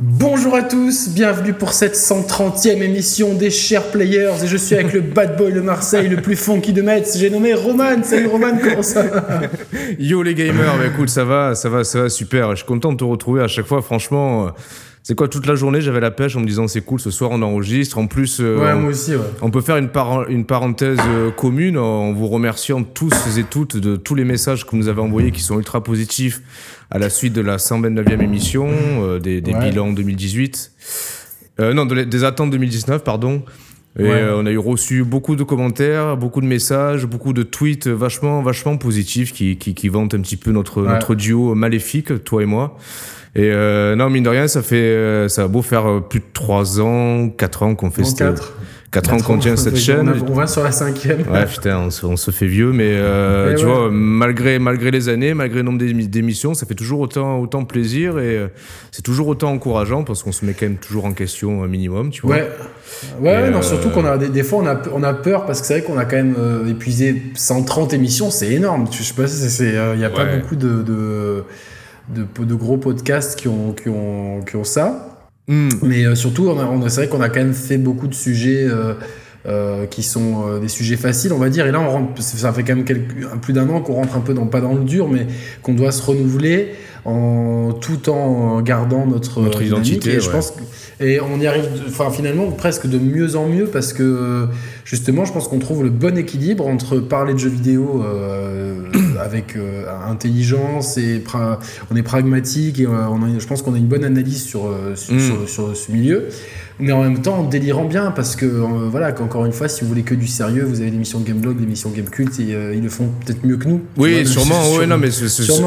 Bonjour à tous, bienvenue pour cette 130e émission des Chers Players et je suis avec le bad boy de Marseille, le plus funky de Metz, j'ai nommé Roman. Salut Roman, comment ça va Yo les gamers, bah écoute, ça va, ça va, ça va super. Je suis content de te retrouver à chaque fois, franchement. C'est quoi, toute la journée, j'avais la pêche en me disant c'est cool, ce soir on enregistre. En plus, euh, Ouais, on, moi aussi, ouais. on peut faire une, par- une parenthèse euh, commune en vous remerciant tous et toutes de tous les messages que vous nous avez envoyés qui sont ultra positifs à la suite de la 129e émission, euh, des, des Ouais. bilans 2018. Euh, non, de des attentes 2019, pardon. Et Ouais. euh, on a eu reçu beaucoup de commentaires, beaucoup de messages, beaucoup de tweets vachement, vachement positifs qui, qui, qui vantent un petit peu notre, Ouais. notre duo maléfique, toi et moi. Et euh, non, mine de rien, ça fait, euh, ça a beau faire euh, plus de 3 ans, 4 ans qu'on fait cette, quatre. 4 ans qu'on tient cette chaîne. On, va sur la cinquième. Ouais, putain, on se, on se fait vieux, mais euh, Et tu ouais. vois, malgré, malgré les années, malgré le nombre d'émi- d'émissions, ça fait toujours autant, autant plaisir et c'est toujours autant encourageant parce qu'on se met quand même toujours en question un minimum, tu vois. Ouais. Ouais, Et, non, euh, surtout qu'on a des, des fois on a, on a peur parce que c'est vrai qu'on a quand même épuisé 130 émissions, c'est énorme. Je sais pas il y a pas beaucoup de, de, de, de gros podcasts qui ont, qui ont, qui ont ça. Hmm. Mais euh, surtout, on a, on c'est vrai qu'on a quand même fait beaucoup de sujets euh, euh, qui sont euh, des sujets faciles, on va dire. Et là, on rentre, ça fait quand même quelques, plus d'un an qu'on rentre un peu dans, pas dans le dur, mais qu'on doit se renouveler en tout en gardant notre, Notre euh, identité, Et je pense que- et on y arrive, de- enfin finalement presque de mieux en mieux parce que justement, je pense qu'on trouve le bon équilibre entre parler de jeux vidéo euh, avec euh, intelligence et on est pragmatique et euh, on a- je pense qu'on a une bonne analyse sur, euh, sur, Mm. sur- sur ce milieu, mais en même temps en délirant bien parce que voilà, qu'encore une fois, si vous voulez que du sérieux, vous avez l'émission Gameblog, l'émission Gamecult et ils le font peut-être mieux que nous. Oui, sûrement, ouais, non, mais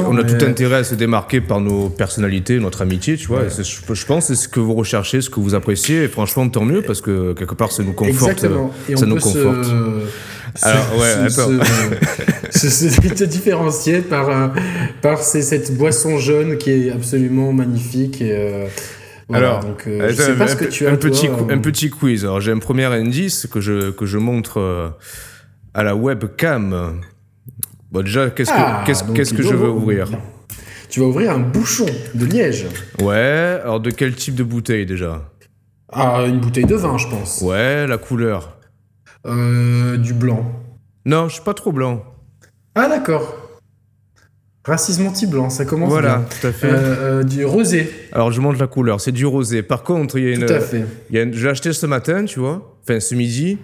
on a tout intérêt à se démarquer par nos personnalités, notre amitié, tu vois. Je, pense que c'est ce que vous recherchez, ce que vous appréciez, et franchement, tant mieux parce que quelque part, ça nous conforte. Exactement. Ça nous conforte. Alors, ouais, se, se, se- différencier par, euh, par ces- cette boisson jaune qui est absolument magnifique. Et, euh, voilà, Alors, donc, euh, je sais pas un, ce que tu as. un petit, toi, euh, un petit quiz. Alors, j'ai un premier indice que je, que je montre à la webcam. Bon, déjà, qu'est-ce Ah, que, donc qu'est-ce que je veux ouvrir Tu vas ouvrir un bouchon de liège. Ouais, alors de quel type de bouteille déjà? Ah, une bouteille de vin, je pense. Ouais, la couleur. Euh, du blanc. Non, je suis pas trop blanc. Ah, d'accord. Racisme anti-blanc, ça commence Voilà, bien. tout à fait. Euh, euh, du rosé, Alors, je montre la couleur. C'est du rosé. Par contre, il y a une. tout à fait. il y a une- Je l'ai acheté ce matin, tu vois. Enfin, ce midi.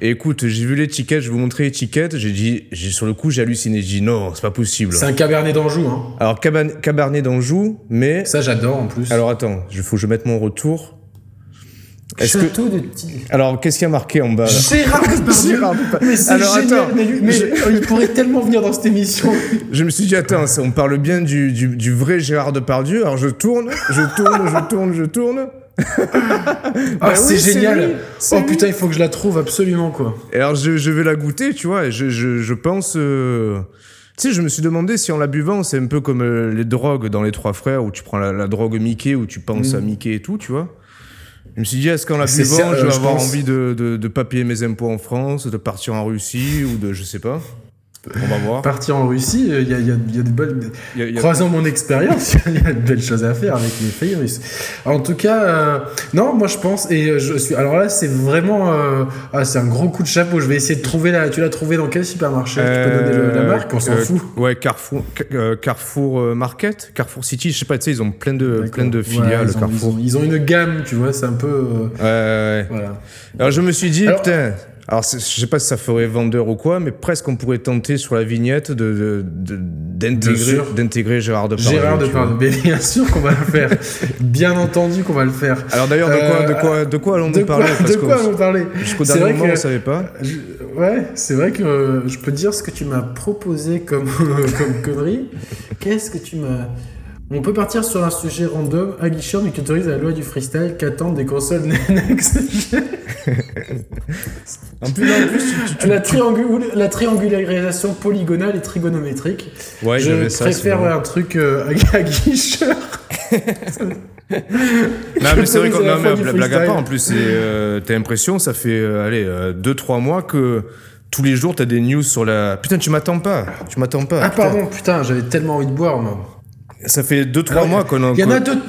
Et écoute, j'ai vu l'étiquette, je vais vous montrer l'étiquette. J'ai dit, j'ai, sur le coup, j'ai halluciné. J'ai dit, non, c'est pas possible. C'est un cabernet d'Anjou, hein. Alors, cabernet d'Anjou, mais. Ça, j'adore en plus. Alors, attends, il faut que je mette mon retour. Est-ce que. Château de Tilly. Alors, qu'est-ce qu'il y a marqué en bas là Gérard Depardieu. Gérard Depardieu. Mais c'est Alors, génial, attends, mais, lui- mais il pourrait tellement venir dans cette émission. Je me suis dit, attends, ça, on parle bien du, du, du vrai Gérard Depardieu. Alors, je tourne, je tourne, je tourne, je tourne. Ah, Bah c'est oui, c'est génial. lui, c'est oh lui. putain, il faut que je la trouve absolument quoi. Et alors, je, je vais la goûter, tu vois, et je, je, je pense. euh, Tu sais, je me suis demandé si en la buvant, c'est un peu comme euh, les drogues dans Les Trois Frères, où tu prends la, la drogue Mickey, où tu penses Mm. à Mickey et tout, tu vois. Je me suis dit, est-ce qu'en la buvant, ça, je euh, vais je avoir pense. envie de, de, de pas payer mes impôts en France, de partir en Russie, ou de. Je sais pas. On va voir. Partir en Russie, il y a, il y a- il y a des bonnes. Il y a- y Croisant mon expérience, il y a de belles choses à faire avec les pays russes. En tout cas, euh, non, moi je pense, et euh, je suis. Alors là, c'est vraiment. euh, ah, c'est un gros coup de chapeau. Je vais essayer de trouver la. Tu l'as trouvé dans quel supermarché? Tu peux donner le- la Euh, marque, on s'en euh, fout. Ouais, Carrefour, Ca- euh, Carrefour euh, Market, Carrefour City, je sais pas, tu sais, ils ont plein de, plein de Ouais, filiales, ils, ont, Carrefour. ils, ont, ils ont une gamme, tu vois, c'est un peu. euh, Ouais, ouais, ouais. voilà. Alors je me suis dit, Alors- putain, alors je sais pas si ça ferait vendeur ou quoi, mais presque on pourrait tenter sur la vignette de, d'intégrer, d'intégrer Gérard Depardieu. Gérard Depardieu. Mais bien sûr qu'on va le faire. Bien entendu qu'on va le faire. Alors d'ailleurs, de quoi, Euh, de quoi, de quoi allons-nous quoi, parler? Parce de quoi allons parler? Jusqu'au dernier moment, que- on savait pas. Je- Ouais, c'est vrai que euh, je peux te dire ce que tu m'as proposé comme, comme connerie. Qu'est-ce que tu m'as. On peut partir sur un sujet random. Aguichon qui autorise la loi du freestyle qu'attendent des consoles gen. En plus, en plus, tu- tu- la, triangu- la triangularisation polygonale et trigonométrique. Ouais, je ça. préfère un truc euh, aguicheur. Non, mais c'est vrai qu'on non, mais blague à part. En plus, euh, t'as l'impression, ça fait, euh, allez, 2-3 mois que tous les jours, t'as des news sur la. Putain, tu m'attends pas. Tu m'attends pas. Ah, putain. pardon, putain, j'avais tellement envie de boire, moi. Ça fait 2-3 Alors, mois qu'on en. Il y en a d'autres.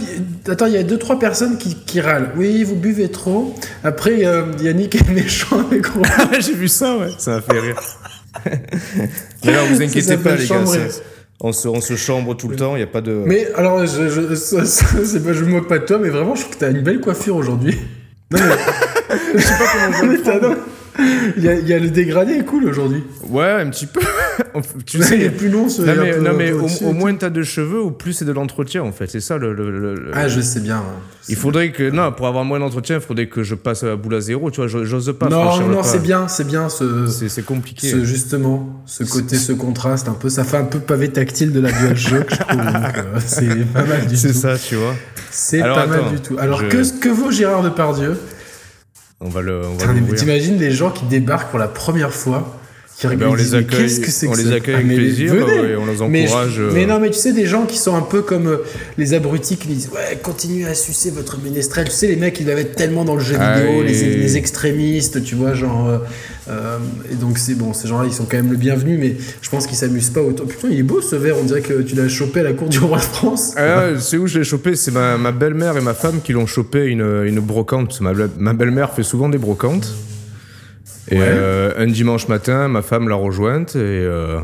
Attends, il y a deux trois personnes qui, qui râlent. Oui, vous buvez trop. Après, euh, Yannick est méchant avec moi. J'ai vu ça, ouais. Ça m'a fait rire. Mais là, vous inquiétez pas, les gars. ça- On se, on se chambre tout le temps, il n'y a pas de. Mais alors, je, je, ça- ça- c'est pas, je me moque pas de toi, mais vraiment, je trouve que t'as une belle coiffure aujourd'hui. Non, mais, je sais pas comment je le prends, non. Il y, a, y a le dégradé est cool aujourd'hui. Ouais, un petit peu. tu il sais, est plus long, ce Non mais, non, un mais au, au moins t'as de cheveux, au plus c'est de l'entretien en fait. C'est ça le. Ah, je sais bien. Il faudrait que. Non, pour avoir moins d'entretien, il faudrait que je passe à la boule à zéro. Tu vois, j'ose pas. Non, non, pas. c'est bien, c'est bien ce, C'est c'est compliqué. ce justement, ce côté, ce contraste un peu. Ça fait un peu pavé tactile de la DualShock, je trouve. euh, c'est pas mal du C'est tout. ça, tu vois. C'est pas mal du tout. Alors, je- que, que vaut Gérard Depardieu? On va le. On va. T'imagines les gens qui débarquent pour la première fois, qui Eh ben, on les accueille, qu'est-ce que c'est on que les accueille Ah, avec mais plaisir venez. et on les Mais, encourage. je- euh, mais non, mais tu sais, des gens qui sont un peu comme euh, les abrutis qui disent Ouais, continuez à sucer votre ménestrel. Tu sais, les mecs, ils doivent être tellement dans le jeu Ah vidéo, oui. les, les extrémistes, tu vois, genre. euh, euh, et donc, c'est bon, ces gens-là, ils sont quand même le bienvenu, mais je pense qu'ils s'amusent pas autant. Putain, il est beau ce verre, on dirait que tu l'as chopé à la cour du roi de France. Ah, c'est où je l'ai chopé C'est ma, ma belle-mère et ma femme qui l'ont chopé une, une brocante. Ma, ma belle-mère fait souvent des brocantes. Et Ouais. euh, un dimanche matin, ma femme l'a rejointe et euh,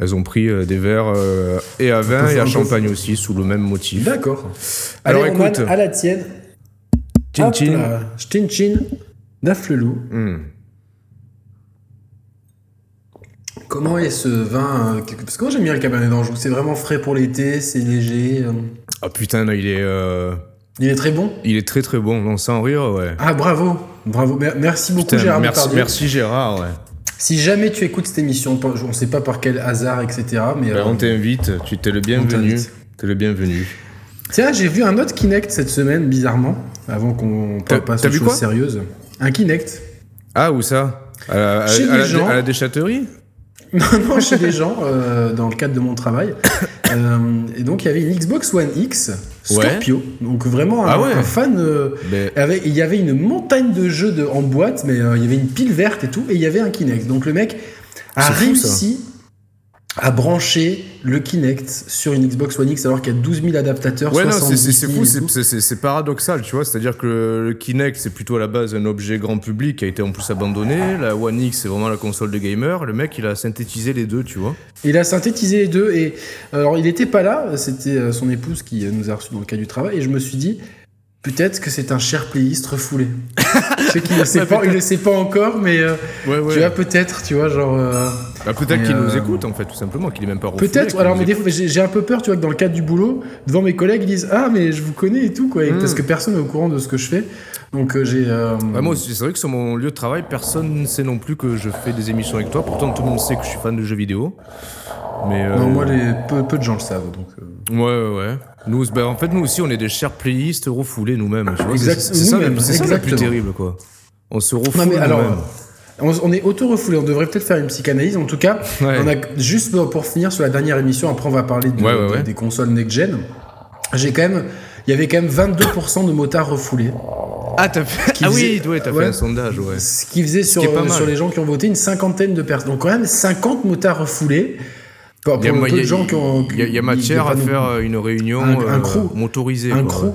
elles ont pris euh, des verres euh, et à vin et à peu- champagne aussi, sous le même motif. D'accord. Alors, Allez, Roman, écoute. à la tienne. Tchin Hop tchin. là. Tchin tchin. Daflelou. Hmm. Comment est ce vin Parce que moi j'aime bien le Cabernet d'Anjou. C'est vraiment frais pour l'été, c'est léger. Ah putain, il est, euh, Il est très bon? il est très très bon. Non, sans rire, ouais. Ah bravo, bravo. Mer- Merci beaucoup Putain, Gérard merci, merci Gérard, ouais. Si jamais tu écoutes cette émission, on ne sait pas par quel hasard, etc. Mais Ben, euh, on t'invite, tu t'es le bienvenu. T'es le bienvenu. tiens, j'ai vu un autre Kinect cette semaine, bizarrement, avant qu'on T'as- parle pas t'as sur vu choses sérieuses. Un Kinect. Ah, où ça? À la, à- Chez à les la- gens. à la déchatterie? Non, non, chez des gens, euh, dans le cadre de mon travail. Euh, et donc, il y avait une Xbox One X Scorpio. Donc, vraiment un, Ah ouais. un fan. euh, il y avait une montagne de jeux de, en boîte, mais euh, il y avait une pile verte et tout, et il y avait un Kinect. Donc, le mec a réussi à brancher le Kinect sur une Xbox One X alors qu'il y a 12 000 adaptateurs. Ouais, non, c'est 70 c'est- c'est 000 fou, c'est- paradoxal, tu vois. C'est-à-dire que le, le Kinect, c'est plutôt à la base un objet grand public qui a été en plus abandonné. La One X, c'est vraiment la console de gamer. Le mec, il a synthétisé les deux, tu vois. Il a synthétisé les deux et alors il n'était pas là, c'était euh, son épouse qui euh, nous a reçus dans le cas du travail et je me suis dit peut-être que c'est un cher playiste refoulé. je sais qu'il ne sait pas, il le sait pas encore, mais euh, Ouais, tu vois peut-être, tu vois genre euh, Bah, peut-être qu'il nous euh, écoute, en fait, tout simplement, qu'il est même pas peut-être. Alors mais des fois j'ai un peu peur, tu vois que dans le cadre du boulot, devant mes collègues ils disent ah mais je vous connais et tout quoi, et Mm. parce que personne n'est au courant de ce que je fais. Donc euh, j'ai euh, Ouais, moi aussi, c'est vrai que sur mon lieu de travail, personne ne sait non plus que je fais des émissions avec toi. Pourtant, tout le monde sait que je suis fan de jeux vidéo. Mais euh, non moi les peu, peu de gens le savent donc. Ouais, ouais. Nous, bah, en fait, nous aussi, on est des chers playistes refoulés nous-mêmes. C'est c'est ça, c'est ça le plus terrible, quoi. On se refoule Non mais alors. On, on est auto-refoulé, on devrait peut-être faire une psychanalyse. En tout cas, Ouais. on a juste pour, finir sur la dernière émission, après on va parler de- Ouais, ouais, de- ouais. des consoles next-gen. J'ai quand même, il y avait quand même 22% de motards refoulés. Ah, t'as fait... ah faisait- oui, ouais, t'as ouais. fait un sondage, ouais. Ce qui faisait sur, qui euh, sur les gens qui ont voté une cinquantaine de personnes. Donc quand même 50 motards refoulés. Pour, Il y a, pour il peu y a- de gens qui ont... il y a- il y a qui- matière à faire une réunion Un- un euh, motorisée. un quoi, crew.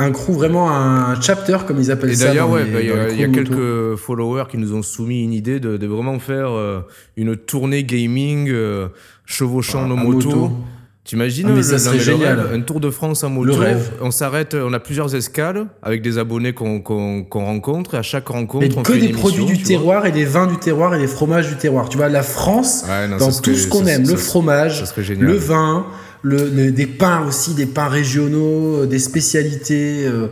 Un crew, vraiment un chapter, comme ils appellent Et ça. d'ailleurs, ouais, bah, il y a, y quelques followers qui nous ont soumis une idée de, de vraiment faire euh, une tournée gaming euh, chevauchant nos à motos. moto. T'imagines Ah, ça serait génial. rêve, Un tour de France en moto. On s'arrête, on a plusieurs escales avec des abonnés qu'on rencontre. Et à chaque rencontre, Mais on que fait une des émission, produits du terroir et des vins du terroir et des fromages du terroir. Tu vois, la France, Ouais, non, dans tout serait- ce qu'on aime, ça- le fromage, le vin, le, le- des pains aussi, des pains régionaux, euh, des spécialités, euh,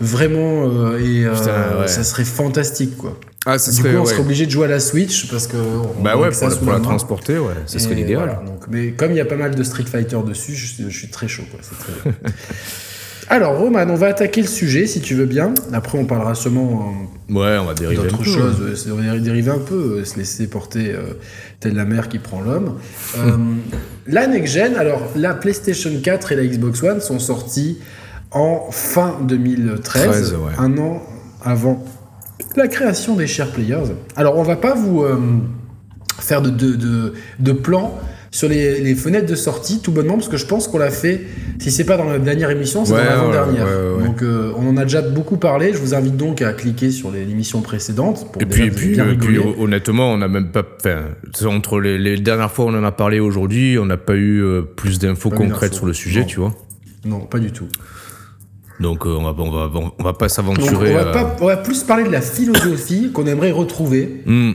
vraiment, euh, et Putain, ouais. ça serait fantastique, quoi. Ah, ça Du serait, coup, on ouais. serait obligé de jouer à la Switch parce que. on Bah ouais, que pour, la- pour transporter, ouais, ça serait l'idéal. voilà, mais comme il y a pas mal de Street Fighter dessus, je, je suis très chaud. Quoi, c'est très. Alors, Roman, on va attaquer le sujet si tu veux bien. Après, on parlera sûrement euh, Ouais, on va dériver un d'autres choses. On va dériver un peu, euh, se laisser porter euh, telle la mer qui prend l'homme. Euh, la next-gen, alors la PlayStation 4 et la Xbox One sont sorties en fin 2013, 13, ouais. un an avant la création des Share Players. Alors, on va pas vous euh, faire de, de, de, de plan sur les, les fenêtres de sortie, tout bonnement, parce que je pense qu'on l'a fait, si c'est pas dans la dernière émission, c'est Ouais, dans l'avant-dernière. ouais, ouais, ouais. Donc euh, on en a déjà beaucoup parlé. Je vous invite donc à cliquer sur les- l'émission précédente. Pour Et puis, et puis, honnêtement, on n'a même pas. Entre les, les dernières fois où on en a parlé aujourd'hui, on n'a pas eu euh, plus d'infos concrètes sur le sujet, Non. tu vois. Non, pas du tout. Donc, euh, on, va, on, va, on va pas s'aventurer. on, va on plus parler de la philosophie qu'on aimerait retrouver Hmm.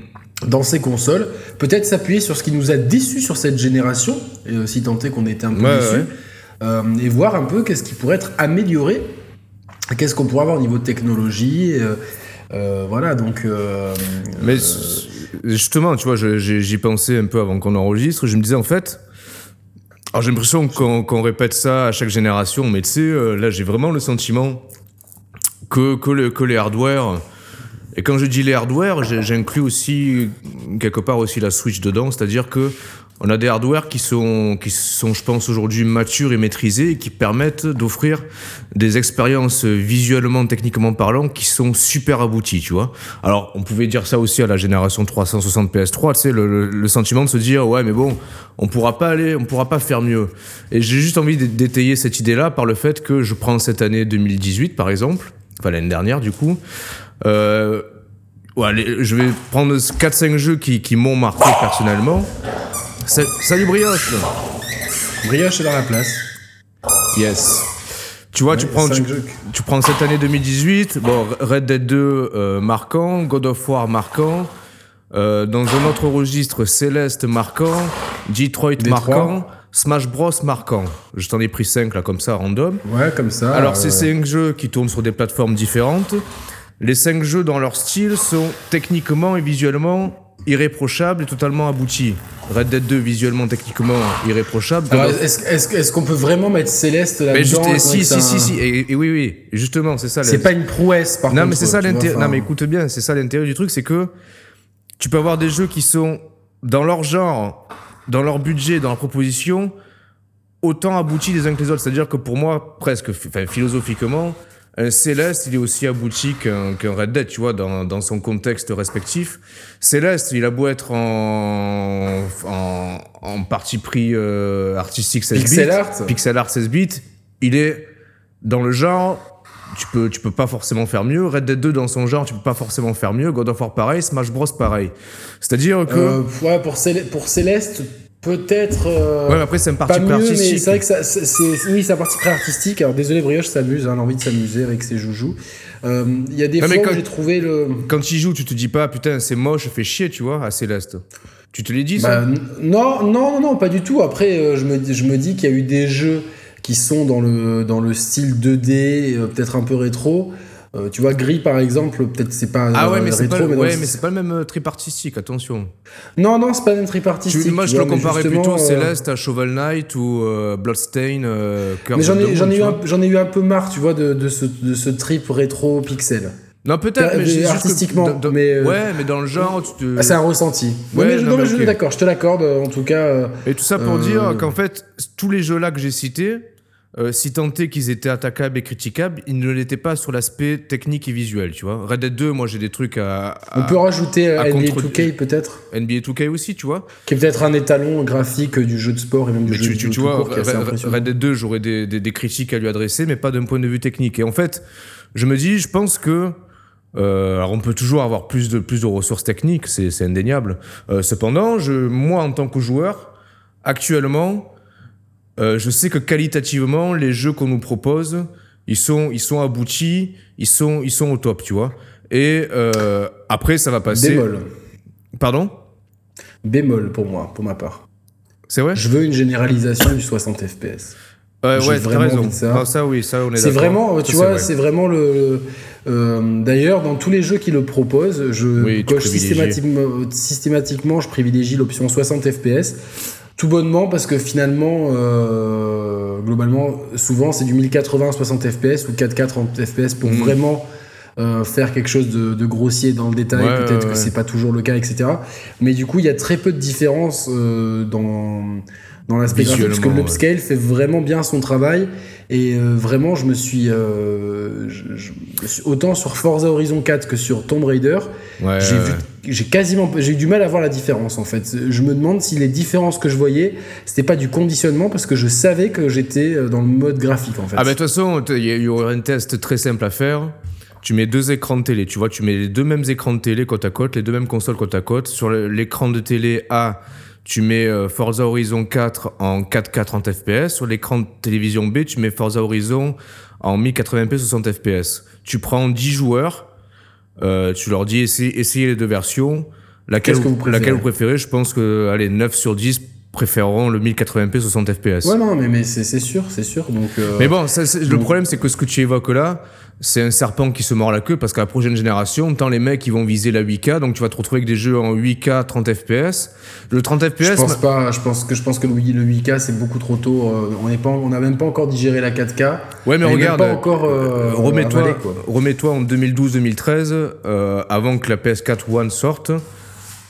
Dans ces consoles. Peut-être s'appuyer sur ce qui nous a déçus sur cette génération, et euh, si tant est qu'on était un peu Ouais, déçus, ouais. euh, et voir un peu qu'est-ce qui pourrait être amélioré, qu'est-ce qu'on pourrait avoir au niveau de technologie. euh, euh, voilà, donc. Mais justement, tu vois, j'y pensais un peu avant qu'on enregistre. Je me disais en fait. Alors j'ai l'impression qu'on répète ça à chaque génération, mais tu sais, là j'ai vraiment le sentiment que, que, le- que les hardware. Et quand je dis les hardware, j'inclus aussi quelque part aussi la Switch dedans, c'est-à-dire que on a des hardware qui sont, qui sont je pense, aujourd'hui matures et maîtrisés et qui permettent d'offrir des expériences visuellement, techniquement parlant, qui sont super abouties, tu vois. Alors, on pouvait dire ça aussi à la génération 360 PS3, tu sais, le, le- le sentiment de se dire, ouais, mais bon, on pourra pas aller, on pourra pas faire mieux. Et j'ai juste envie d'é- d'étayer cette idée-là par le fait que je prends cette année 2018, par exemple, enfin l'année dernière, du coup. Euh, ouais, les- je vais prendre 4-5 jeux qui, qui m'ont marqué personnellement. Sa- Salut Brioche Brioche est dans la place. Yes. Tu vois, tu, prends, tu, prends cette année 2018, bon, Red Dead 2 euh, marquant, God of War marquant, euh, dans un autre registre, Céleste marquant, Detroit Detroit. marquant, Smash Bros marquant. Je t'en ai pris 5 là comme ça, random. Ouais, comme ça. Alors, euh, c'est 5 jeux qui tournent sur des plateformes différentes. Les 5 jeux dans leur style sont techniquement et visuellement irréprochables et totalement aboutis. Red Dead 2 visuellement, techniquement irréprochable. Alors, of- est-ce est-ce- est-ce qu'on peut vraiment mettre Céleste là-dedans mais juste, et si, si, c'est si, un- si, et, et oui, oui, et justement, c'est ça. C'est pas une prouesse, par non, contre. mais c'est ça l'intérêt. enfin, Non, mais écoute bien, c'est ça l'intérêt du truc, c'est que tu peux avoir des jeux qui sont dans leur genre, dans leur budget, dans leur proposition, autant aboutis les uns que les autres. C'est-à-dire que pour moi, presque, enfin, philosophiquement, un Céleste, il est aussi abouti qu'un Red Dead, tu vois, dans, dans son contexte respectif. Céleste, il a beau être en, en, en parti pris euh, artistique 16 bits, Pixel art. pixel art 16 bits, il est dans le genre, tu peux, tu peux pas forcément faire mieux. Red Dead 2 dans son genre, tu peux pas forcément faire mieux. God of War pareil, Smash Bros pareil. C'est-à-dire que, euh, ouais, pour, Céleste, pour Céleste, peut-être. euh, ouais, mais après c'est un parti mieux, mais artistique. c'est vrai que ça, c'est, c'est- oui, c'est un parti très artistique. Alors désolé, Brioche s'amuse, hein, elle a envie de s'amuser avec ses joujoux. Euh, Il y a des Non, fois mais où quand- j'ai trouvé le. Quand tu y joues, tu te dis pas, putain, c'est moche, fait chier, tu vois, à Céleste. Tu te l'es dit, ça Bah, n- non, non, non, pas du tout. Après, euh, je me, dis- je me dis qu'il y a eu des jeux qui sont dans le, dans le style 2D, euh, peut-être un peu rétro. Euh, tu vois, Gris par exemple, peut-être c'est pas Ah euh, ouais, mais c'est pas, le- mais ouais, le- mais c'est pas le même euh, trip artistique, attention. Non, non, c'est pas une trip artistique. Tu- moi, je le vois, mais comparais plutôt euh, Céleste à Shovel Knight ou euh, Bloodstain, euh, Mais j'en ai, j'en ai, eu un, j'en ai eu un peu marre, tu vois, de, de, ce, de ce trip rétro pixel. Non, peut-être, Euh, mais j'ai juste que artistiquement, dans- dans- mais, euh, Ouais, mais dans le genre, tu te... Ah, c'est un ressenti. Ouais, mais je, non, non, mais d'accord, je te l'accorde. euh, En tout cas, euh, Et tout ça pour Euh, dire qu'en fait, tous les jeux-là que j'ai cités, euh, si tant est qu'ils étaient attaquables et critiquables, ils ne l'étaient pas sur l'aspect technique et visuel, tu vois. Red Dead 2, moi j'ai des trucs à, à- on peut rajouter euh, à NBA contre- 2K peut-être, NBA 2K aussi, tu vois. qui est peut-être un étalon graphique du jeu de sport et même du Mais jeu tu, de tu, tu vois, court, Red- Dead 2, j'aurais des, des- des critiques à lui adresser, mais pas d'un point de vue technique. Et en fait, je me dis, je pense que. euh, alors on peut toujours avoir plus de, plus de ressources techniques, c'est c'est indéniable. Euh, cependant, je, moi en tant que joueur, actuellement, euh, je sais que qualitativement, les jeux qu'on nous propose, ils sont, ils sont aboutis, ils sont, ils sont au top, tu vois. Et euh, après, ça va passer. Bémol. Pardon? Bémol pour moi, pour ma part. C'est vrai? Je veux une généralisation du 60 FPS. J'ai ouais, vraiment raison. envie de ça. Non, ça, oui, ça, on est C'est vraiment, Ça, tu c'est vois, vrai. c'est vraiment le. euh, D'ailleurs, dans tous les jeux qui le proposent, je Oui, coche systématiquement, systématiquement, je privilégie l'option 60 FPS. Tout bonnement parce que finalement, euh, globalement, souvent c'est du 1080 60 FPS ou 4K 30 FPS pour Mhm. vraiment euh, faire quelque chose de, de grossier dans le détail. Ouais, Peut-être ouais, que c'est pas toujours le cas, etc. Mais du coup, il y a très peu de différence euh, dans dans l'aspect graphique parce que l'upscale fait vraiment bien son travail et euh, vraiment je me suis, euh, je- je autant sur Forza Horizon 4 que sur Tomb Raider Ouais, j'ai ouais. vu j'ai quasiment, j'ai eu du mal à voir la différence en fait. Je me demande si les différences que je voyais, c'était pas du conditionnement parce que je savais que j'étais euh, dans le mode graphique en fait. Ah, bah, de toute façon, il y aurait un test très simple à faire. Tu mets deux écrans de télé, tu vois, tu mets les deux mêmes écrans de télé côte à côte, les deux mêmes consoles côte à côte. Sur l'écran de télé A, tu mets euh, Forza Horizon 4 en 4K 30 FPS. Sur l'écran de télévision B, tu mets Forza Horizon en 1080p 60 FPS. Tu prends 10 joueurs, euh, tu leur dis essayez, les deux versions. Laquelle, vous, laquelle vous préférez? Je pense que allez, 9 sur 10 préféreront le 1080p 60 FPS. Ouais, non, mais, mais c'est sûr, c'est sûr. Donc, euh, Mais bon, ça, le problème, c'est que ce que tu évoques là, c'est un serpent qui se mord la queue parce qu'à la prochaine génération, tant les mecs ils vont viser la 8K, donc tu vas te retrouver avec des jeux en 8K 30 FPS. Le 30 FPS. Je pense pas. Je pense que je pense que le 8K c'est beaucoup trop tôt. Euh, on n'est pas, on n'a même pas encore digéré la 4K. Ouais, mais regarde. Pas encore. Euh, remets-toi, remets-toi en 2012-2013, avant que la PS4 One sorte.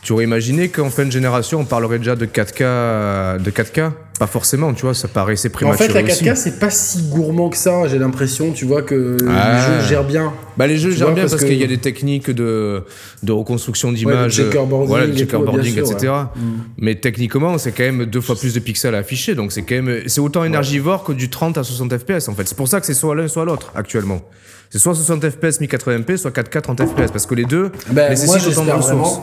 Tu aurais imaginé qu'en fin de génération, on parlerait déjà de 4K, de 4K Pas forcément, tu vois, ça paraissait prématuré. En fait, la 4K, c'est pas si gourmand que ça, j'ai l'impression, tu vois, que les ah. jeux gèrent bien. Bah, les jeux gèrent bien parce, qu'il y a des techniques de, de reconstruction d'image, ouais, checkerboarding, voilà, checkerboarding etc. Mm. Mais techniquement, c'est quand même deux fois plus de pixels à afficher, donc c'est quand même, c'est autant énergivore que du 30 à 60 FPS, en fait. C'est pour ça que c'est soit l'un, soit l'autre, actuellement. C'est soit 60 FPS 1080p, soit 4K 30 FPS, parce que les deux ben, nécessitent autant de ressources.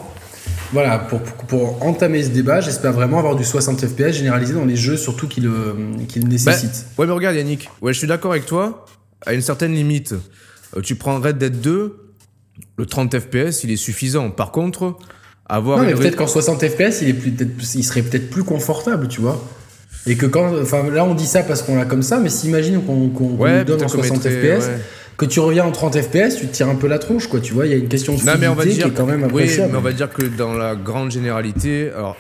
Voilà, pour, pour, entamer ce débat, j'espère vraiment avoir du 60 FPS généralisé dans les jeux, surtout qui le, qui le nécessitent. Bah, ouais, mais regarde Yannick, ouais, je suis d'accord avec toi, à une certaine limite. Euh, tu prends Red Dead 2, le 30 FPS, il est suffisant. Par contre, avoir. Non, mais peut-être qu'en 60 FPS, il, est plus, il serait peut-être plus confortable, tu vois. Et que quand. Enfin, là, on dit ça parce qu'on l'a comme ça, mais s'imagine qu'on qu donne en 60 FPS que tu reviens en 30 FPS, tu te tires un peu la tronche, quoi. Tu vois, il y a une question de fluidité qui est quand même. Oui, mais on va dire que dans la grande généralité, alors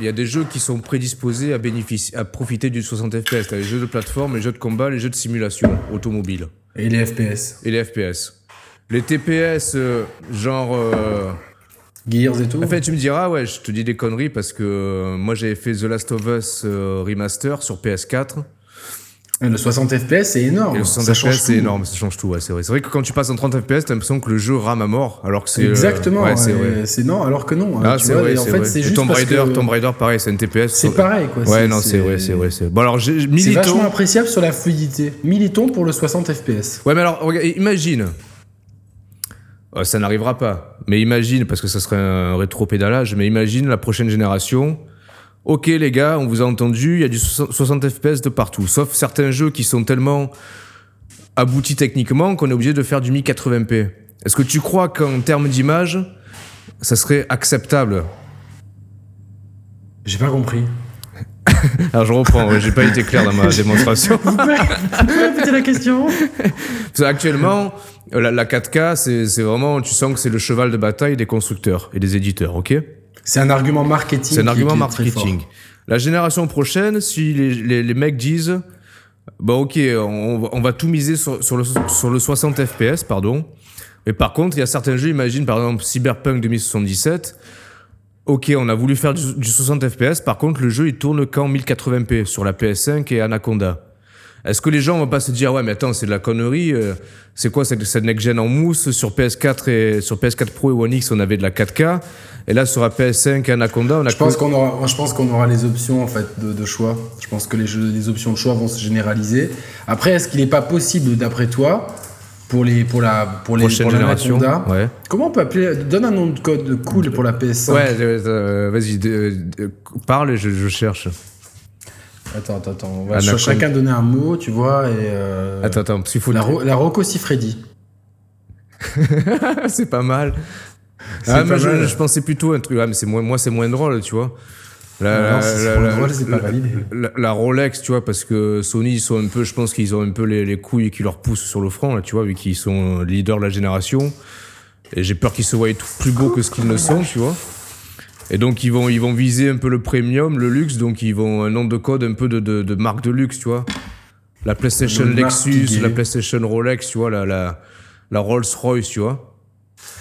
il y a des jeux qui sont prédisposés à bénéficier, à profiter du 60 FPS. T'as les jeux de plateforme, les jeux de combat, les jeux de simulation automobile. Et les FPS. Et les FPS. Les TPS, euh, genre. Euh, Gears et tout. En fait, tu me diras, ouais, je te dis des conneries parce que euh, moi j'avais fait The Last of Us Remaster sur PS4. Le 60 FPS, c'est énorme. le 60 FPS, c'est énorme, ça change tout, ouais, c'est vrai. C'est vrai que quand tu passes en 30 FPS, t'as l'impression que le jeu rame à mort, alors que c'est. Exactement, ouais, c'est non, alors que non. Hein, ah, c'est vrai, en fait, c'est juste. Tomb Raider, Tomb Raider, pareil, c'est un TPS. C'est pareil, quoi. Ouais, non, c'est vrai, c'est vrai. Bon, alors, militons. C'est vachement appréciable sur la fluidité. Militons pour le 60 FPS. Ouais, mais alors, regarde, imagine. ça n'arrivera pas. Mais imagine, parce que ça serait un rétro-pédalage, mais imagine la prochaine génération Ok les gars, on vous a entendu, il y a du 60 FPS de partout, sauf certains jeux qui sont tellement aboutis techniquement qu'on est obligé de faire du 1080p. Est-ce que tu crois qu'en termes d'image, ça serait acceptable? J'ai pas compris. Alors je reprends, j'ai pas été clair dans ma démonstration. vous pouvez répéter la question Actuellement, la 4K, c'est vraiment, tu sens que c'est le cheval de bataille des constructeurs et des éditeurs, ok? C'est un argument marketing. C'est un argument marketing. La génération prochaine, si les, les, mecs disent, bah ok, on, on va tout miser sur, sur, le, sur le 60 FPS, pardon. Mais par contre, il y a certains jeux, imagine par exemple Cyberpunk 2077. Ok, on a voulu faire du, du 60 FPS, par contre, le jeu il tourne qu'en 1080p sur la PS5 et Anaconda. Est-ce que les gens vont pas se dire ouais mais attends c'est de la connerie euh, c'est quoi cette, cette next gen en mousse? Sur PS4 et sur PS4 Pro et One X on avait de la 4K et là sur la PS5 Anaconda on a je pense qu'on aura je pense qu'on aura les options en fait de, choix je pense que les, jeux, les options de choix vont se généraliser après est-ce qu'il n'est pas possible d'après toi pour les pour la pour les prochaine génération ouais. comment on peut appeler donne un nom de code cool pour la PS5 ouais euh, vas-y parle et je, je cherche Attends, attends, attends. On va chacun donner un mot, tu vois, et. Euh, attends, attends, parce qu'il faut. La, la Rocco Siffredi. c'est pas mal. Ah, mais je, pensais plutôt un truc. Ah, mais c'est moins, moi, c'est moins drôle, tu vois. La, la, Rolex, tu vois, parce que Sony, ils sont un peu, je pense qu'ils ont un peu les, les, couilles qui leur poussent sur le front, là, tu vois, vu qu'ils sont leaders de la génération. Et j'ai peur qu'ils se voient plus beaux que ce qu'ils ne sont, tu vois. Et donc ils vont, ils vont viser un peu le premium, le luxe, donc ils vont un nom de code un peu de, de, de marque de luxe, tu vois. La PlayStation Lexus, la PlayStation Rolex, tu vois, la, la, la Rolls-Royce, tu vois.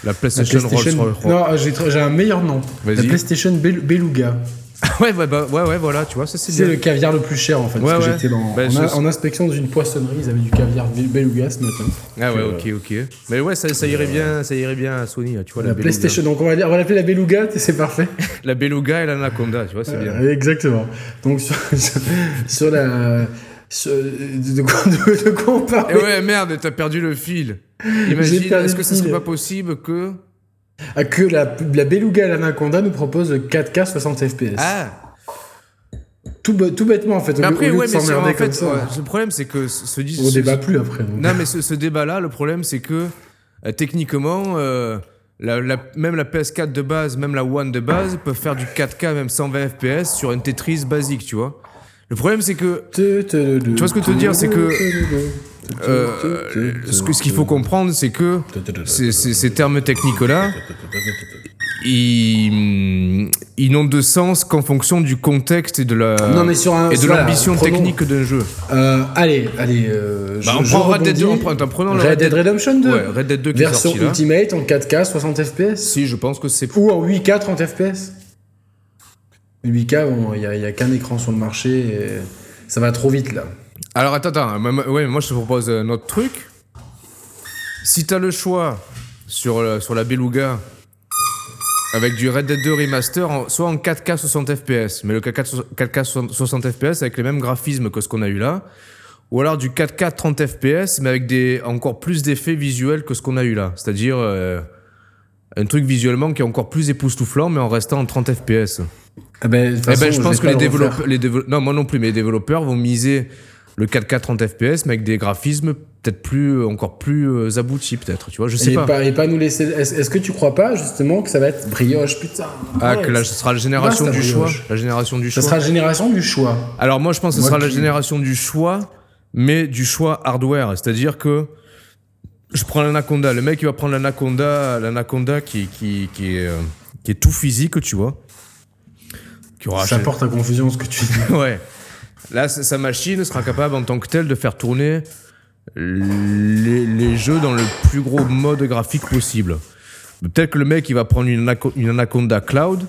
La PlayStation, Rolls-Royce. Non, j'ai un meilleur nom. La PlayStation Beluga. ouais, ouais, bah, ouais, ouais, voilà, tu vois, ça c'est le caviar le plus cher en fait. Ouais, parce que ouais. j'étais dans- Bah, en, je- a- en inspection dans une poissonnerie, ils avaient du caviar beluga ce matin. Ah ouais, Euh, ok, ok. Mais ouais, ça, ça irait bien, ça irait bien à Sony, tu vois, la, La. PlayStation, donc on va, dire- on va l'appeler la beluga, c'est parfait. La Beluga et l'Anaconda, tu vois, c'est bien. Euh, exactement. Donc sur, sur, sur la. De, quoi, de, de quoi on parle Et Eh ouais, merde, t'as perdu le fil. Imagine, est-ce que ça serait pas possible que. Ah, Que la, la beluga et l'anaconda nous proposent 4K 60 FPS. Ah Tout, bêtement en fait. Mais après, ouais, mais c'est- s'emmerder en fait, comme ça. ouais, le problème, c'est que ce ce dis- On débat plus après. donc. Non, mais ce, ce débat-là, le problème, c'est que euh, techniquement, euh, la- la- même la PS4 de base, même la One de base, peuvent faire du 4K, même 120 FPS sur une Tetris basique, tu vois. Le problème, c'est que Tu vois ce que je veux te dire, c'est que, euh, ce que- ce qu'il faut comprendre, c'est que ces, ces- ces termes techniques-là, ils, ils n'ont de sens qu'en fonction du contexte et de la Non, mais sur un- et de l'ambition technique d'un jeu. Euh, allez, allez. euh, Bah, je- on prend Red Dead 2, rebondis. on prend- prenons le Red Dead Redemption 2. Ouais, Red Dead 2 qui est Version là. Ultimate en 4K 60 FPS. Si, je pense que c'est Ou en 8K 30 FPS. 8K, bon, il n'y a, a qu'un écran sur le marché. ça va trop vite là. Alors attends, attends, moi- ouais, moi je te propose un autre truc. Si t'as le choix sur, le- sur la Beluga avec du Red Dead 2 Remaster, soit en 4K 60 FPS, mais le 4K, so- 4K 60 FPS avec les mêmes graphismes que ce qu'on a eu là, ou alors du 4K 30 FPS, mais avec des, encore plus d'effets visuels que ce qu'on a eu là. C'est-à-dire euh, un truc visuellement qui est encore plus époustouflant, mais en restant en 30 FPS. Ah ben, Eh ben, je pense que les développeurs, les dévelop- non, moi non plus, mais les développeurs vont miser le 4K 30 FPS, mais avec des graphismes peut-être plus, euh, encore plus euh, aboutis, peut-être, tu vois, je sais Et pas. pas, et pas nous laisser. Est-ce que tu crois pas justement que ça va être brioche Putain? Ah, ouais, que là, ce sera la génération Basta, du choix. La génération du Ça choix. sera la génération du choix. Alors, moi, je pense que ce sera la qui- génération du choix, mais du choix hardware. C'est-à-dire que je prends l'Anaconda. Le mec, il va prendre l'Anaconda, l'Anaconda qui, qui, qui, est, euh, qui est tout physique, tu vois. Qui aura ça porte à confusion ce que tu dis. Ouais. Là, sa machine sera capable en tant que telle de faire tourner les, les jeux dans le plus gros mode graphique possible. Peut-être que le mec, il va prendre une, Anaco- une Anaconda Cloud,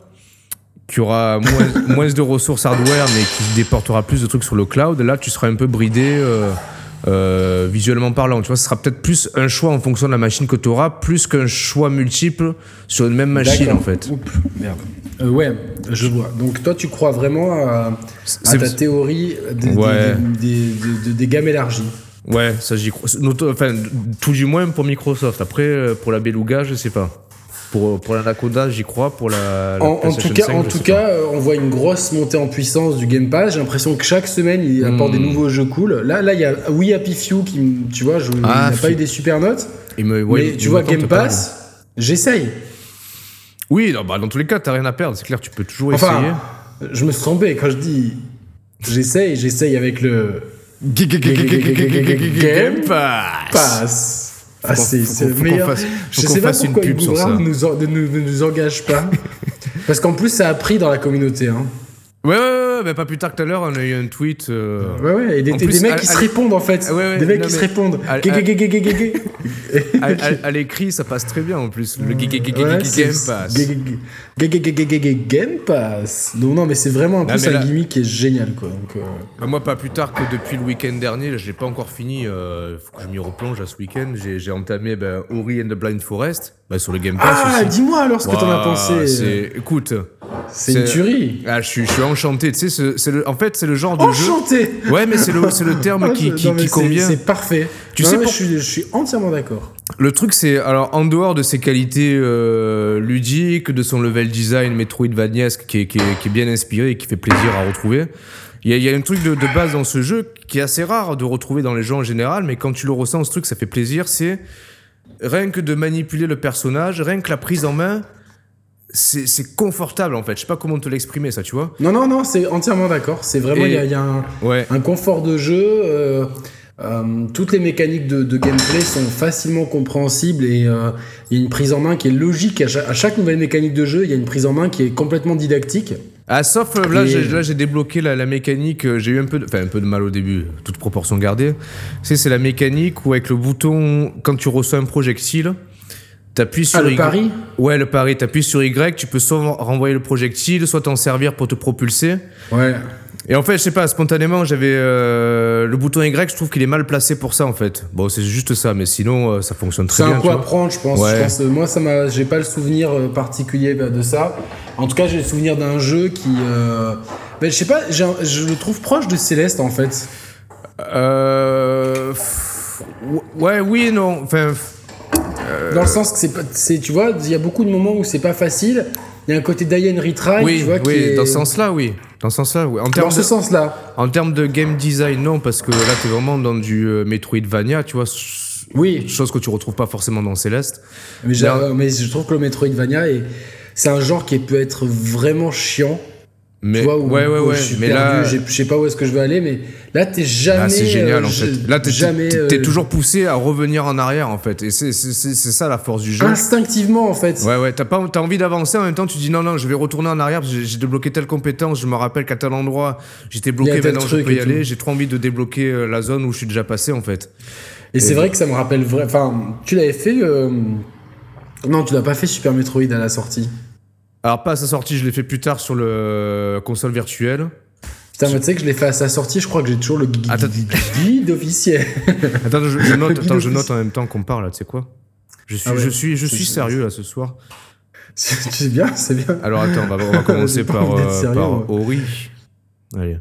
qui aura moins, moins de ressources hardware, mais qui déportera plus de trucs sur le cloud. Là, tu seras un peu bridé euh, euh, visuellement parlant. Tu vois, ce sera peut-être plus un choix en fonction de la machine que tu auras, plus qu'un choix multiple sur une même machine, en fait. Oups, merde. Euh, ouais, je vois. Donc toi, tu crois vraiment à, à ta théorie des, des- Ouais. des, des- des- des gammes élargies. Ouais, ça j'y crois. Enfin, tout du moins pour Microsoft. Après, euh, pour la Beluga, je sais pas. Pour, pour l'Anaconda, j'y crois. Pour la, la En, tout cas, 5, en tout cas euh, on voit une grosse montée en puissance du Game Pass. J'ai l'impression que chaque semaine, il apporte Hmm. des nouveaux jeux cool. Là, là, il y a We Happy Few qui, tu vois, je, Ah, il n'a pas eu des super notes. me- ouais, mais tu vois, Game pas, Pass, j'essaye. Oui, non, bah, dans tous les cas, t'as rien à perdre. C'est clair, tu peux toujours essayer. Enfin, je me suis trompé quand je dis j'essaye, j'essaye avec le Game Pass. Ah, c'est le meilleur. fasse- je sais pas fasse une pourquoi pub sur ça. nous en- nous- ne nous engage pas. Parce qu'en plus, ça a pris dans la communauté. Hein. Ouais, ouais, ouais, mais pas plus tard que tout à l'heure, on a eu un tweet. euh, Ouais, ouais, et des, plus, des mecs à- qui se à- répondent en fait. Ouais, ouais, des mecs non, qui se répondent. à- à- l'écrit, ça passe très bien en plus. Le Game Ouais, Pass. Game Pass. Donc, non, mais c'est vraiment en Ah, plus un gimmick qui est génial. Quoi. Euh, Bah, moi, pas plus tard que depuis le week-end dernier, l'ai pas encore fini. euh, faut que je m'y replonge à ce week-end. J'ai j'ai entamé ben, Ori and the Blind Forest bah, sur le Game Pass Ah, dis-moi alors ce que t'en as pensé. Écoute, C'est une tuerie. ah, je, suis, je suis enchanté. Tu sais, c'est- c'est le- en fait, c'est le genre de jeu. Enchanté. Ouais, mais c'est le, le terme qui, qui, non, convient. C'est parfait. Tu Non, sais pour- je, suis, je suis entièrement d'accord. Le truc, c'est alors en dehors de ses qualités euh, ludiques, de son level design Metroidvaniesque qui est, qui, est, qui est bien inspiré et qui fait plaisir à retrouver. Il y a, il y a un truc de, de base dans ce jeu qui est assez rare de retrouver dans les jeux en général, mais quand tu le ressens, ce truc, ça fait plaisir. C'est rien que de manipuler le personnage, rien que la prise en main, c'est confortable en fait. Je sais pas comment te l'exprimer, ça, tu vois. Non, non, non, c'est entièrement d'accord. C'est vraiment, Et- il y a, il y a un, Ouais. un confort de jeu. euh, euh, toutes les mécaniques de, de gameplay sont facilement compréhensibles et euh, il y a une prise en main qui est logique. À chaque, à chaque nouvelle mécanique de jeu, il y a une prise en main qui est complètement didactique. Ah, sauf là, Et- j'ai, là, j'ai débloqué la, la mécanique. J'ai eu un peu, de, un peu de mal au début, toute proportion gardée. C'est la mécanique où avec le bouton, quand tu reçois un projectile, T'appuies sur Ah, le Y. pari Ouais, le pari. T'appuies sur Y, tu peux soit renvoyer le projectile, soit t'en servir pour te propulser. Ouais. Et en fait, je sais pas, spontanément, j'avais euh, le bouton Y, je trouve qu'il est mal placé pour ça en fait. Bon, c'est juste ça, mais sinon, euh, ça fonctionne très C'est bien. un tu coup à prendre, je pense. Ouais. Je pense, euh, moi, ça m'a, j'ai pas le souvenir euh, particulier de ça. En tout cas, j'ai le souvenir d'un jeu qui, bah, je sais pas, un- je le trouve proche de Céleste en fait. Euh... Ouais, oui non. Enfin, Dans le sens que c'est, pas- c'est, tu vois, il y a beaucoup de moments où c'est pas facile. Il y a un côté die and retry, oui, tu vois, qui est dans ce sens-là, oui. Dans ce sens-là, oui. En dans ce de, sens-là. en termes de game design, non, parce que là, t'es vraiment dans du euh, Metroidvania, tu vois. Oui, Chose que tu retrouves pas forcément dans Céleste. mais, mais je trouve que le Metroidvania est, c'est un genre qui peut être vraiment chiant. Mais tu vois, où, ouais, ouais, où ouais. je suis mais perdu, là, je sais pas où est-ce que je vais aller, mais là, t'es jamais. là, c'est génial euh, en je- fait. Là, t'es, jamais. t'es- euh, toujours poussé à revenir en arrière en fait. Et c'est, c'est, c'est, c'est ça la force du jeu. Instinctivement, en fait. Ouais, ouais, t'as, pas, t'as envie d'avancer, en même temps tu dis non, non, je vais retourner en arrière, parce que j'ai, débloqué telle compétence, je me rappelle qu'à tel endroit j'étais bloqué, maintenant je peux y aller, j'ai trop envie de débloquer euh, la zone où je suis déjà passé en fait. Et c'est vrai que ça me rappelle vrai. Enfin, tu l'avais fait. euh, Non, tu l'as pas fait Super Metroid à la sortie. Alors pas à sa sortie, je l'ai fait plus tard sur le console virtuelle. Putain, mais tu sais que je l'ai fait à sa sortie, je crois que j'ai toujours le Attends. guide officiel. Attends, je, je note, attends, je note en même temps qu'on parle tu sais quoi? Je suis, Ah ouais. je suis, je suis sérieux là ce soir. c'est bien, c'est bien. Alors attends, on va, on va commencer par, euh, sérieux, par moi. Ori. Allez.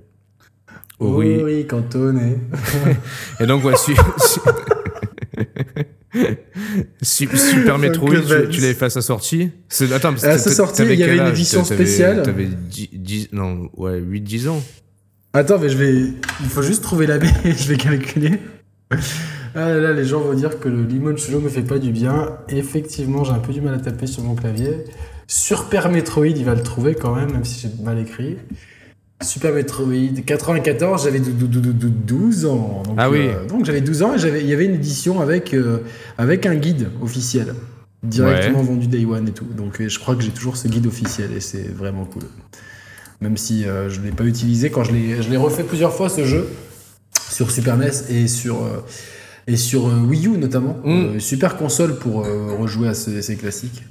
Ori. Oui, cantonné. Et donc, ouais, Su- Super Metroid, tu, tu l'avais fait à sa sortie? Attends, À sa sortie, il y avait une édition spéciale. T'avais 10, 10 non, ouais, 8-10 ans. Attends, mais je vais. Il faut juste trouver la baie, je vais calculer. Ah là là, les gens vont dire que le limoncello me fait pas du bien. Effectivement, j'ai un peu du mal à taper sur mon clavier. Super Metroid, il va le trouver quand même, même si j'ai mal écrit. Super Metroid 94, j'avais dou- dou- dou- dou- dou- 12 ans. Donc, Ah oui. euh, donc j'avais 12 ans et il y avait une édition avec, euh, avec un guide officiel. Directement vendu Day One et tout. Donc euh, je crois que j'ai toujours ce guide officiel et c'est vraiment cool. Même si euh, je ne l'ai pas utilisé quand je l'ai refait plusieurs fois ce jeu sur Super NES et sur, et sur Wii U notamment. Mm. Super console pour rejouer à ce- ces classiques.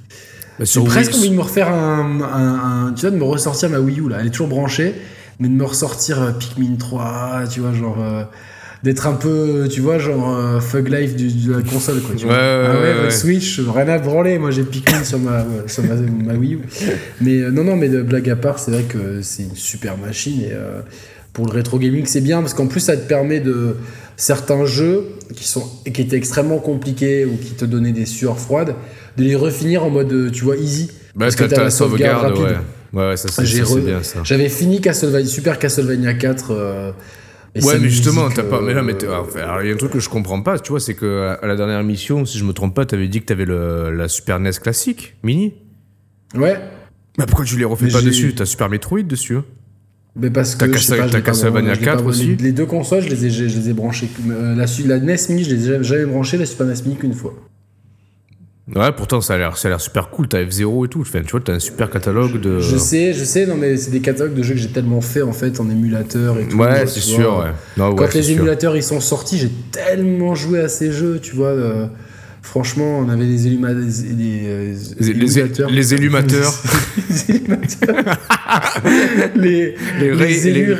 Bah, J'ai presque envie de me refaire un, un- un- Tu vois, de me ressortir ma Wii U là. Elle est toujours branchée, mais de me ressortir euh, Pikmin 3, tu vois, genre. euh, D'être un peu, tu vois, genre euh, Fug Life du- de la console, quoi. Tu vois. Ouais, ouais, ah ouais, ouais, ouais. Switch, rien à branler. Moi, j'ai Pikmin sur ma, sur ma, ma Wii U. Mais euh, non, non, mais de blague à part, c'est vrai que c'est une super machine. Et euh, pour le rétro gaming, c'est bien parce qu'en plus, ça te permet de. Certains jeux qui, sont, qui étaient extrêmement compliqués ou qui te donnaient des sueurs froides, de les refinir en mode, euh, tu vois, easy. Bah, parce que t'as la sauvegarde, rapide. Ouais. Ouais, ça c'est ça, c'est re- bien ça. J'avais fini Castlevania, Super Castlevania 4. euh, et Ouais, mais justement, t'as pas. Mais là, mais alors, il y a un truc que je comprends pas, tu vois, c'est que à la dernière émission, si je me trompe pas, t'avais dit que t'avais le, la Super NES classique, mini. Ouais, Mais pourquoi tu les refais Mais pas dessus? T'as Super Metroid dessus hein mais parce T'as que. t'as Castlevania vraiment- je l'ai pas 4 vraiment- aussi? Les deux consoles, je les ai, je les ai branchées. Euh, la, la NES Mini, je les ai jamais branchées, la Super NES Mini qu'une fois. Ouais, pourtant ça a l'air, ça a l'air super cool. T'as F0 et tout. Enfin, tu vois, t'as un super catalogue de. Je sais, je sais, non mais c'est des catalogues de jeux que j'ai tellement fait en fait en émulateur et tout. Ouais, c'est sûr. Ouais. Non, Quand ouais, les sûr. émulateurs ils sont sortis, j'ai tellement joué à ces jeux, tu vois. euh, franchement, on avait Les, les, émulateurs. les élumateurs. les les, Les élus les-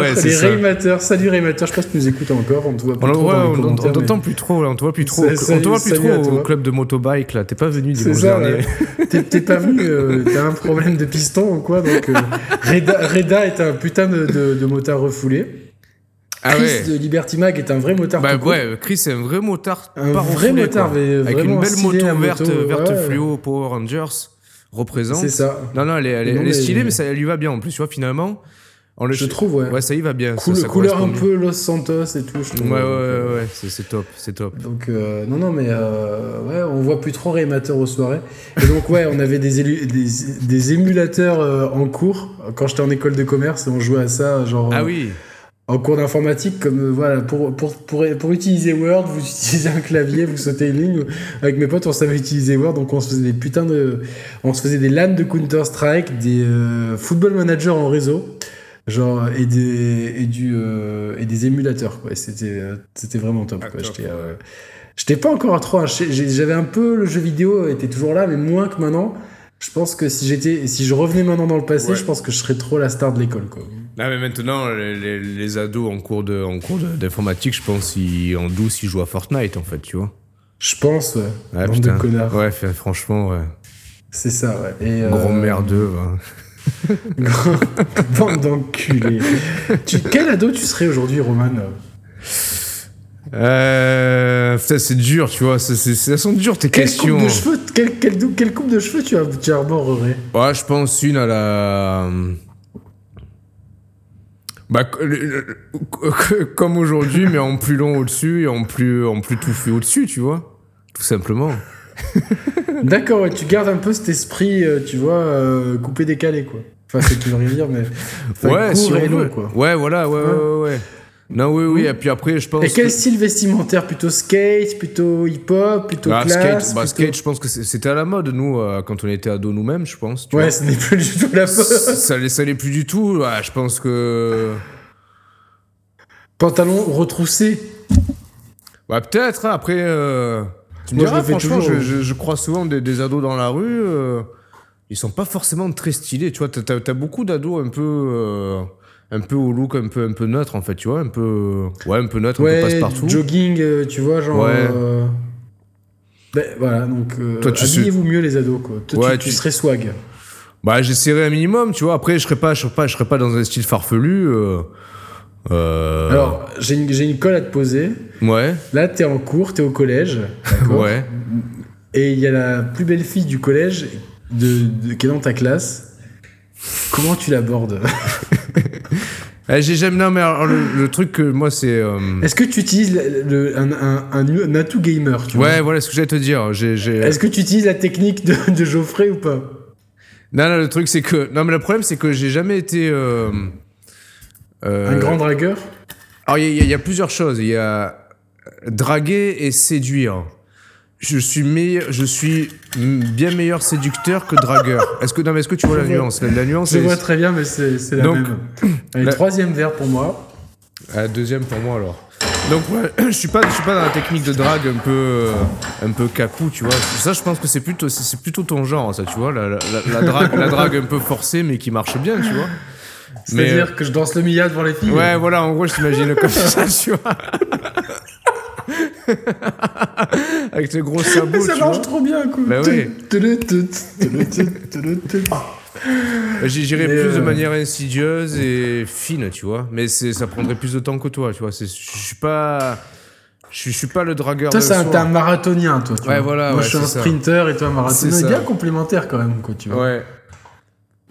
ouais, c'est les ça. Raymateurs. Salut Raymateurs, je pas si tu nous écoutes encore, on te voit On, plus trop ouais, on, on, t'entend mais- plus trop, là, on te voit plus trop. Salut, on te voit plus trop au club de motobike, là. T'es pas venu dimanche dernier. T'es- T'es pas venu, euh, t'as un problème de piston ou quoi Donc, euh, Reda, Reda est un putain de, de, de motard refoulé. Ah Chris ouais. de Liberty Mag est un vrai motard. Bah ouais, Chris c'est un vrai motard. Un vrai motard, mais Avec une belle moto verte, verte fluo Power Rangers représente. C'est ça. Non, non, elle est, elle est, Non, elle est mais- stylée, mais ça elle lui va bien en plus, tu vois, finalement. On le Je trouve, ouais. Ouais, ça y va bien. Cool- ça couleur un peu Los Santos et tout. je. Ouais, ouais, ouais, ouais, c'est top, c'est top. Donc, euh, non, non, mais euh, ouais, on voit plus trop Raymateur aux soirées. Et donc, ouais, on avait des, élu- des, des émulateurs euh, en cours. Quand j'étais en école de commerce, et on jouait à ça, genre. Ah euh, oui. En cours d'informatique, comme euh, voilà, pour, pour, pour, pour utiliser Word, vous utilisez un clavier, vous sautez une ligne. Avec mes potes, on savait utiliser Word, donc on se faisait des putains de. On se faisait des LAN de Counter-Strike, des euh, Football Manager en réseau, genre, et des, et du, euh, et des émulateurs, quoi. C'était, euh, c'était vraiment top, Ah, quoi. J'étais, euh, J'étais pas encore trop. J'avais un peu le jeu vidéo était toujours là, mais moins que maintenant. Je pense que si j'étais, si je revenais maintenant dans le passé, je pense que je serais trop la star de l'école, quoi. Ah mais maintenant, les, les, ados en cours de, en cours d'informatique, je pense, ils, en douce, ils jouent à Fortnite, en fait, tu vois. Je pense, ouais. ouais Bande de connards. Ouais, franchement, ouais. C'est ça, ouais. Et, Gros euh... merdeux, ouais. Bande d'enculés. tu... Quel ado tu serais aujourd'hui, Roman? Euh, c'est dur, tu vois. C'est, c'est, ça sont dures tes quelle questions. Coupe de cheveux, quelle, quelle, quelle, coupe de cheveux tu, as, tu arborerais Ouais, je pense une à la. Bah, comme aujourd'hui, mais en plus long au-dessus et en plus, en plus touffu au-dessus, tu vois. Tout simplement. D'accord, ouais, tu gardes un peu cet esprit, euh, tu vois, euh, coupé décalé, quoi. Enfin, c'est ce que je veux dire, mais. ouais, si on quoi. Ouais, voilà, ouais, ouais, ouais. ouais. Non, oui, oui, et puis après, je pense. Et quel style vestimentaire? Plutôt skate, plutôt hip-hop, plutôt bah, classe skate, bah, skate, je pense que c'était à la mode, nous, euh, quand on était ados nous-mêmes, je pense. ouais, ce n'est plus du tout la mode. Ça, l'est plus du tout, ouais, je pense que. Pantalon retroussé Bah, peut-être, hein, après. Euh... Tu me diras, franchement, je, je, je, crois souvent des, des, ados dans la rue, euh, ils sont pas forcément très stylés, tu vois. T'as as, beaucoup d'ados un peu. Un peu au look un peu un peu neutre en fait tu vois un peu ouais un peu neutre un peu passe partout jogging euh, tu vois genre ouais. Euh, ben, voilà donc euh, habillez-vous mieux les ados quoi. Toi, ouais, tu, tu, serais swag. Bah j'essaierai un minimum tu vois. Après je serais pas je serais pas je serais pas dans un style farfelu euh... alors j'ai une, une colle à te poser. Ouais. Là t'es en cours t'es au collège ouais. Et il y a la plus belle fille du collège de, de, qui est dans ta classe comment tu l'abordes Eh, j'ai jamais. Non, mais le, truc que moi, c'est. Euh, Est-ce que tu utilises le, un, un, un, atout gamer tu Ouais, voilà ce que j'allais te dire. Est-ce que tu utilises la technique de, de Geoffrey ou pas? Non, non, le truc, c'est que. Non, mais le problème, c'est que j'ai jamais été. Euh, euh... Un grand dragueur? Alors, il y, y, a plusieurs choses. Il y a draguer et séduire je suis meilleur, je suis bien meilleur séducteur que dragueur. Est-ce que non, est-ce que tu vois la nuance? La, nuance. Je vois très bien, mais c'est la même. Allez, troisième verre pour moi. Ah, deuxième pour moi alors. Donc ouais, je suis pas, je suis pas dans la technique de drague un peu, un peu cacou, tu vois. Ça, je pense que c'est plutôt, c'est plutôt ton genre, ça, tu vois, la, la, drague, la drague un peu forcée, mais qui marche bien, tu vois. C'est-à-dire euh, que je danse le mia devant les filles. Ouais, voilà, en gros, je t'imagine comme ça, tu vois. Avec tes gros sabots. ça marche trop bien, quoi. Bah oui. J'irais plus de euh, manière insidieuse et fine, tu vois. Mais ça prendrait plus de temps que toi, tu vois. Je suis pas. Je suis pas le dragueur. Toi, c'est un, marathonien, toi. Tu ouais, voilà. Moi, je suis un sprinter et toi, un marathonien. C'est bien complémentaire quand même, quoi, tu vois. Ouais.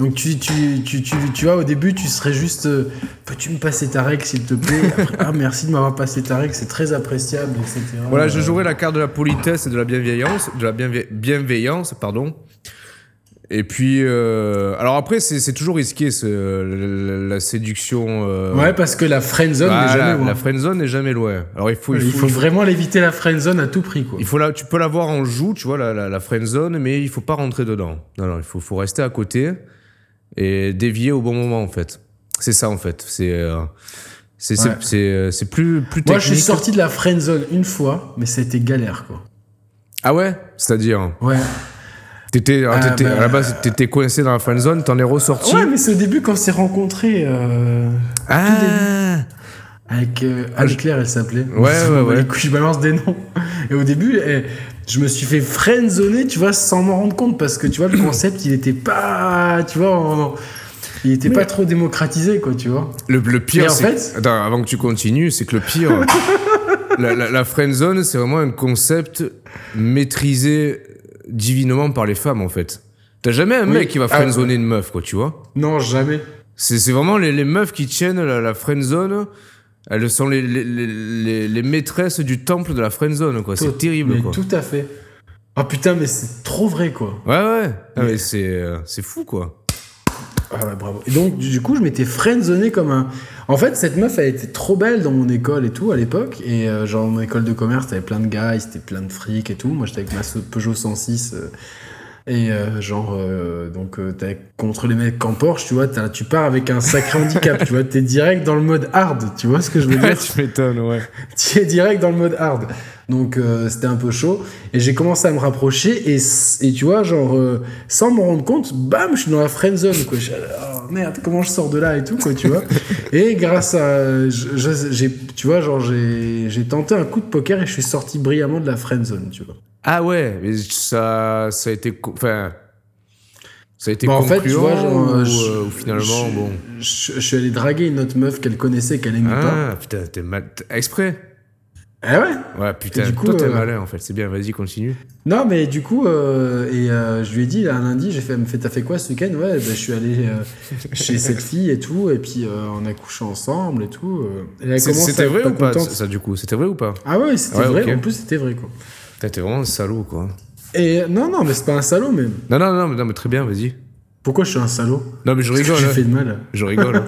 Donc tu, tu, tu, tu, tu vois, au début, tu serais juste euh, Peux-tu me passer ta règle, s'il te plaît Ah, merci de m'avoir passé ta règle, c'est très appréciable, etc. Voilà, je jouerai la carte de la politesse et de la bienveillance, de la bienveillance, pardon. Et puis, euh, alors après, c'est toujours risqué ce, la, séduction. Euh... Ouais, parce que la friendzone n'est jamais loin. La friendzone n'est jamais loin. Alors il faut, il, faut, vraiment l'éviter la friendzone à tout prix, quoi. Il faut la, tu peux l'avoir en joue, tu vois, la, la, la friendzone, mais il faut pas rentrer dedans. Non, non, il faut, faut rester à côté et dévier au bon moment en fait. C'est ça en fait. C'est euh, c'est euh, c'est plus plus technique. Moi je suis sorti de la friend zone une fois, mais ça a été galère quoi. Ah ouais, c'est-à-dire? Ouais. T'étais, ah, bah, à la base, t'étais coincé dans la friend zone, t'en es ressorti? Ouais, mais c'est au début quand on s'est rencontrés. Euh, ah. Avec euh, Anne-Claire, elle s'appelait. Ouais, ouais, ouais. je balance des noms. Et au début, je me suis fait friendzoner, tu vois, sans m'en rendre compte, parce que tu vois, le concept, il était pas, tu vois, il était pas trop démocratisé, quoi, tu vois. Le, pire, en fait... Attends, avant que tu continues, c'est que le pire, la, la, la friendzone, c'est vraiment un concept maîtrisé divinement par les femmes, en fait. T'as jamais un mec qui va ah, friendzoner une meuf, quoi, tu vois Non, jamais. C'est vraiment les, les, meufs qui tiennent la, la friendzone elles sont les, les, les, les, maîtresses du temple de la friendzone, quoi. C'est terrible, quoi. Tout à fait. Ah putain, mais c'est trop vrai, quoi. Ouais, ouais. Ah, mais c'est, euh, c'est fou, quoi. Ah ouais, bravo. Et donc, du coup, je m'étais friendzoné comme un. En fait, cette meuf, elle était trop belle dans mon école et tout à l'époque. Et euh, genre, mon école de commerce, t'avais plein de gars, c'était plein de fric et tout. Moi, j'étais avec ma Peugeot 106. Euh, Et euh, genre, euh, donc, euh, t'as- contre les mecs en Porsche, tu vois, t'as- tu pars avec un sacré handicap, tu vois, t'es direct dans le mode hard, tu vois ce que je veux dire tu m'étonnes, ouais. Tu es direct dans le mode hard. Donc euh, c'était un peu chaud. Et j'ai commencé à me rapprocher et, et tu vois, genre, euh, sans me rendre compte, bam, je suis dans la friend zone, quoi. Je suis là, oh, merde, comment je sors de là et tout, quoi, tu vois. et grâce à. je- tu vois, genre, j'ai, tenté un coup de poker et je suis sorti brillamment de la friend zone, tu vois. Ah ouais, mais ça, ça a été. Enfin. Ça a été Bah, en fait, tu vois, genre, ou, euh, euh, je- ou finalement, je, bon. Je, je suis allé draguer une autre meuf qu'elle connaissait, qu'elle aimait pas. Ah, putain, t'es mal. Exprès Ah ouais Ouais, putain, Et du coup, toi t'es euh, malin en fait, c'est bien, vas-y, continue. Non, mais du coup, euh, et euh, je lui ai dit un lundi, j'ai fait, fait, t'as fait quoi ce week-end? Ouais, bah, je suis allé euh, chez cette fille et tout, et puis on a couché ensemble et tout. C'était vrai ou pas ça du coup? C'était vrai ou pas? Ah ouais, c'était Ouais, vrai. ok. En plus, c'était vrai quoi. T'es vraiment un salaud quoi. Et non, non, mais c'est pas un salaud, mais Non, non, non, mais, non, mais très bien, vas-y. pourquoi je suis un salaud? Non, mais je Parce que rigole. hein. fait de mal. Je rigole. hein.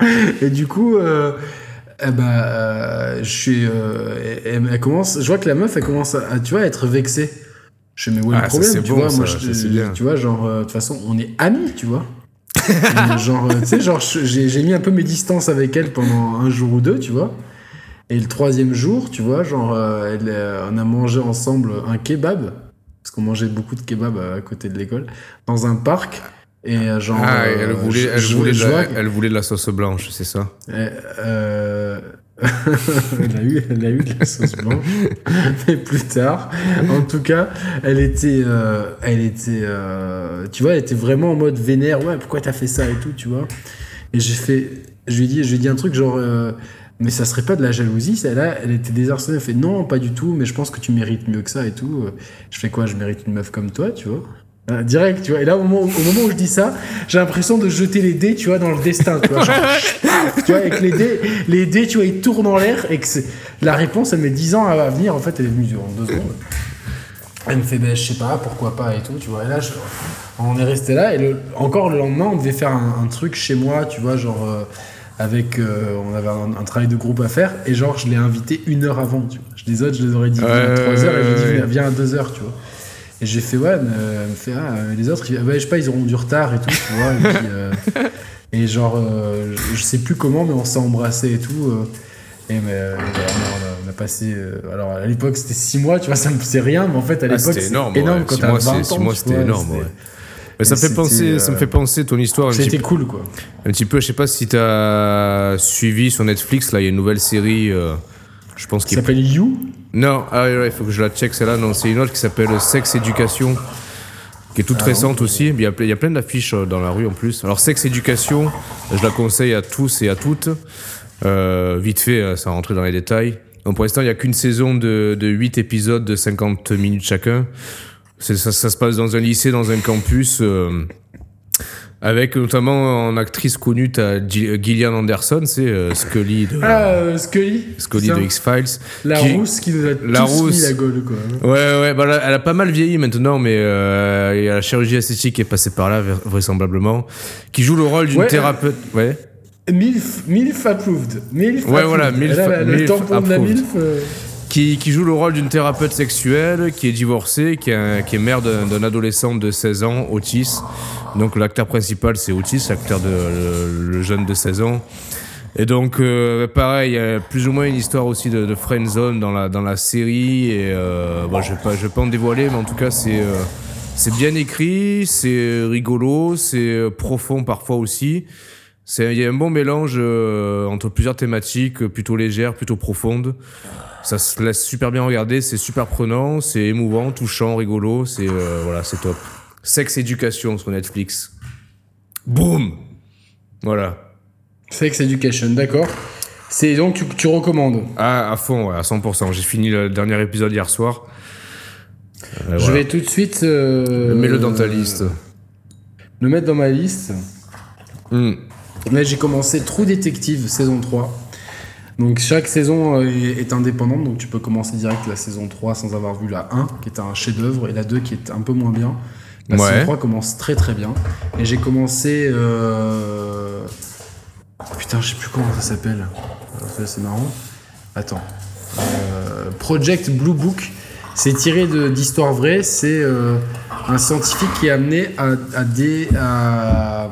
Et du coup, eh ben, euh, je suis, euh, elle, elle commence, je vois que la meuf, elle commence à, tu vois, à être vexée. Je me mais où est Ah, le ça, problème, c'est tu bon, vois, moi, ça, je, ça, bien. tu vois, genre, euh, de toute façon, on est amis, tu vois. Genre, tu sais, genre, j'ai j'ai mis un peu mes distances avec elle pendant un jour ou deux, tu vois. Et le troisième jour, tu vois, genre, elle, on a mangé ensemble un kebab, parce qu'on mangeait beaucoup de kebab à côté de l'école, dans un parc. Et euh, genre, Ah, euh, elle voulait, je- elle, je- voulait la, elle voulait de la sauce blanche, c'est ça? Euh, euh, elle, a eu, elle a eu de la sauce blanche, mais plus tard. En tout cas, elle était, euh, elle était, euh, tu vois, elle était vraiment en mode vénère. Ouais, pourquoi t'as fait ça et tout, tu vois. Et j'ai fait, je lui ai dit, je lui ai dit un truc genre, euh, mais ça serait pas de la jalousie, celle-là. Elle était désarçonnée. Elle fait non, pas du tout, mais je pense que tu mérites mieux que ça et tout. Je fais quoi? Je mérite une meuf comme toi, tu vois. Euh, direct, tu vois. Et là, au moment, au moment où je dis ça, j'ai l'impression de jeter les dés, tu vois, dans le destin, tu vois. Genre, tu vois, avec les dés, les dés, tu vois, ils tournent en l'air et que c'est- la réponse, elle met 10 ans à venir. En fait, elle est venue en deux secondes. Elle me fait, ben, je sais pas, pourquoi pas et tout, tu vois. Et là, je- on est resté là et le- encore le lendemain, on devait faire un, un truc chez moi, tu vois, genre euh, avec, euh, on avait un, un travail de groupe à faire et genre, je l'ai invité une heure avant, tu vois. Les autres, je les aurais dit viens à Ouais, 3 heures et je lui ai dit ouais, viens- viens à 2 heures, tu vois. Et j'ai fait, ouais, mais, euh, me fait, ah, euh, les autres, ils, ouais, je sais pas, ils auront du retard et tout, tu vois. Et, puis, euh, et genre, euh, je, je sais plus comment, mais on s'est embrassé et tout. euh, et mais, euh, on, a, on a passé. euh, alors à l'époque, c'était 6 mois, tu vois, ça me c'est rien, mais en fait, à Ah, l'époque, c'était énorme, énorme, ouais. quand Six t'as mois, 20 ans. mois, c'était énorme, ouais. Mais ça, me fait penser, ça me euh, fait penser ton histoire C'était cool, quoi. un petit peu. Je sais pas si t'as suivi sur Netflix, là, il y a une nouvelle série. euh, je pense Qui s'appelle You? Non, ah ouais, il faut que je la check celle-là. Non, c'est une autre qui s'appelle Sex Éducation, qui est toute Ah, récente aussi. Il y, a, ple- il y a plein d'affiches euh, dans la rue en plus. Alors, Sex Éducation, je la conseille à tous et à toutes. Euh, vite fait, euh, sans rentrer dans les détails. Donc, pour l'instant, il n'y a qu'une saison de, de 8 épisodes de 50 minutes chacun. Ça, ça se passe dans un lycée, dans un campus. euh, avec notamment en actrice connue, t'as Gi- Gillian Anderson, c'est euh, Scully de, Ah, euh, Scully. De X-Files. La qui- rousse qui nous a La tous rousse. mis la gueule, quoi. Ouais, ouais, bah là, elle a pas mal vieilli maintenant, mais euh, il y a la chirurgie esthétique qui est passée par là, vra- vraisemblablement, qui joue le rôle d'une Ouais, thérapeute. Ouais. Milf, Milf approved. Milf Ouais, approved. voilà, Milf- la- le Milf tampon de la approved. Milf. euh, Qui, qui joue le rôle d'une thérapeute sexuelle, qui est divorcée, qui est, qui est mère d'un d'un adolescent de 16 ans, autiste. Donc l'acteur principal, c'est Otis, l'acteur de le, le jeune de 16 ans. Et donc, euh, pareil, il y a plus ou moins une histoire aussi de, de friend zone dans la, dans la série. Et euh, bon, je vais pas, je vais pas en dévoiler, mais en tout cas, c'est euh, c'est bien écrit, c'est rigolo, c'est euh, profond parfois aussi. C'est il y a un bon mélange euh, entre plusieurs thématiques, plutôt légères, plutôt profondes. Ça se laisse super bien regarder, c'est super prenant, c'est émouvant, touchant, rigolo, c'est euh, voilà, c'est top. Sex Education sur Netflix. Boum. Voilà. Sex Education, d'accord. C'est donc tu, tu recommandes. Ah, à fond, ouais, à 100%. J'ai fini le dernier épisode hier soir. Euh, Je voilà. vais tout de suite. euh, Mets-le dans ta liste. Le mettre dans ma liste. Hmm. Là, j'ai commencé True Detective saison 3. Donc, chaque saison euh, est, est indépendante. Donc, tu peux commencer direct la saison 3 sans avoir vu la 1, qui est un chef-d'œuvre, et la 2 qui est un peu moins bien. La Ouais. saison 3 commence très très bien. Et j'ai commencé. euh, Putain, je sais plus comment ça s'appelle. Euh, C'est marrant. Attends. Euh, Project Blue Book, c'est tiré d'histoires vraies. C'est euh, un scientifique qui est amené à, à-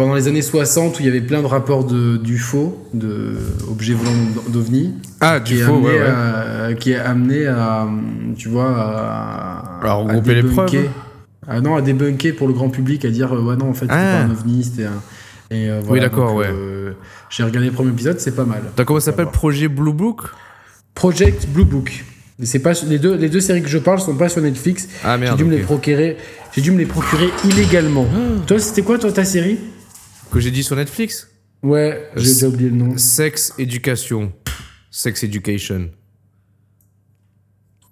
pendant les années 60, où il y avait plein de rapports de- d'UFO, de objets volants d'OVNI, Ah, du faux, amené ouais, ouais. à- qui est amené à, tu vois, à, À regrouper les preuves. Ah non, à débunker pour le grand public, à dire, euh, ouais, non, en fait, c'était Ah. pas un ovni, c'était un. Et, euh, voilà, d'accord, donc, ouais. euh, J'ai regardé le premier épisode, c'est pas mal. T'as comment ça s'appelle. Projet Blue Book? Project Blue Book. Pas les deux les deux séries que je parle sont pas sur Netflix. Ah J'ai dû me les ok. procurer. J'ai dû me les procurer illégalement. Toi, c'était quoi toi ta série? Que j'ai dit sur Netflix Ouais, j'ai déjà oublié le nom. Sex Education. Sex Education.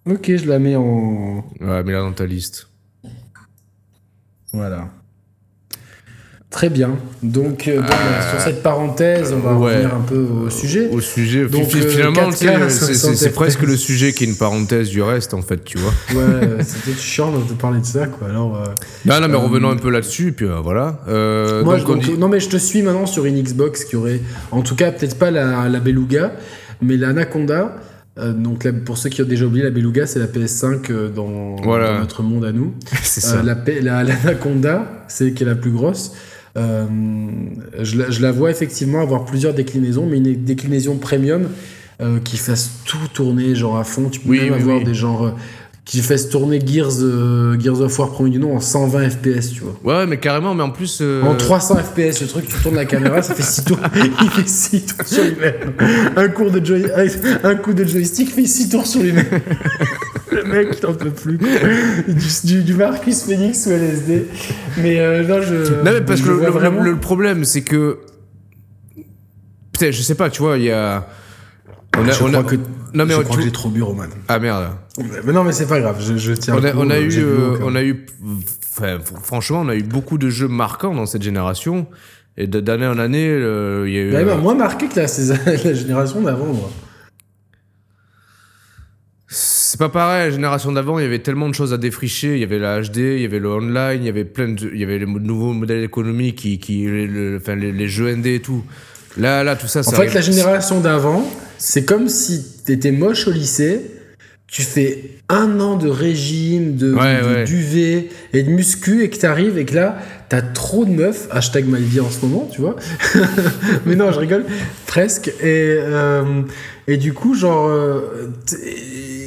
Ok, je la mets en Ouais, mets-la dans ta liste. voilà. Très bien. Donc, euh, bon, bah, sur cette parenthèse, on va ouais. revenir un peu au sujet. Au sujet, Donc, euh, finalement, 4K, tu sais, c'est- c'est 60 c'est presque le sujet qui est une parenthèse du reste, en fait, tu vois. Ouais, c'était chiant de parler de ça, quoi. Alors, euh, Non, non, mais Euh, revenons un peu là-dessus, puis euh, voilà. Euh, Moi, donc, je- on donc, dit- non mais je te suis maintenant sur une Xbox qui aurait, en tout cas peut-être pas la, la Beluga, mais l'Anaconda. euh, donc pour ceux qui ont déjà oublié, la Beluga c'est la PS5 euh, dans, Voilà. dans notre monde à nous. c'est Euh, ça. la la- l'Anaconda, c'est qui est la plus grosse. Euh, je, la, je la vois effectivement avoir plusieurs déclinaisons, mais une déclinaison premium euh, qui fasse tout tourner genre à fond. Tu peux Oui, même oui, avoir oui. des genres qui fassent tourner Gears, euh, Gears of War premier du nom en 120 FPS, tu vois. Ouais, mais carrément, mais en plus. euh, En 300 FPS, le truc, tu tournes la caméra, ça fait 6 tours. Il fait 6 tours sur lui-même. Un, cours de joy- un coup de joystick fait 6 tours sur lui-même. Le mec, il t'en peut plus. Du, Marcus Phoenix ou LSD. Mais euh, non, je. Non, mais parce que le, vraiment. le problème, c'est que. Putain, je sais pas, tu vois, il y a. On a, je on crois a- que, Non, mais je on- crois tu- que j'ai trop bu, Roman. Ah merde. Mais non, mais c'est pas grave, je, je tiens. On a, coup, on a euh, eu, euh, on a eu, enfin, fr- franchement, on a eu beaucoup de jeux marquants dans cette génération. Et d'année en année, euh, il y a eu. Même euh, moins marqué que la, génération d'avant, moi. C'est pas pareil, la génération d'avant, il y avait tellement de choses à défricher. Il y avait la HD, il y avait le online, il y avait plein de, il y avait les nouveaux modèles économiques qui, qui le- le- enfin, les, les jeux ND et tout. Là, là, tout ça, En ça fait, la génération d'avant, c'est comme si t'étais moche au lycée, tu fais un an de régime, de, Ouais, de ouais. duvet et de muscu et que t'arrives et que là, t'as trop de meufs, hashtag Malvia en ce moment, tu vois. Mais non, je rigole, presque. Et, euh, et du coup, genre, euh, t'es-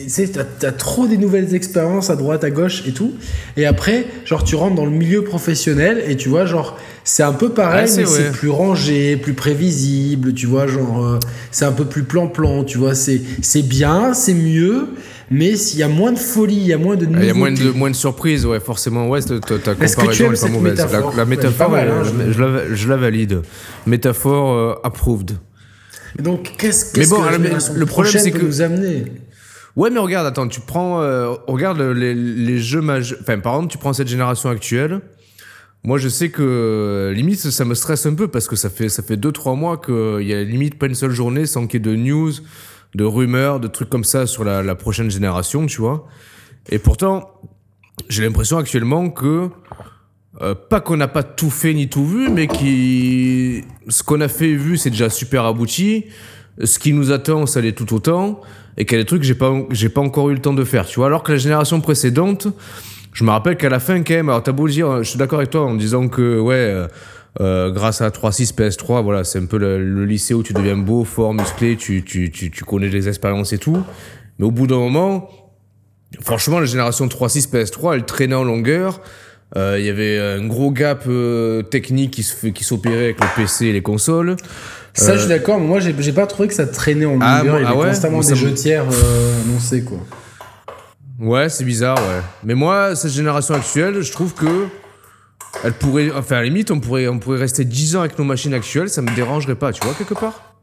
tu sais, t'as, t'as trop des nouvelles expériences à droite, à gauche et tout. Et après, genre, tu rentres dans le milieu professionnel et tu vois, genre, c'est un peu pareil, Ouais, mais c'est plus rangé, plus prévisible, tu vois, genre, euh, c'est un peu plus plan-plan, tu vois, c'est, c'est bien, c'est mieux, mais s'il y a moins de folie, il y a moins de Ah, Il y a moins de, moins de surprises, ouais, forcément. Ouais, ta, comparaison est pas cette mauvaise. métaphore La, la métaphore, mal, hein, je, je la, je la valide. Métaphore euh, approved. Et Donc, qu'est-ce, Mais qu'est-ce bon, que la le- problème, c'est que- nous amener Ouais, mais regarde, attends, tu prends, euh, regarde les, les jeux majeurs. Enfin, par exemple, tu prends cette génération actuelle. Moi, je sais que euh, limite, ça me stresse un peu parce que ça fait ça fait deux trois mois qu'il y a limite pas une seule journée sans qu'il y ait de news, de rumeurs, de trucs comme ça sur la, la prochaine génération, tu vois. Et pourtant, j'ai l'impression actuellement que euh, pas qu'on n'a pas tout fait ni tout vu, mais qui ce qu'on a fait et vu, c'est déjà super abouti. Ce qui nous attend, ça l'est tout autant. Et qu'il y a des trucs que j'ai pas, j'ai pas encore eu le temps de faire, tu vois. Alors que la génération précédente, je me rappelle qu'à la fin, quand même, alors t'as beau dire, je suis d'accord avec toi en disant que, ouais, euh, euh, grâce à 3.6 PS3, voilà, c'est un peu le, le lycée où tu deviens beau, fort, musclé, tu, tu, tu, tu connais les expériences et tout. Mais au bout d'un moment, franchement, la génération 3.6 PS3, elle traînait en longueur. Euh, Il y avait un gros gap euh, technique qui se qui s'opérait avec le PC et les consoles. Ça, Euh, je suis d'accord, mais moi, j'ai, j'ai pas trouvé que ça traînait en Ah, longueur. moi- il y ah avait ouais? constamment des jeux tiers euh, annoncés, quoi. Ouais, c'est bizarre, ouais. Mais moi, cette génération actuelle, je trouve que elle pourrait, enfin, à la limite, on pourrait, on pourrait rester 10 ans avec nos machines actuelles, ça me dérangerait pas, tu vois, quelque part.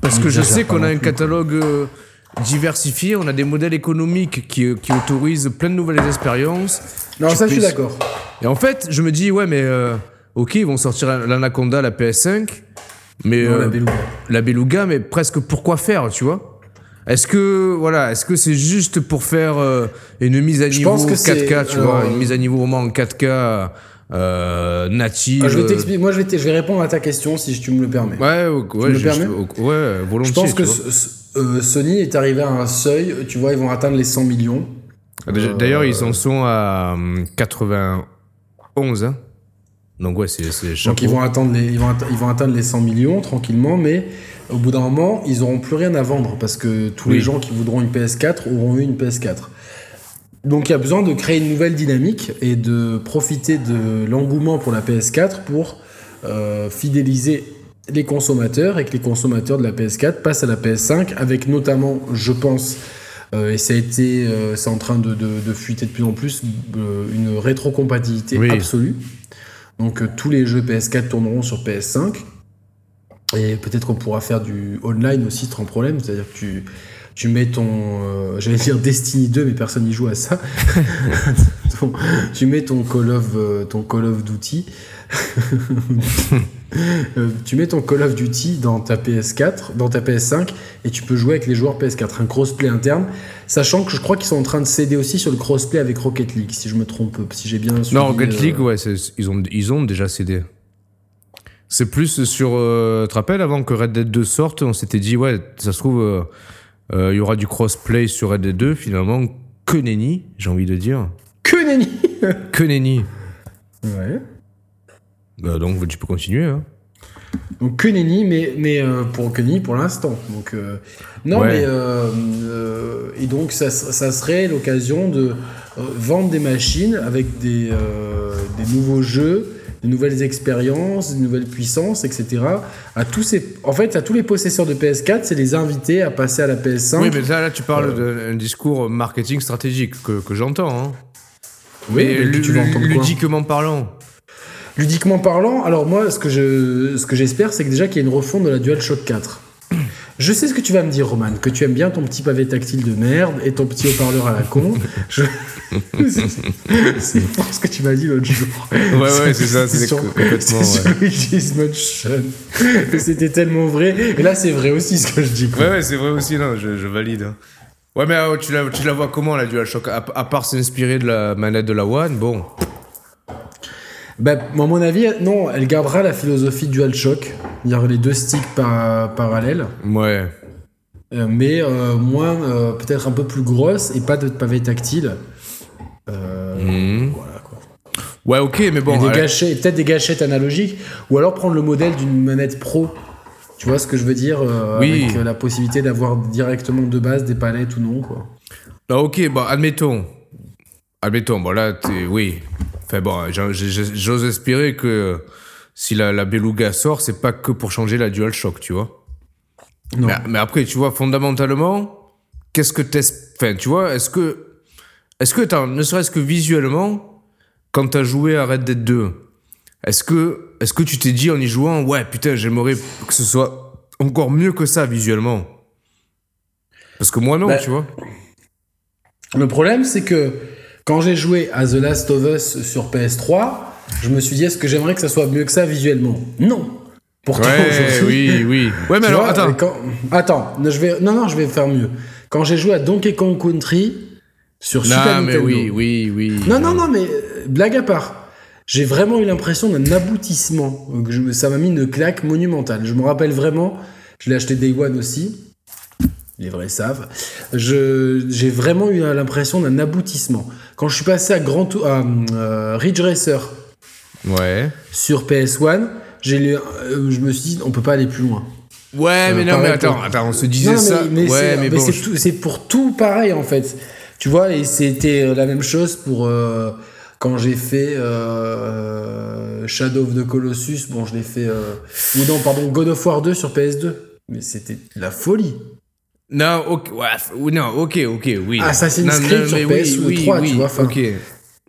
Parce que je sais qu'on a un catalogue euh, diversifié, on a des modèles économiques qui, qui autorisent plein de nouvelles expériences. Non, Tu ça, je suis peux- d'accord. Et en fait, je me dis, ouais, mais euh, ok, ils vont sortir l'Anaconda, la PS5, mais Non, la euh, Beluga. la Beluga, mais presque pourquoi faire, tu vois? Est-ce que voilà, est-ce que c'est juste pour faire euh, une mise à niveau pense que 4K, c'est, tu vois, euh, une mise à niveau vraiment en 4K euh, native Ah, je vais euh. Moi, je vais, te- je vais répondre à ta question si tu me le permets. Ouais, ouais, me je- permets je- ok, ouais, volontiers. Je pense que euh, Sony est arrivé à un seuil, tu vois, ils vont atteindre les 100 millions. Ah, D'ailleurs, ils en sont à hum, 91. Hein. Donc, ouais, c'est. Donc ils vont, atteindre les, ils, vont atte- ils vont atteindre les 100 millions tranquillement, mais au bout d'un moment, ils auront plus rien à vendre parce que tous les gens qui voudront une PS4 auront eu une PS4. Donc il y a besoin de créer une nouvelle dynamique et de profiter de l'engouement pour la PS4 pour euh, fidéliser les consommateurs et que les consommateurs de la PS4 passent à la PS5 avec notamment, je pense, euh, et ça a été, euh, c'est en train de, de- de fuiter de plus en plus, une rétrocompatibilité Oui. absolue. Donc tous les jeux PS4 tourneront sur PS5. Et peut-être qu'on pourra faire du online aussi sans problème. C'est-à-dire que tu, tu mets ton. euh, J'allais dire Destiny 2, mais personne n'y joue à ça. Ton- tu mets ton Call of, euh, ton Call of Duty. Euh, tu mets ton Call of Duty dans ta PS4, dans ta PS5, et tu peux jouer avec les joueurs PS4. Un crossplay interne. Sachant que je crois qu'ils sont en train de céder aussi sur le crossplay avec Rocket League, si je me trompe, si j'ai bien suivi. Non, Rocket euh, League, ouais, ils ont, ils ont déjà cédé. C'est plus sur. Euh, tu te rappelles, avant que Red Dead 2 sorte, on s'était dit, ouais, ça se trouve, euh, euh, il y aura du crossplay sur Red Dead 2. Finalement, que nenni, j'ai envie de dire. Que nenni Que nenni. Ouais. Bah, donc, tu peux continuer. Hein. Donc que nenni, mais, mais euh, pour que nenni pour l'instant. Donc euh, non, Ouais. mais euh, et donc ça, ça serait l'occasion de vendre des machines avec des, des nouveaux jeux, des nouvelles expériences, des nouvelles puissances, etc. À tous ces, en fait, à tous les possesseurs de PS4, c'est les inviter à passer à la PS5. Oui, mais là, là tu parles d'un discours marketing stratégique que, que j'entends. Hein. Oui, mais tu quoi ludiquement parlant. Ludiquement parlant, alors moi, ce que je, ce que j'espère, c'est que déjà qu'il y a une refonte de la DualShock 4. Je sais ce que tu vas me dire, Roman, que tu aimes bien ton petit pavé tactile de merde et ton petit haut-parleur à la con. Je- c'est ce que tu m'as dit l'autre jour. Ouais, ouais, c'est ça, c'est sur, complètement, c'est. C'était tellement vrai. Et là, c'est vrai aussi ce que je dis. quoi. Ouais, ouais, c'est vrai aussi, non, je, je valide. hein. Ouais, mais euh, tu, la, tu la vois comment, la DualShock à, à part s'inspirer de la manette de la One, bon. Bah, à mon avis, non, elle gardera la philosophie DualShock. Il y aura les deux sticks par- parallèles. Ouais. Euh, mais euh, moins, euh, peut-être un peu plus grosse et pas de pavé tactile. Mhm. Voilà quoi. Ouais, ok, mais bon. et des gâchettes, peut-être des gâchettes analogiques, ou alors prendre le modèle d'une manette pro. Tu vois ce que je veux dire Oui. Avec la possibilité d'avoir directement de base des palettes ou non quoi. ah, ok, bon, admettons. Admettons, bon, là, t'es. Oui. Enfin, bon, j'ose espérer que si la, la Beluga sort, c'est pas que pour changer la DualShock, tu vois. Non. Mais, mais après, tu vois, fondamentalement, qu'est-ce que t'es. Enfin, tu vois, est-ce que. Est-ce que, t'as- ne serait-ce que visuellement, quand t'as joué à Red Dead 2, est-ce que, est-ce que tu t'es dit en y jouant, ouais, putain, j'aimerais que ce soit encore mieux que ça visuellement? Parce que moi, non, Bah, tu vois. Le problème, c'est que quand j'ai joué à The Last of Us sur PS3, je me suis dit est-ce que j'aimerais que ça soit mieux que ça visuellement? Non. Pourtant, Ouais, aujourd'hui, oui, oui. Ouais, mais alors, vois, attends. quand- Attends, non, je vais... non, non, je vais faire mieux. Quand j'ai joué à Donkey Kong Country sur Super Non, mais Nintendo. oui, oui, oui. Non, non, non, mais euh, blague à part. J'ai vraiment eu l'impression d'un aboutissement. Ça m'a mis une claque monumentale. Je me rappelle vraiment, je l'ai acheté Day One aussi. Les vrais savent. J'ai vraiment eu l'impression d'un aboutissement. Quand je suis passé à, Grand Tou- à euh, Ridge Racer Ouais. sur PS1, j'ai lu- euh, je me suis dit, on peut pas aller plus loin. Ouais, Euh, mais non, mais attends, pour- attends, on se disait Non, mais- ça. mais ouais, c'est- mais mais bon. c'est je- tout- c'est pour tout pareil en fait. Tu vois, et c'était la même chose pour euh, quand j'ai fait euh, Shadow of the Colossus. Bon, je l'ai fait. euh, ou non, pardon, God of War 2 sur PS2. Mais c'était la folie. Non, ok, ouais, non, ok, ok, oui. Assassin's Non, Creed non, sur mais PS3, tu vois, enfin. Ok.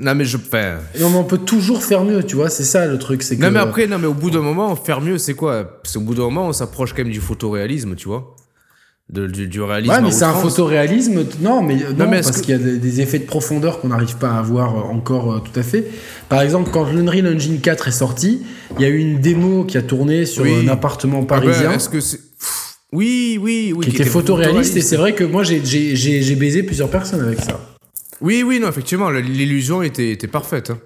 Non, mais je. enfin, Non, mais on peut toujours faire mieux, tu vois. C'est ça le truc, c'est que. Non, mais après, non, mais au bout d'un moment, faire mieux, c'est quoi? C'est au bout d'un moment, on s'approche quand même du photoréalisme, tu vois? De- du, du réalisme. Ouais, mais c'est un photoréalisme. Non, mais non, mais est-ce parce qu'il y a des, des effets de profondeur qu'on n'arrive pas à avoir euh, encore euh, tout à fait. Par exemple, quand l'Unreal Engine 4 est sorti, il y a eu une démo qui a tourné sur Oui. un appartement Ah ben, parisien. Est-ce que c'est. Oui, oui, oui. qui était photoréaliste et c'est vrai que moi j'ai- j'ai j'ai- j'ai baisé plusieurs personnes avec ça. Oui, oui, non, effectivement, l'illusion était, était parfaite. hein.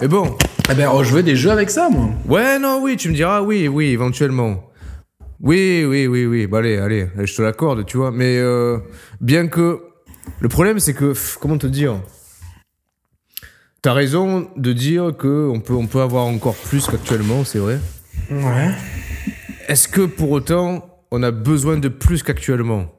Mais bon. Ah ben oh, je veux des jeux avec ça moi. Ouais, non, oui, tu me diras, oui, oui, éventuellement. Oui, oui, oui, oui. Bah, allez, allez, je te l'accorde, tu vois. Mais euh, bien que. Le problème, c'est que. pff, Comment te dire? T'as raison de dire qu'on peut, on peut avoir encore plus qu'actuellement, c'est vrai. Ouais. Est-ce que pour autant, on a besoin de plus qu'actuellement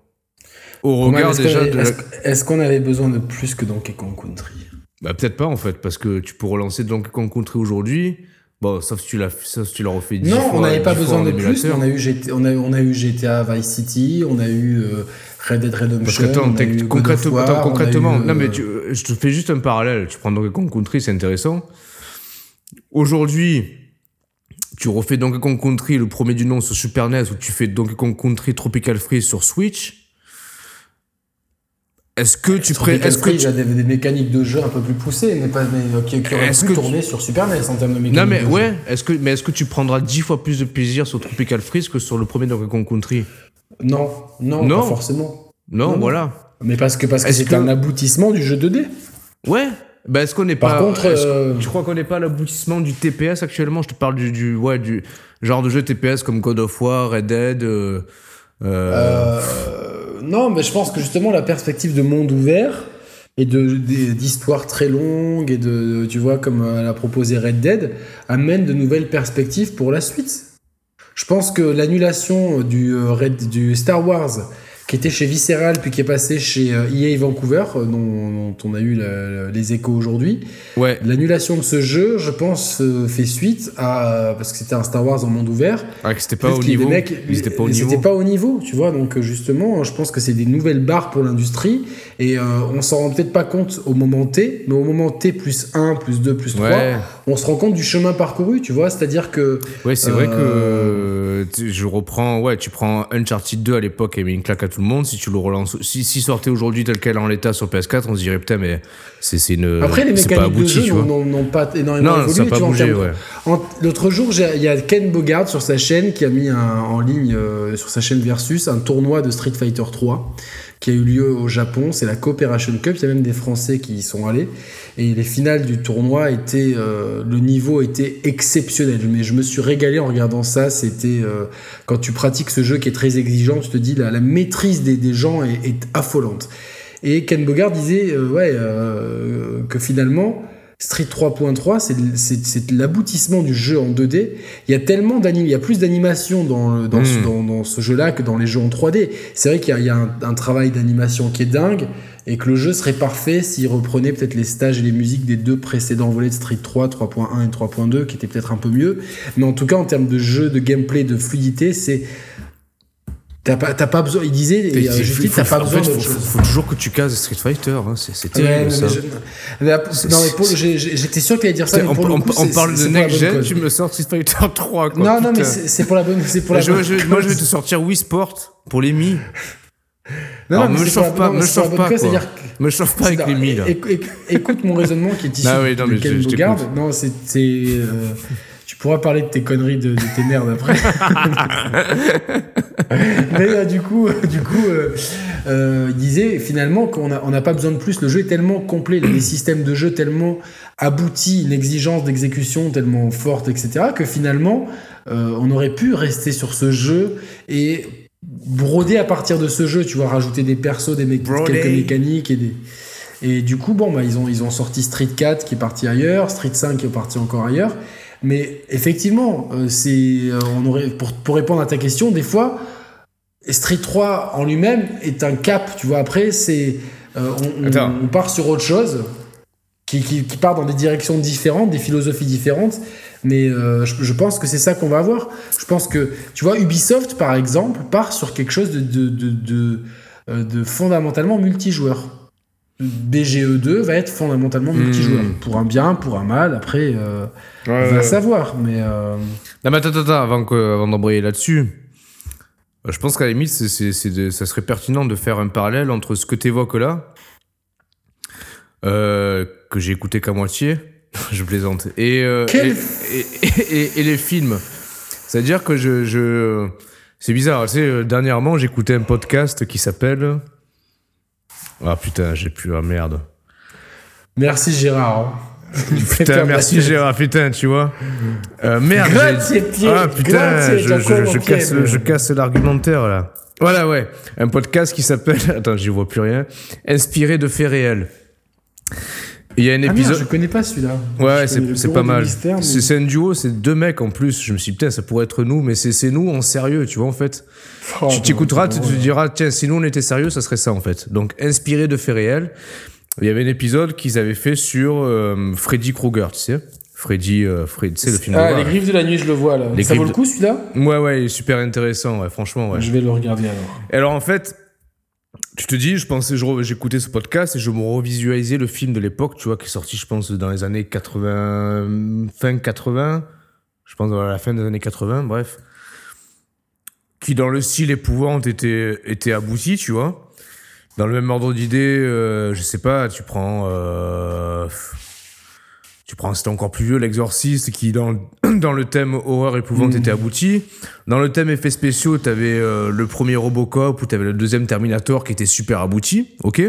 Au regard est-ce déjà qu'on- de. est-ce- qu'on avait besoin de plus que Donkey Kong Country? Bah, peut-être pas en fait, parce que tu peux relancer Donkey Kong Country aujourd'hui. Bon, sauf si tu l'as, si tu l'as refait 10 Non, fois, on n'avait pas 10 fois besoin de plus. On a, eu GT on, a, on a eu GTA Vice City, on a eu euh, Red Dead Redemption. Parce que attends, concrètement, War, attends, concrètement, eu, non mais euh, tu- je te fais juste un parallèle. Tu prends Donkey Kong Country, c'est intéressant. Aujourd'hui, tu refais Donkey Kong Country, le premier du nom sur Super NES, ou tu fais Donkey Kong Country Tropical Freeze sur Switch. Est-ce que tu pré- est-ce que tu- il y a des, des mécaniques de jeu un peu plus poussées, mais, pas, mais euh, qui, qui auraient pu que tourner sur Super NES en termes de mécaniques non mais de ouais, est-ce que mais est-ce que tu prendras 10 fois plus de plaisir sur Tropical Freeze que sur le premier Donkey Kong Country? Non, non, Non. pas forcément. Non, Non, non. voilà. Mais parce que parce que c'est que- un aboutissement du jeu 2D. Ouais. Bah, est-ce qu'on n'est Par pas. contre, est-ce- euh, Tu crois qu'on n'est pas à l'aboutissement du TPS actuellement? Je te parle du, du, ouais, du genre de jeu TPS comme God of War, Red Dead. euh, euh, Euh, non, mais je pense que justement la perspective de monde ouvert et de d'histoires très longues et de tu vois comme l'a proposé Red Dead amène de nouvelles perspectives pour la suite. Je pense que l'annulation du Red du Star Wars qui était chez Visceral puis qui est passé chez euh, EA Vancouver euh, dont, dont on a eu les échos aujourd'hui. Ouais. L'annulation de ce jeu, je pense, euh, fait suite à parce que c'était un Star Wars en monde ouvert Ah, que c'était pas au niveau. étaient pas au c'était niveau. pas au niveau, tu vois. Donc justement, je pense que c'est des nouvelles barres pour l'industrie et euh, on s'en rend peut-être pas compte au moment T, mais au moment T plus 1, plus 2, plus 3, Ouais. On se rend compte du chemin parcouru, tu vois. C'est-à-dire que Ouais, c'est vrai que Euh, je reprends. Ouais, tu prends Uncharted 2 à l'époque, et mis une claque à tout le monde. Si tu le relances, si, si sortait aujourd'hui tel quel en l'état sur PS4, on se dirait putain, mais c'est une. après les c'est pas mécaniques de abouti, jeu n'ont- pas énormément Non, évolué. ça pas tu bougé, ouais. L'autre jour, il y a Ken Bogard sur sa chaîne qui a mis un- en ligne euh, sur sa chaîne Versus un tournoi de Street Fighter 3 qui a eu lieu au Japon. C'est la Cooperation Cup. Il y a même des Français qui y sont allés. Et les finales du tournoi étaient, euh, le niveau était exceptionnel. Mais je me suis régalé en regardant ça. C'était euh, quand tu pratiques ce jeu qui est très exigeant, tu te dis la, maîtrise des, des gens est, est affolante. Et Ken Bogard disait euh, ouais euh, que finalement Street 3.3 c'est l'aboutissement du jeu en 2D. Il y a tellement d'anim, il y a plus d'animation dans, le- dans, ce, dans, dans ce jeu-là que dans les jeux en 3D. C'est vrai qu'il y a, il y a un, un travail d'animation qui est dingue et que le jeu serait parfait s'il reprenait peut-être les stages et les musiques des deux précédents volets de Street 3, 3.1 et 3.2 qui étaient peut-être un peu mieux. Mais en tout cas en termes de jeu, de gameplay, de fluidité, c'est T'as pas, t'as pas besoin, il disait, et, euh, Il Justice, faut- t'as pas besoin d'autre faut, chose. faut toujours que tu cases Street Fighter. Hein. C'est Ouais, terrible mais ça. je- mais C'est- non, mais Paul, j'étais sûr qu'il allait dire ça, mais on, pour le on- coup, on parle de next gen, tu me sors Street Fighter 3 quoi. Non, non, mais putain. c'est pour la bonne, c'est pour la je, bonne je- moi je vais te sortir Wii Sport pour les Mi. Non, Alors, non, mais me chauffe pas, non, me chauffe pas, quoi. Me chauffe pas avec les Mi là. éc- éc- Écoute mon raisonnement qui est issu Ah oui, non, de Ken je- je Bogard. Non, c'est. Tu pourras parler de tes conneries de, de tes merdes après. Mais euh, du coup, euh, du coup euh, euh, il disait finalement qu'on n'a on n'a pas besoin de plus. Le jeu est tellement complet, les systèmes de jeu tellement aboutis, une exigence d'exécution tellement forte, etc., que finalement, euh, on aurait pu rester sur ce jeu et broder à partir de ce jeu, tu vois, rajouter des persos, des mé- quelques mécaniques et des. Et du coup, bon, bah, ils, ont, ils ont sorti Street 4 qui est parti ailleurs, Street 5 qui est parti encore ailleurs. Mais effectivement, euh, c'est, euh, on aurait, pour, pour répondre à ta question, des fois, Street 3 en lui-même est un cap, tu vois. Après, c'est, euh, on, on- Attends. on part sur autre chose qui, qui, qui part dans des directions différentes, des philosophies différentes. Mais euh, je, je pense que c'est ça qu'on va avoir. Je pense que, tu vois, Ubisoft, par exemple, part sur quelque chose de, de, de, de, de fondamentalement multijoueur. BGE2 va être fondamentalement Hmm. multijoueur. Pour un bien, pour un mal, après, euh, on va savoir. Mais euh, Non, mais attends, attends, avant, que- avant d'embrayer là-dessus, euh, je pense qu'à la limite, c'est, c'est, c'est de- ça serait pertinent de faire un parallèle entre ce que tu évoques là, euh, que j'ai écouté qu'à moitié, je plaisante, et, Quel- et, et- et- et les films. C'est-à-dire que je. je c'est bizarre, tu sais, dernièrement, j'écoutais un podcast qui s'appelle. Ah putain, j'ai plus. Ah merde. merci Gérard. hein. Putain, merci Gérard, putain, tu vois. Euh, merde. Ah putain, je, Giacomo je, je casse, je casse l'argumentaire là. Voilà, ouais. Un podcast qui s'appelle. Attends, j'y vois plus rien. Inspiré de faits réels. Il y a un Ah merde, épisode. je connais pas celui-là. Ouais, c'est c'est pas mal. Mais- C'est c'est un duo, c'est deux mecs en plus. Je me suis dit, putain, ça pourrait être nous, mais c'est c'est nous en sérieux, tu vois, en fait. Oh, tu t'écouteras, tu te diras, tiens, si nous on était sérieux, ça serait ça en fait. Donc, inspiré de faits réels. Il y avait un épisode qu'ils avaient fait sur euh, Freddy Krueger, tu sais. Freddy, euh, Fred, sais, le film Ah, les griffes de la nuit, je le vois là. Les ça vaut le coup celui-là? Ouais, ouais, il est super intéressant, ouais, franchement, ouais. Je vais le regarder alors. Et alors en fait, tu te dis, je pensais, j'écoutais ce podcast et je me revisualisais le film de l'époque, tu vois, qui est sorti, je pense, dans les années 80, fin 80, je pense dans la fin des années 80, bref, qui dans le style épouvante était, était abouti, tu vois. Dans le même ordre d'idée, euh, je sais pas, tu prends... euh, tu prends, c'était encore plus vieux, l'exorciste, qui dans, dans le thème horreur épouvante était abouti. Dans le thème effets spéciaux, t'avais euh, le premier Robocop ou t'avais le deuxième Terminator qui était super abouti, ok?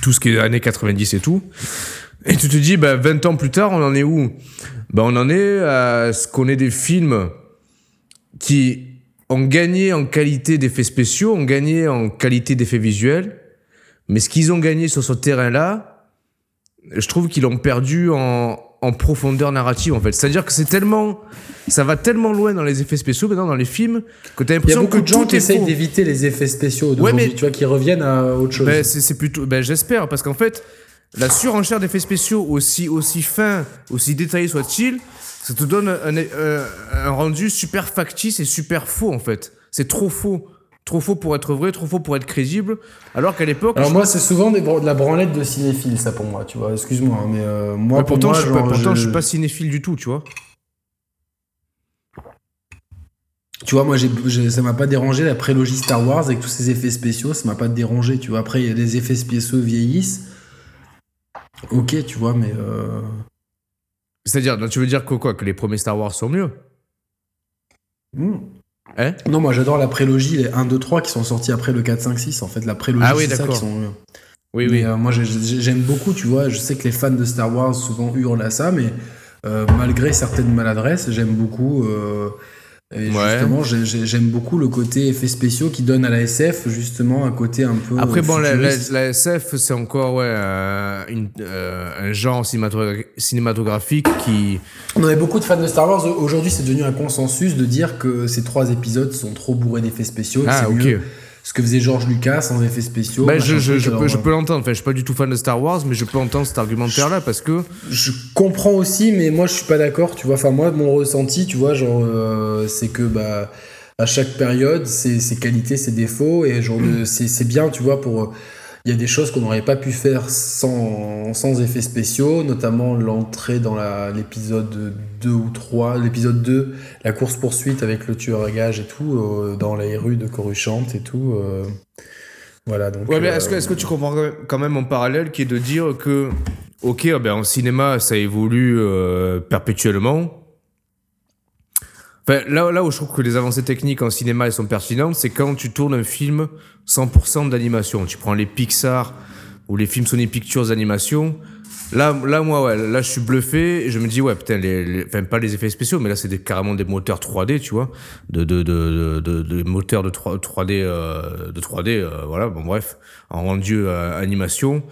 Tout ce qui est années 90 et tout. Et tu te dis, bah, 20 ans plus tard, on en est où? Bah, On en est à ce qu'on ait des films qui ont gagné en qualité d'effets spéciaux, ont gagné en qualité d'effets visuels, mais ce qu'ils ont gagné sur ce terrain-là, je trouve qu'ils l'ont perdu en, en profondeur narrative en fait. C'est-à-dire que c'est tellement, ça va tellement loin dans les effets spéciaux maintenant dans les films que t'as l'impression beaucoup que de gens qui essayent d'éviter les effets spéciaux d'aujourd'hui, mais- tu vois, qui reviennent à autre chose. Ben, c'est c'est plutôt, ben, j'espère, parce qu'en fait, la surenchère d'effets spéciaux, aussi, aussi fin, aussi détaillé soit-il, ça te donne un, un- un rendu super factice et super faux, en fait. C'est trop faux. Trop faux pour être vrai, trop faux pour être crédible. Alors qu'à l'époque. Alors moi, c'est souvent des de la branlette de cinéphile, ça pour moi, tu vois. Excuse-moi, hein, mais euh, moi, Ouais, pour pourtant, moi, je suis pas, genre, pourtant, je je- suis pas cinéphile du tout, tu vois. Tu vois, moi, j'ai, j'ai- ça m'a pas dérangé la prélogie Star Wars avec tous ces effets spéciaux, ça m'a pas dérangé, tu vois. Après, il y a les effets spéciaux vieillissent. Ok, tu vois, mais euh, C'est-à-dire, tu veux dire que quoi Que les premiers Star Wars sont mieux? Hmm. Hein non, moi, j'adore la prélogie, les 1, 2, 3 qui sont sortis après le 4, 5, 6. En fait, la prélogie, Ah oui, c'est ça qui sont mieux. Oui, Mais, oui. euh, moi, j'ai- j'ai- j'aime beaucoup, tu vois. Je sais que les fans de Star Wars souvent hurlent à ça, mais euh, malgré certaines maladresses, j'aime beaucoup. euh, et Ouais. justement, j'ai- j'ai- j'aime beaucoup le côté effets spéciaux qui donne à la SF justement un côté un peu. Après, bon, la, la- futuriste. la SF, c'est encore ouais, euh, une- euh, un genre cinématogra- cinématographique qui. On avait beaucoup de fans de Star Wars. Aujourd'hui, c'est devenu un consensus de dire que ces trois épisodes sont trop bourrés d'effets spéciaux. Ah, ok. mieux ce que faisait George Lucas sans effets spéciaux. Bah, je, je, peux, je euh, peux l'entendre. Enfin, je suis pas du tout fan de Star Wars, mais je peux entendre cet argumentaire-là parce que. Je comprends aussi, mais moi je suis pas d'accord, tu vois. Enfin, moi, mon ressenti, tu vois, genre, euh, c'est que bah, à chaque période, c'est ses qualités, ses défauts, et genre, de- c'est c'est bien, tu vois, pour. Il y a des choses qu'on n'aurait pas pu faire sans, sans effets spéciaux, notamment l'entrée dans l'épisode 2 ou 3, l'épisode 2, la course-poursuite avec le tueur à gages et tout, euh, dans les rues de Coruscant et tout. euh, voilà, donc. Ouais, mais euh, est-ce que, est-ce que tu comprends quand même- mon parallèle qui est de dire que, ok, ben, en cinéma, ça évolue euh, perpétuellement. Enfin, là, là où je trouve que les avancées techniques en cinéma elles sont pertinentes, c'est quand tu tournes un film 100% d'animation. Tu prends les Pixar ou les films Sony Pictures d'animation. Là, là, moi, ouais, là, je suis bluffé je me dis, ouais, putain, les, enfin, pas les effets spéciaux, mais là, c'est carrément des moteurs 3D, tu vois, de, de, de, de, de- moteurs de 3, 3D, euh, de 3D, euh, voilà, bon, bref, en rendu euh, animation.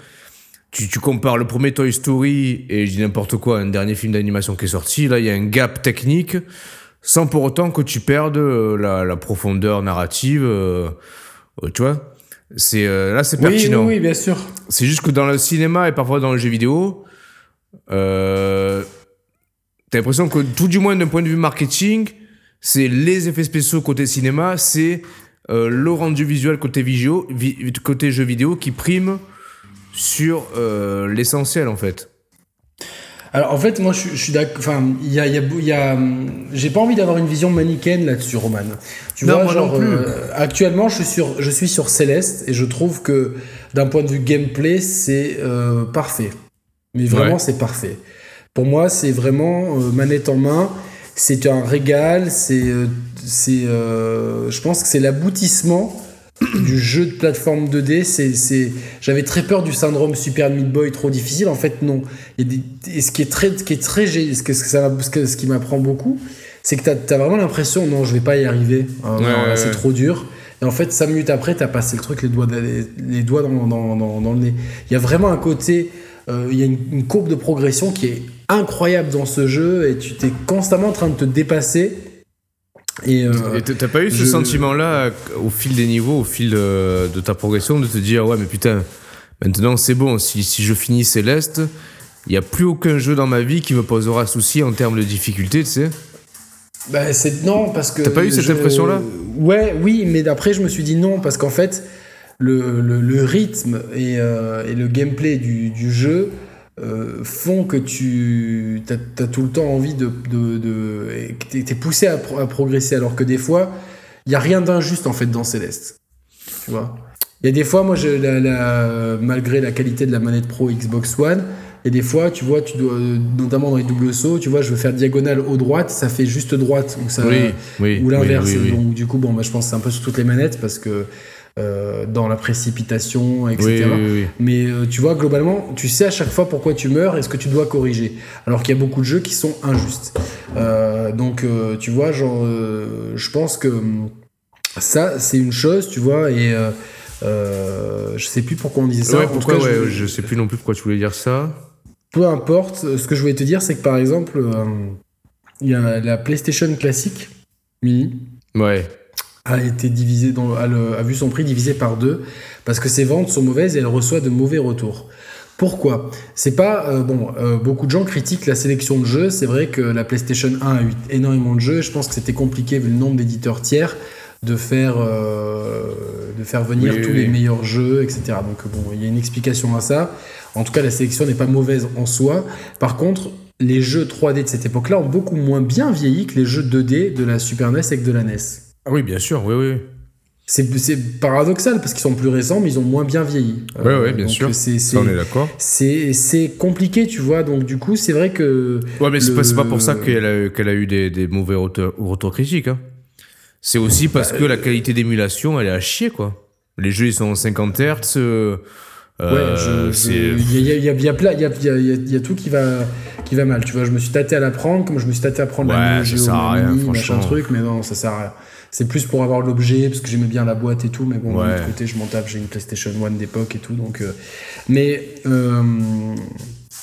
Tu, tu compares le premier Toy Story et je dis n'importe quoi, un dernier film d'animation qui est sorti, là, il y a un gap technique, sans pour autant que tu perdes euh, la, la profondeur narrative, euh, euh, tu vois. C'est euh, là, c'est Oui, oui, pertinent. oui, bien sûr. C'est juste que dans le cinéma et parfois dans le jeu vidéo, euh, t'as l'impression que tout du moins d'un point de vue marketing, c'est les effets spéciaux côté cinéma, c'est euh, le rendu visuel côté, vidéo, vi- côté jeu vidéo qui prime sur l'essentiel en fait. Alors en fait, moi je, suis- je suis d'accord. Enfin, il y a, y a, il y a, hum, j'ai pas envie d'avoir une vision manichéenne là-dessus, Roman. Tu Non, vois, moi genre non plus. euh, actuellement, je suis sur, je suis sur Céleste et je trouve que d'un point de vue gameplay, c'est euh, parfait. Mais vraiment, Ouais. c'est parfait. Pour moi, c'est vraiment euh, manette en main. C'est un régal. C'est, c'est, je pense que c'est l'aboutissement du jeu de plateforme 2D, c'est, j'avais très peur du syndrome Super Meat Boy trop difficile. En fait, non. Et, et ce qui est très, ce qui est très, ce, que, ça, ce, que, ce qui m'apprend beaucoup, c'est que tu as, vraiment l'impression, non, je vais pas y arriver. Ah, c'est trop dur. Et en fait, 5 minutes après, tu as passé le truc, les doigts, les, doigts dans, dans, dans, le nez. Il y a vraiment un côté, euh, il y a une, courbe de progression qui est incroyable dans ce jeu et tu t'es constamment en train de te dépasser. Et euh, t'as pas eu ce sentiment-là au fil des niveaux, au fil de, ta progression, de te dire ouais mais putain, maintenant c'est bon, si, si je finis Céleste, il n'y a plus aucun jeu dans ma vie qui me posera souci en termes de difficulté, tu sais? Bah, c'est non, parce que. T'as pas eu cette impression-là? Ouais, oui, mais d'après, je me suis dit non, parce qu'en fait, le, le, rythme et, euh, et, le gameplay du, du jeu euh, font que tu as, tout le temps envie de. de, de t'es poussé à, à, progresser, alors que des fois, il y a rien d'injuste en fait dans Céleste. Tu vois? Il y a des fois, moi, je, malgré la qualité de la manette Pro Xbox One, et des fois, tu vois, tu dois, notamment dans les doubles sauts, tu vois, je veux faire diagonale au droite, ça fait juste droite. Ou, ça, ou l'inverse. Donc, du coup, bon, bah, je pense que c'est un peu sur toutes les manettes parce que euh, dans la précipitation, etc. Mais euh, tu vois, globalement, tu sais à chaque fois pourquoi tu meurs et ce que tu dois corriger. Alors qu'il y a beaucoup de jeux qui sont injustes. Euh, donc, tu vois, genre, je pense que ça, c'est une chose, tu vois, et. je sais plus pourquoi on disait ça. pourquoi, je... je sais plus non plus pourquoi tu voulais dire ça peu importe. Ce que je voulais te dire, c'est que par exemple, il y a la PlayStation classique mini. Ouais. A été divisée, dans, a, vu son prix divisé par deux parce que ses ventes sont mauvaises et elle reçoit de mauvais retours. Pourquoi? C'est pas euh, bon. Euh, beaucoup de gens critiquent la sélection de jeux. C'est vrai que la PlayStation 1 a eu énormément de jeux. Je pense que c'était compliqué vu le nombre d'éditeurs tiers de faire de faire venir tous les meilleurs jeux, etc. Donc bon, il y a une explication à ça. En tout cas, la sélection n'est pas mauvaise en soi. Par contre, les jeux 3D de cette époque-là ont beaucoup moins bien vieilli que les jeux 2D de la Super NES et de la NES. Ah oui, bien sûr, oui, oui. C'est paradoxal parce qu'ils sont plus récents, mais ils ont moins bien vieilli. Oui, oui, euh, bien sûr. c'est on est d'accord. C'est compliqué, tu vois. Donc, du coup, c'est vrai que. Ouais, mais c'est pas, pour ça qu'elle a, a, eu des, mauvais retours, critiques. Hein. C'est aussi parce bah, que la qualité d'émulation, elle est à chier, quoi. Les jeux, ils sont en 50 Hz. Ouais, il y a, y, a, y, a, y, y a tout qui va, qui va mal. Tu vois, je me suis tâté à la prendre, comme je me suis tâté à prendre la Neo Geo machin truc, mais non, ça sert à rien. C'est plus pour avoir l'objet, parce que j'aimais bien la boîte et tout, mais bon, de l'autre côté, je m'en tape, j'ai une PlayStation 1 d'époque et tout, donc. Euh, mais. Euh,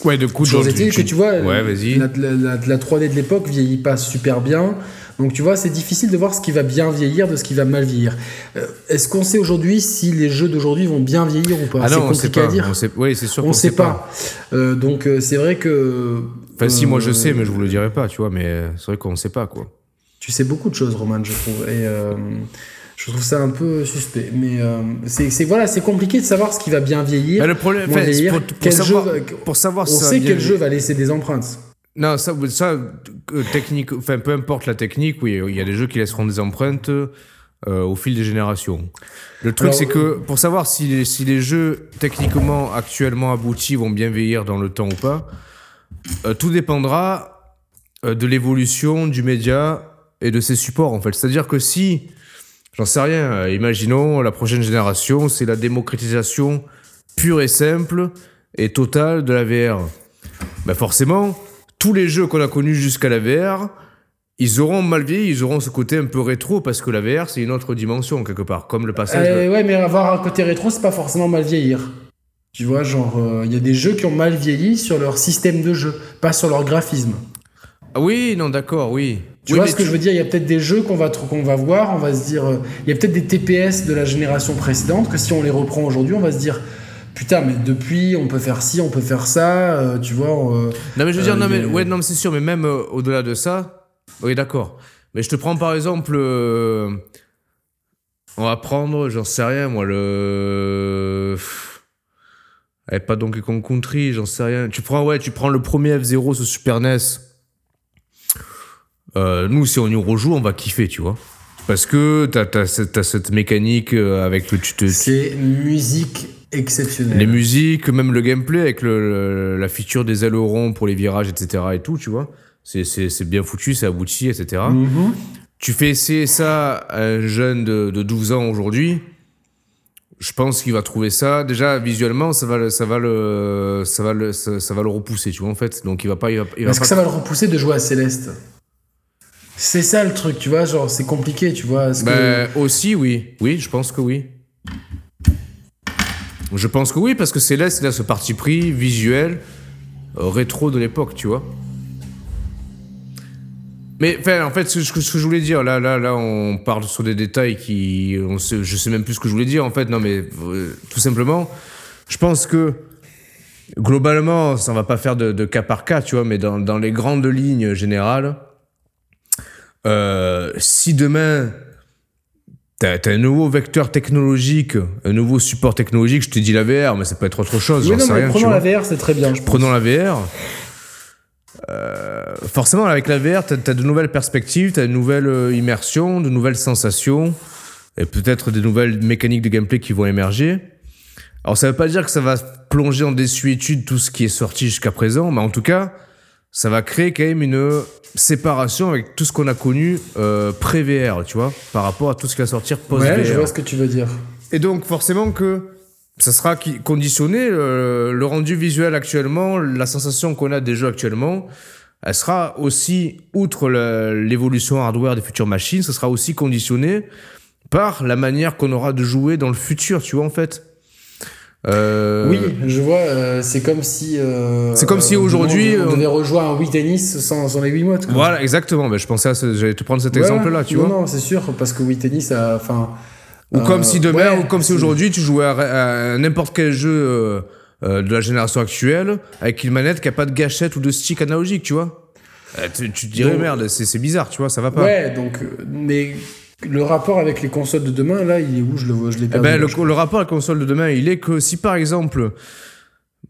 ouais, de coup, que tu vois, ouais, la, la, la, 3D de l'époque vieillit pas super bien. Donc tu vois, c'est difficile de voir ce qui va bien vieillir de ce qui va mal vieillir. Euh, est-ce qu'on sait aujourd'hui si les jeux d'aujourd'hui vont bien vieillir ou pas? Ah C'est compliqué à dire. oui, c'est sûr. On ne sait pas. Euh, donc c'est vrai que. Enfin, si moi je sais, mais je vous le dirai pas, tu vois. Mais c'est vrai qu'on ne sait pas quoi. Tu sais beaucoup de choses, Roman, je trouve. Et je trouve ça un peu suspect. Mais c'est voilà, c'est compliqué de savoir ce qui va bien vieillir. le problème, pour, savoir, pour savoir, on sait quel jeu va laisser des empreintes. Non, ça, ça euh, technique, enfin, peu importe la technique, oui, il y a des jeux qui laisseront des empreintes euh, au fil des générations. Le truc, c'est que pour savoir si les, si les jeux techniquement actuellement aboutis vont bien vieillir dans le temps ou pas, euh, tout dépendra de l'évolution du média et de ses supports, en fait. C'est-à-dire que si, j'en sais rien, imaginons la prochaine génération, c'est la démocratisation pure et simple et totale de la VR. Ben forcément, tous les jeux qu'on a connus jusqu'à la VR, ils auront mal vieilli, ils auront ce côté un peu rétro parce que la VR c'est une autre dimension quelque part, comme le passage. Euh, Ouais, mais avoir un côté rétro, c'est pas forcément mal vieillir. Tu vois, genre, il euh, y a des jeux qui ont mal vieilli sur leur système de jeu, pas sur leur graphisme. Ah oui, non, d'accord, oui. Tu vois ce que je veux dire? Il y a peut-être des jeux qu'on va, qu'on va voir, on va se dire. Euh, il y a peut-être des TPS de la génération précédente que si on les reprend aujourd'hui, on va se dire putain, mais depuis, on peut faire ci, on peut faire ça, euh, tu vois. Euh, non, mais je veux dire, non, mais, ouais, non, mais c'est sûr, mais même au-delà de ça, oui, d'accord. Mais je te prends par exemple. on va prendre, j'en sais rien, moi, le. Eh, pas Donkey Kong Country, j'en sais rien. Tu prends, ouais, tu prends le premier F0 sur Super NES. Nous, si on y rejoue, on va kiffer, tu vois. Parce que t'as as, cette mécanique avec le... Tu te... C'est musique exceptionnel. Les musiques, même le gameplay avec le, la feature des ailerons pour les virages, etc. et tout, tu vois. C'est bien foutu, c'est abouti, etc. Mm-hmm. Tu fais essayer ça à un jeune de, de 12 ans aujourd'hui, Je pense qu'il va trouver ça. Déjà, visuellement, ça va, le- ça va le, ça va le, ça, ça va le repousser, tu vois, en fait. Donc, il va pas, il va, il va Est-ce que ça va le repousser de jouer à Céleste? C'est ça le truc, tu vois, genre c'est compliqué, tu vois. est-ce que- Ben, aussi, oui. Oui, je pense que oui. Je pense que oui, parce que Céleste, il a ce parti pris visuel euh, rétro de l'époque, tu vois. Mais en fait, ce, que ce que je voulais dire, là, là, là, on parle sur des détails qui, on sait, je sais même plus ce que je voulais dire. En fait, non, mais euh, tout simplement, je pense que globalement, ça va pas faire de, de cas par cas, tu vois, mais dans, dans les grandes lignes générales, euh, si demain t'as as un nouveau vecteur technologique, un nouveau support technologique, je te dis la VR, mais ça peut être autre chose, Oui, non, sais mais rien. tu prenons la VR, c'est très bien. je pense. Prenons la VR. Euh, forcément, avec la VR, t'as as de nouvelles perspectives, t'as de nouvelles euh, immersions, de nouvelles sensations, et peut-être des nouvelles mécaniques de gameplay qui vont émerger. Alors, ça veut pas dire que ça va plonger en désuétude tout ce qui est sorti jusqu'à présent, mais en tout cas, ça va créer quand même une séparation avec tout ce qu'on a connu euh, pré-VR, tu vois, par rapport à tout ce qui va sortir post-VR. Ouais, je vois ce que tu veux dire. Et donc forcément que ça sera conditionné, euh, le rendu visuel actuellement, la sensation qu'on a des jeux actuellement, elle sera aussi, outre l'évolution hardware des futures machines, ça sera aussi conditionné par la manière qu'on aura de jouer dans le futur, tu vois en fait. Euh, Oui, je vois, euh, c'est comme si. euh, C'est comme si aujourd'hui, On, on- devait rejouer un Wii Tennis sans, sans les Wiimotes. Voilà, exactement. Ben, je pensais à ce, j'allais te prendre cet Ouais, exemple-là, tu non, vois. Non, c'est sûr, parce que Wii Tennis, a- enfin. Ou comme si demain, ouais, ou comme si aujourd'hui, tu jouais à, à n'importe quel jeu de la génération actuelle avec une manette qui a pas de gâchette ou de stick analogique, tu vois. Tu, tu te dirais Donc- merde, c'est bizarre, tu vois, ça va pas. Ouais, donc. Mais le rapport avec les consoles de demain, là, il est où? Je le vois, je l'ai Eh perdu. ben, le, je le rapport à la console de demain, il est que si par exemple,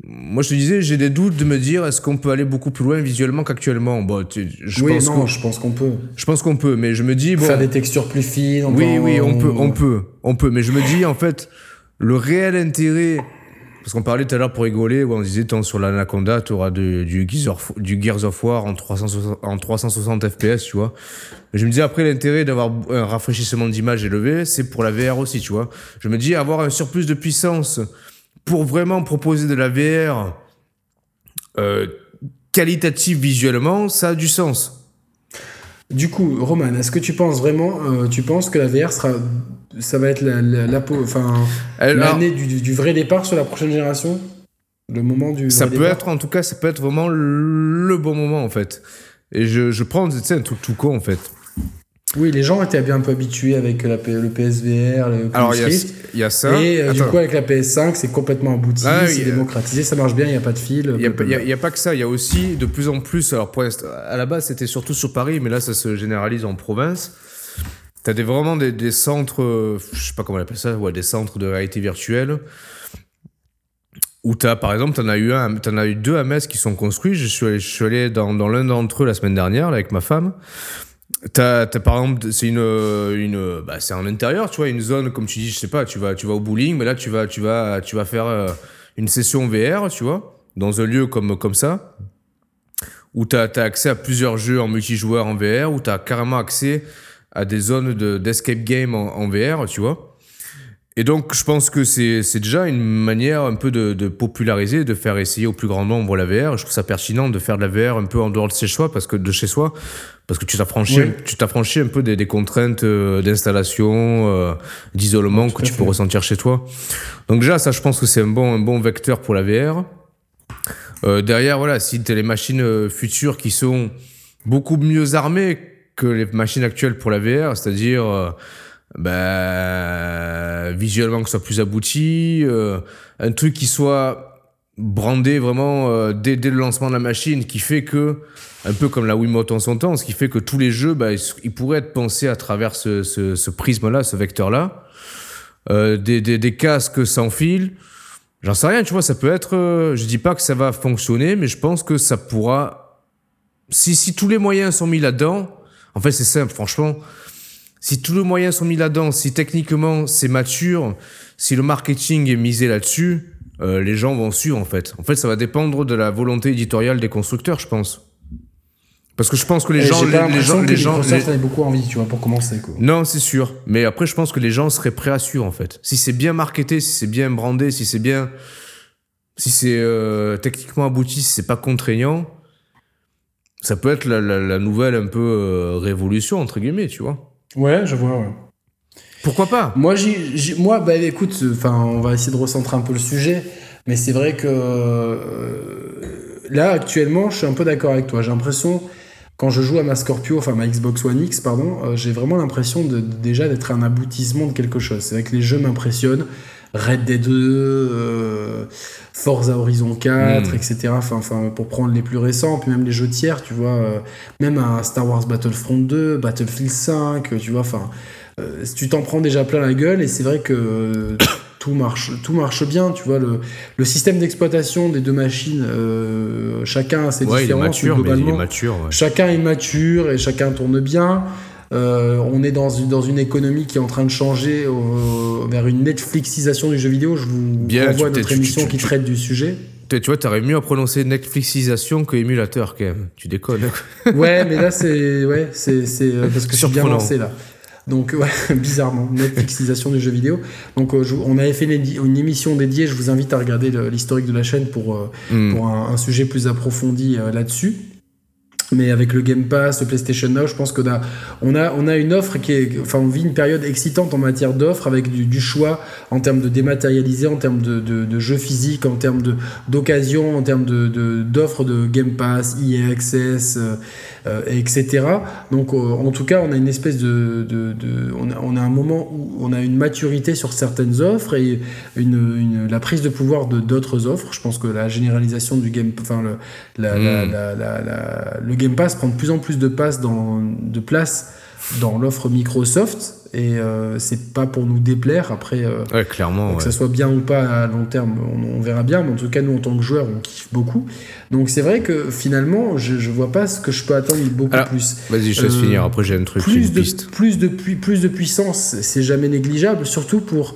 moi je te disais, j'ai des doutes de me dire est-ce qu'on peut aller beaucoup plus loin visuellement qu'actuellement? Bon, tu- je oui, pense non, je pense qu'on peut. je pense qu'on peut, mais je me dis bon. Faire des textures plus fines. Oui, peut oui, on peut, on peut, on peut. Mais je me dis, en fait, le réel intérêt. Parce qu'on parlait tout à l'heure pour rigoler, où on disait, tant sur l'Anaconda, tu auras du, du, Gears of, War en 360, en 360 FPS, tu vois. Je me dis, après, l'intérêt d'avoir un rafraîchissement d'image élevé, c'est pour la VR aussi, tu vois. Je me dis, avoir un surplus de puissance pour vraiment proposer de la VR euh, qualitative visuellement, ça a du sens. Du coup, Roman, est-ce que tu penses vraiment, euh, tu penses que la VR sera, ça va être la, la, enfin, l'année du, du vrai départ sur la prochaine génération? Le moment du Ça vrai peut départ? être, en tout cas, ça peut être vraiment le bon moment, en fait. Et je, je prends, tu sais, un truc tout con, en fait. Oui, les gens étaient bien un peu habitués avec la, le PSVR, le Alors, il y a, y ça. Et euh, du coup, avec la PS5, c'est complètement abouti, Ah, c'est démocratisé, ça marche bien, il n'y a pas de fil. Il n'y a, pas que ça, il y a aussi de plus en plus, alors pour à la base c'était surtout sur Paris, mais là ça se généralise en province. T'as des, vraiment des, des centres, je sais pas comment on appelle ça, ouais, des centres de réalité virtuelle. Où t'as, par exemple, t'en as eu un, t'en as eu deux à Metz qui sont construits. Je suis allé, je suis allé dans, dans l'un d'entre eux la semaine dernière, là, avec ma femme. T'as, t'as, par exemple, c'est une, une, bah, c'est en intérieur, tu vois, une zone, comme tu dis, je sais pas, tu vas, tu vas au bowling, mais là, tu vas, tu vas, tu vas faire euh, une session VR, tu vois, dans un lieu comme, comme ça, où t'as, t'as accès à plusieurs jeux en multijoueur en VR, où t'as carrément accès à des zones de, d'escape game en, en VR, tu vois. Et donc, je pense que c'est, déjà une manière un peu de, de populariser, de faire essayer au plus grand nombre la VR. Je trouve ça pertinent de faire de la VR un peu en dehors de chez soi, parce que de chez soi, parce que tu t'affranchis, Oui. tu t'affranchis un peu des, des contraintes euh, d'installation, euh, d'isolement que tu peux ressentir chez toi. Donc déjà, ça, je pense que c'est un bon, un bon vecteur pour la VR. Euh, derrière, voilà, si tu as les machines euh, futures qui sont beaucoup mieux armées que les machines actuelles pour la VR, c'est-à-dire euh, bah, visuellement que ce soit plus abouti, euh, un truc qui soit brandé vraiment euh, dès, dès le lancement de la machine, qui fait que, un peu comme la Wiimote en son temps, ce qui fait que tous les jeux, ils, ils pourraient être pensés à travers ce, ce, ce prisme-là, ce vecteur-là. Euh, des, des, des casques sans fil. J'en sais rien, tu vois, ça peut être. euh, je dis pas que ça va fonctionner, mais je pense que ça pourra. Si, si tous les moyens sont mis là-dedans, en fait, c'est simple, franchement. Si tous les moyens sont mis là-dedans, si techniquement c'est mature, si le marketing est misé là-dessus, euh, les gens vont suivre, en fait. En fait, ça va dépendre de la volonté éditoriale des constructeurs, je pense. Parce que je pense que les Et gens, les, les gens, que les gens, les- beaucoup envie, tu vois, pour commencer, quoi. non, c'est sûr. Mais après, je pense que les gens seraient prêts à suivre, en fait. Si c'est bien marketé, si c'est bien brandé, si c'est bien, si c'est euh, techniquement abouti, si c'est pas contraignant, ça peut être la, la- la nouvelle un peu euh, révolution entre guillemets, tu vois. Ouais, je vois, ouais. Pourquoi pas? Moi, j'y- moi, bah écoute, enfin, on va essayer de recentrer un peu le sujet, mais c'est vrai que euh, là, actuellement, je suis un peu d'accord avec toi. J'ai l'impression, quand je joue à ma Scorpio, enfin ma Xbox One X, pardon, euh, j'ai vraiment l'impression de, de- déjà d'être un aboutissement de quelque chose. C'est vrai que les jeux m'impressionnent. Red Dead 2, euh, Forza Horizon 4, Mm. etc. Enfin, enfin, pour prendre les plus récents, puis même les jeux tiers, tu vois, euh, même un Star Wars Battlefront 2, Battlefield 5, tu vois, enfin, euh, tu t'en prends déjà plein la gueule et c'est vrai que euh, tout marche, tout marche bien, tu vois, le, le système d'exploitation des deux machines, euh, chacun a ses Ouais, il est différences, mature, il est globalement, mature. ouais. chacun est mature et chacun tourne bien. Euh, on est dans une, dans une économie qui est en train de changer euh, vers une Netflixisation du jeu vidéo. Je vous Bien, renvoie à notre émission tu- qui tu- traite du sujet. Tu vois, t'aurais mieux à prononcer Netflixisation que émulateur quand même. Tu déconnes. Ouais, mais là, c'est ouais, c'est c'est, euh, parce que je suis bien lancé là. Donc, ouais, bizarrement, Netflixisation du jeu vidéo. Donc, euh, je- on avait fait une, émission dédiée. Je vous invite à regarder l'historique de la chaîne pour, euh, Hmm. pour un, un sujet plus approfondi euh, là-dessus. Mais avec le Game Pass, le PlayStation Now, je pense qu'on a, on a, on a une offre qui est. Enfin, on vit une période excitante en matière d'offres avec du, du choix en termes de dématérialisé, en termes de, de, de jeux physiques, en termes de- d'occasion, en termes de- de- d'offres de, Game Pass, EA Access, euh, etc. Donc, euh, en tout cas, on a une espèce de. de, de- on, a, on a un moment où on a une maturité sur certaines offres et une, une- la prise de pouvoir de d'autres offres. Je pense que la généralisation du Game. Enfin, le, la, la- Mm. la- la- la- le Game Pass prend de plus en plus de, passe dans, de place dans l'offre Microsoft et euh, c'est pas pour nous déplaire après euh, Ouais, clairement. que ouais. ça soit bien ou pas à long terme on, on verra bien mais en tout cas nous en tant que joueurs on kiffe beaucoup donc c'est vrai que finalement je, je vois pas ce que je peux attendre beaucoup Alors, plus Vas-y, je te laisse Euh, finir. Après, j'ai un truc, plus de, piste. plus, de, plus de puissance, c'est jamais négligeable, surtout pour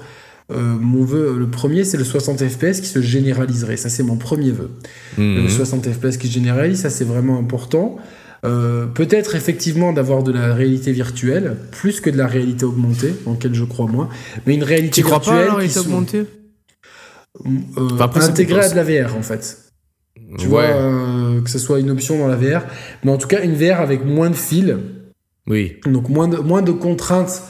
euh, mon vœu. Le premier, c'est le 60 FPS qui se généraliserait. Ça, c'est mon premier vœu. Mhm. Le 60 FPS qui se généralise, ça, c'est vraiment important. Euh, Peut-être effectivement d'avoir de la réalité virtuelle, plus que de la réalité augmentée, en laquelle je crois moins. Mais une réalité Tu crois pas à virtuelle la qui réalité sont, augmentée? Euh, Enfin, intégrée à de la VR, en fait. Tu Ouais. vois, euh, que ce soit une option dans la VR. Mais en tout cas, une VR avec moins de fils. Oui. Donc moins de, moins de contraintes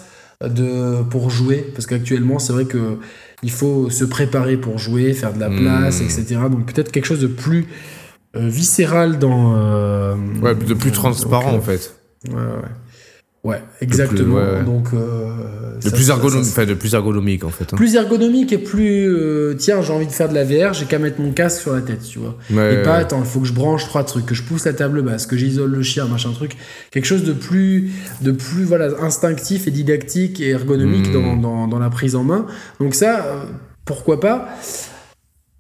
de, pour jouer, parce qu'actuellement c'est vrai que il faut se préparer pour jouer, faire de la place, Hmm. etc. Donc peut-être quelque chose de plus euh, viscéral dans... euh, Ouais, de plus donc, transparent euh, en fait. Ouais, ouais. Ouais, exactement. ouais. Donc, euh, De ça, plus, ça, ergonomique, ça, enfin, de plus ergonomique en fait. hein. plus ergonomique et plus euh, tiens j'ai envie de faire de la VR j'ai qu'à mettre mon casque sur la tête tu vois Ouais, et pas attends il faut que je branche trois trucs que je pousse la table basse que j'isole le chien machin truc quelque chose de plus de plus voilà instinctif et didactique et ergonomique Mm. dans, dans, dans la prise en main donc ça euh, pourquoi pas?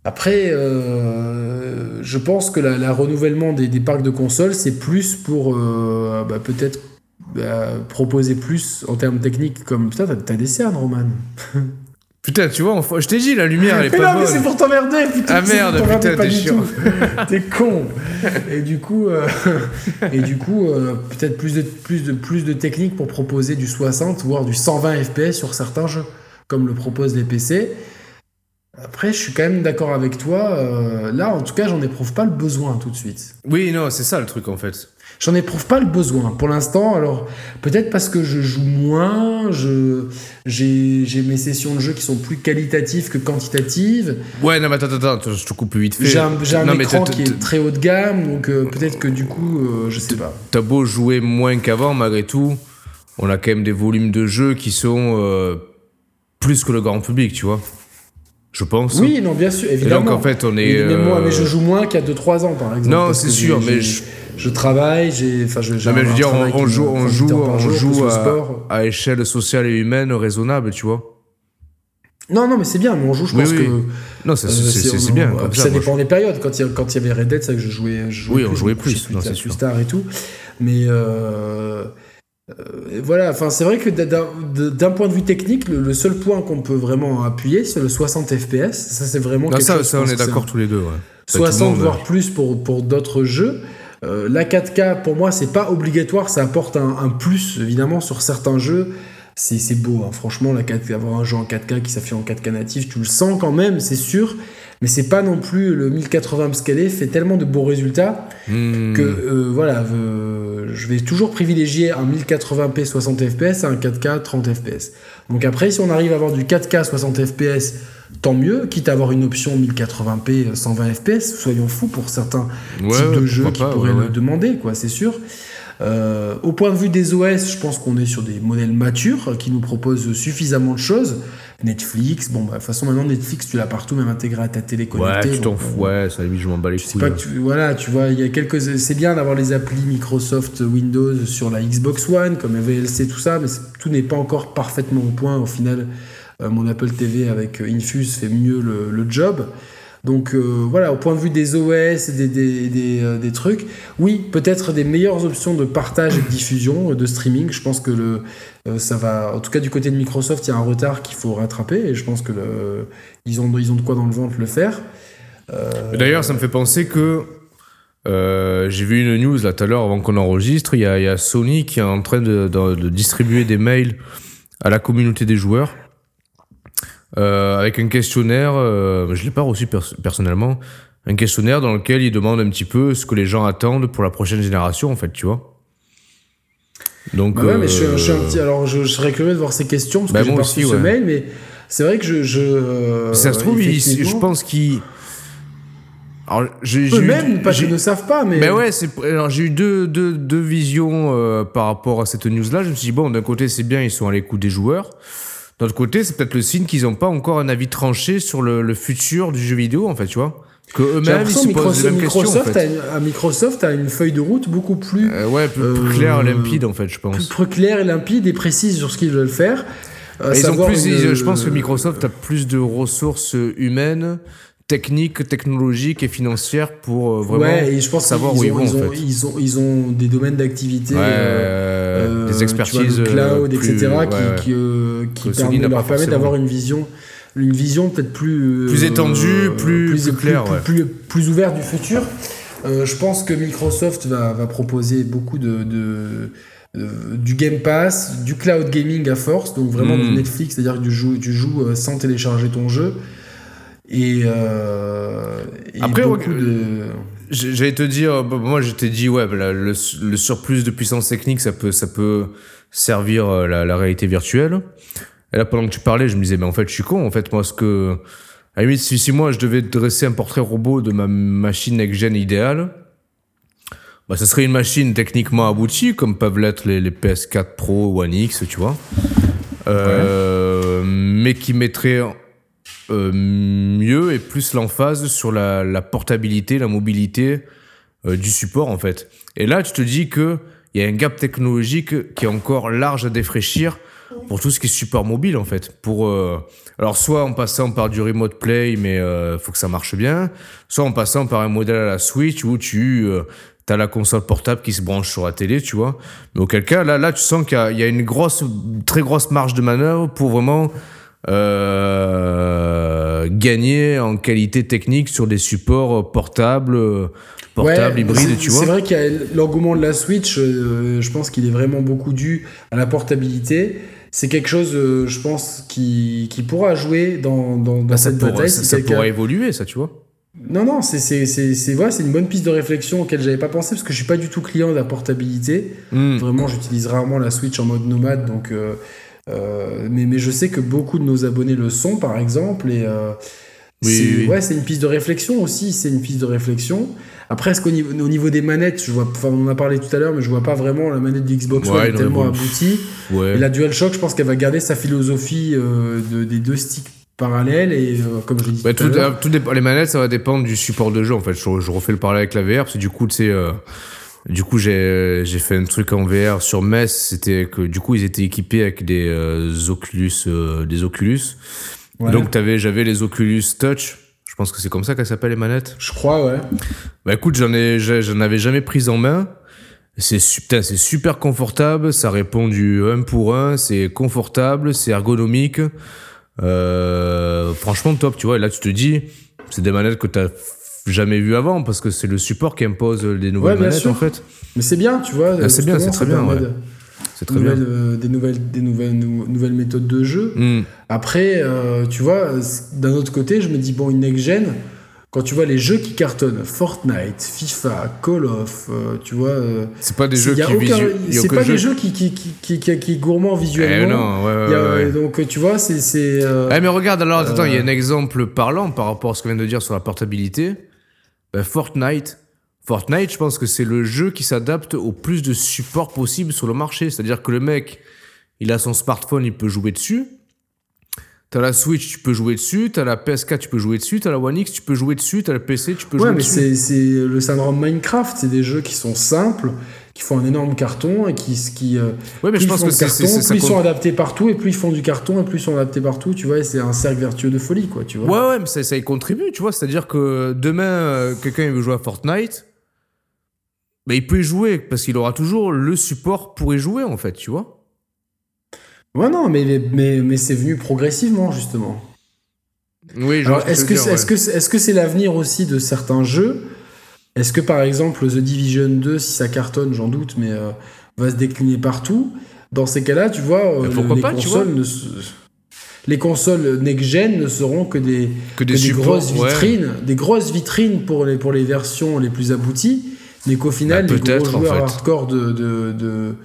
Après, euh, je pense que la, la renouvellement des, des parcs de consoles, c'est plus pour euh, bah, peut-être bah, proposer plus en termes techniques. Comme putain, t'as- t'as des cernes, Roman. Putain, tu vois, je t'ai dit, la lumière elle est Mais pas non, mais c'est pour t'emmerder, putain. Ah merde, putain, t'es chiant. T'es con. Et du coup, euh, et du coup, euh, peut-être plus de plus de plus de techniques pour proposer du 60 voire du 120 FPS sur certains jeux, comme le proposent les PC. Après, je suis quand même d'accord avec toi. euh, là, en tout cas, j'en éprouve pas le besoin tout de suite. Oui, non, c'est ça le truc en fait. J'en éprouve pas le besoin pour l'instant. Alors peut-être parce que je joue moins, je j'ai j'ai mes sessions de jeu qui sont plus qualitatives que quantitatives. Ouais, non, mais attends, attends, attends, je te coupe vite fait. J'ai un, un Non, écran qui est très haut de gamme, donc euh, peut-être que du coup, euh, je sais pas. T'as beau jouer moins qu'avant, malgré tout, on a quand même des volumes de jeux qui sont euh, plus que le grand public, tu vois. Je pense. Oui, non, bien sûr, Et évidemment. donc en fait, on est. mais, moi, euh, mais je joue moins qu'il y a 2-3 ans, par exemple. Non, c'est sûr, mais je- je travaille, j'ai, enfin, je, Non, mais je veux dire, on, joue, on prend 8 joue, on jour, joue plus à, sport. à échelle sociale et humaine raisonnable, tu vois. Non, non, mais c'est bien, mais on joue, je Oui, pense oui. que. Non, euh, c'est- c'est bien. Comme ça dépend des périodes. Quand il y, quand y avait Red Dead, c'est vrai que je jouais. je jouais Oui, on jouait plus, couchais non, plus sûr. tard et tout. Mais euh, euh, voilà, enfin, c'est vrai que d'un- point de vue technique, le, le seul point qu'on peut vraiment appuyer, c'est le 60 FPS. Ça, c'est vraiment quelque ça, chose. ça, on est d'accord tous les deux. Ouais. Enfin, tout le 60 monde, voire plus pour, pour d'autres jeux. la 4K, pour moi, c'est pas obligatoire, ça apporte un, un, plus, évidemment, sur certains jeux. C'est beau, hein. franchement, la 4K, avoir un jeu en 4K qui s'affiche en 4K natif, tu le sens quand même, c'est sûr mais c'est pas non plus le 1080 upscalé fait tellement de beaux résultats Hmm. que euh, voilà euh, je vais toujours privilégier un 1080p 60 fps à un 4K 30 fps donc après si on arrive à avoir du 4K 60 fps tant mieux quitte à avoir une option 1080p 120 fps soyons fous pour certains Ouais, types de jeux qui pas, pourraient ouais, le demander quoi c'est sûr euh, au point de vue des OS, je pense qu'on est sur des modèles matures qui nous proposent suffisamment de choses. Netflix, bon, bah, de toute façon, maintenant, Netflix, tu l'as partout, même intégré à ta télé Ouais, connectée. tu t'en fous. Ouais, ça, limite, je m'en bats les couilles. pas que tu, voilà, tu vois, il y a quelques, c'est bien d'avoir les applis Microsoft Windows sur la Xbox One, comme VLC, tout ça, mais tout n'est pas encore parfaitement au point. Au final, euh, mon Apple TV avec euh, Infuse fait mieux le, le job. Donc euh, voilà, au point de vue des OS, des, euh, des trucs, oui, peut-être des meilleures options de partage et de diffusion, euh, de streaming. Je pense que ça va, en tout cas du côté de Microsoft, il y a un retard qu'il faut rattraper et je pense que ont, de quoi dans le ventre le faire. D'ailleurs, ça me fait penser que j'ai vu une news là tout à l'heure avant qu'on enregistre. Il y, a, Sony qui est en train de, distribuer des mails à la communauté des joueurs avec un questionnaire. euh, je l'ai pas reçu pers- personnellement. Un questionnaire dans lequel il demande un petit peu ce que les gens attendent pour la prochaine génération, en fait, tu vois. Donc, Bah ouais, mais je, suis- je suis un euh, petit. Alors, je, je serais curieux de voir ces questions parce Bah, que j'ai pas reçu ce ouais. mail, mais c'est vrai que je. je euh, ça se trouve, il- je pense qu'il. Alors, j'ai j'ai eu- Eux-mêmes, pas qu'ils ne savent pas, mais. Mais ouais, c'est alors j'ai eu deux, deux, deux visions euh, par rapport à cette news-là. Je me suis dit bon, d'un côté c'est bien, ils sont à l'écoute des joueurs. D'un autre côté, c'est peut-être le signe qu'ils n'ont pas encore un avis tranché sur le, le futur du jeu vidéo, en fait, tu vois. Que eux-mêmes ils se posent les Microsoft, mêmes questions, en Microsoft, fait. a une, à Microsoft a une feuille de route beaucoup plus, Euh, ouais, plus, plus Euh, clair, limpide, en fait, je plus, pense. plus claire et limpide et précise sur ce qu'ils veulent faire. Euh, Ils ont plus, une- je pense que Microsoft a plus de ressources humaines, techniques, technologiques et financières pour euh, vraiment ouais, et je pense savoir où ils ont, vont, ils, ont, en fait. ils, ont, ils ont des domaines d'activité. Ouais, euh, euh, des expertises, vois, cloud, plus- etc., ouais, qui, qui, qui permet- leur permet d'avoir une vision, une vision peut-être plus Plus étendue, plus- plus claire, plus, ouais. plus, plus ouverte du futur. Je pense que Microsoft va, va proposer beaucoup de, de- euh, du Game Pass, du cloud gaming à force, donc vraiment du Netflix, c'est-à-dire que tu joues, tu joues sans télécharger ton jeu. Et, euh, et Après, beaucoup de... J'allais te dire, bah, moi je t'ai dit, ouais, bah, le, le surplus de puissance technique, ça peut, ça peut servir euh, la, la réalité virtuelle. Et là, pendant que tu parlais, je me disais, mais en fait, je suis con. En fait, moi, ce que. À la limite, si, si moi je devais dresser un portrait robot de ma machine next-gen idéale, bah, ça serait une machine techniquement aboutie, comme peuvent l'être les, les PS4 Pro, One X, tu vois. Euh, Mais qui mettrait euh, mieux et plus l'emphase sur la, portabilité, la mobilité euh, du support en fait. Et là, tu te dis que il y a un gap technologique qui est encore large à défraîchir pour tout ce qui est support mobile en fait. Pour euh, alors soit en passant par du remote play, mais euh, faut que ça marche bien, soit en passant par un modèle à la Switch où tu T'as la console portable qui se branche sur la télé, tu vois. Mais auquel cas, là, là tu sens qu'il y a- il y, a une grosse, très grosse marge de manœuvre pour vraiment euh, gagner en qualité technique sur des supports portables, euh, portables, Ouais, hybrides, c'est- tu C'est vois. vrai qu'il y a l'engouement de la Switch, euh, je pense qu'il est vraiment beaucoup dû à la portabilité. C'est quelque chose, euh, je pense, qui, qui pourra jouer dans, dans, dans Bah, cette bataille. ça- si ça quelqu'un- pourra évoluer, ça, tu vois. Non, non, c'est c'est- c'est- c'est ouais, c'est une bonne piste de réflexion auquel j'avais pas pensé parce que je suis pas du tout client de la portabilité. Hmm. Vraiment, j'utilise rarement la Switch en mode nomade, donc. Euh, mais, mais je sais que beaucoup de nos abonnés le sont, par exemple, et euh, Oui, c'est oui, ouais, une piste de réflexion aussi. C'est une piste de réflexion. Après, est-ce qu'au niveau, au niveau des manettes, je vois, enfin, on en a parlé tout à l'heure, mais je vois pas vraiment la manette du Xbox Ouais, One est tellement bon. aboutie. Ouais. Et la DualShock, je pense qu'elle va garder sa philosophie euh, de, des deux sticks parallèles et euh, comme je Bah, tout, tout, tout les manettes, ça va dépendre du support de jeu. En fait, je, je refais le parallèle avec la VR parce que du coup, tu sais, euh, du coup, j'ai j'ai fait un truc en VR sur Metz. C'était que du coup, ils étaient équipés avec des euh, Oculus, euh, des Oculus. Ouais. Donc, t'avais, j'avais les Oculus Touch. Je pense que c'est comme ça qu'elles s'appellent les manettes. je crois, ouais. Bah écoute, j'en ai, j'en avais jamais prise en main. C'est super confortable, ça répond du 1 pour 1, c'est confortable, c'est ergonomique. Euh, franchement top, tu vois. Et là, tu te dis, c'est des manettes que t'as jamais vu avant parce que c'est le support qui impose les nouvelles Ouais, bien manettes en fait. Mais c'est bien, tu vois. Ah, c'est bien, c'est très bien, ouais. C'est très bien. nouvelles, euh, des nouvelles, des nouvelles, nou- nouvelles méthodes de jeu. Hmm. Après, euh, tu vois, d'un autre côté, je me dis, bon, une next-gen, quand tu vois les jeux qui cartonnent, Fortnite, FIFA, Call of, euh, tu vois. euh, C'est pas des jeux qui C'est pas jeu- des jeux qui, qui, qui, qui, qui, gourmand Eh visuellement. non, ouais, a, Donc, tu vois, c'est. c'est, euh, Eh, mais regarde, alors, attends, il y a euh, un exemple parlant par rapport à ce qu'on vient de dire sur la portabilité. Ben, Fortnite. Fortnite, je pense que c'est le jeu qui s'adapte au plus de supports possible sur le marché. C'est-à-dire que le mec, il a son smartphone, il peut jouer dessus. T'as la Switch, tu peux jouer dessus. T'as la PS4, tu peux jouer dessus. T'as la One X, tu peux jouer dessus. T'as le PC, tu peux Ouais, jouer mais dessus. c'est c'est le syndrome Minecraft. C'est des jeux qui sont simples, qui font un énorme carton et qui. qui euh, Ouais, mais plus je pense que c'est carton, c'est- c'est- plus ils compte- sont adaptés partout, et plus ils font du carton, et plus ils sont adaptés partout, tu vois, et c'est un cercle vertueux de folie, quoi, tu vois. Ouais, ouais, mais ça, ça y contribue, tu vois. C'est-à-dire que demain, euh, quelqu'un veut jouer à Fortnite, mais il peut y jouer parce qu'il aura toujours le support pour y jouer, en fait, tu vois. Ouais, non, mais, mais, mais, mais c'est venu progressivement, justement. Oui, est-ce que c'est est-ce que c'est- est-ce que c'est l'avenir aussi de certains jeux Est-ce que, par exemple, The Division 2, si ça cartonne, j'en doute, mais euh, va se décliner partout? Dans ces cas-là, tu vois, euh, les pas, tu consoles ne se- Les consoles next-gen ne seront que des, que que des, des supports, grosses ouais. vitrines, des grosses vitrines pour les, pour les versions les plus abouties, mais qu'au final, Bah, les gros en joueurs fait. hardcore de, de, de,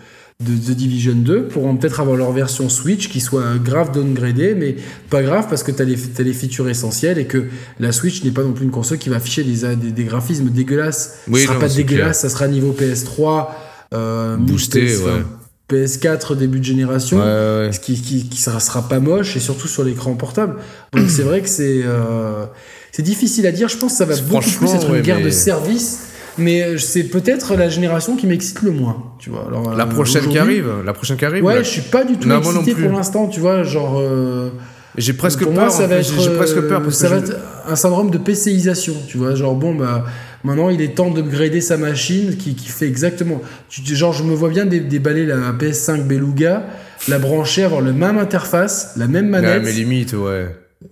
de The Division 2 pourront peut-être avoir leur version Switch qui soit grave downgradée, mais pas grave parce que tu as, les features essentielles et que la Switch n'est pas non plus une console qui va afficher des, des, des graphismes dégueulasses. Oui, ça sera non, pas dégueulasse, ça sera niveau PS3, euh, Boosté, PS, ouais. PS4 début de génération Ouais, ouais. ce qui, qui, qui sera, sera pas moche et surtout sur l'écran portable. Donc c'est vrai que c'est euh, c'est difficile à dire. Je pense que ça va beaucoup plus être une guerre mais- de service. Mais c'est peut-être la génération qui m'excite le moins, tu vois. Alors, La euh, prochaine qui arrive, la prochaine qui arrive. Ouais, je suis pas du tout Non, excité pour l'instant, tu vois, genre. euh, J'ai presque pour peur. moi, ça va être. J'ai presque peur euh, parce ça que va je- être un syndrome de PCisation, tu vois. Genre, bon, bah, maintenant, il est temps de grader sa machine qui, qui fait exactement. tu- genre, je me vois bien dé- déballer la PS5 Beluga, la brancher, avoir la même interface, la même Ouais, manette. mais limite, ouais.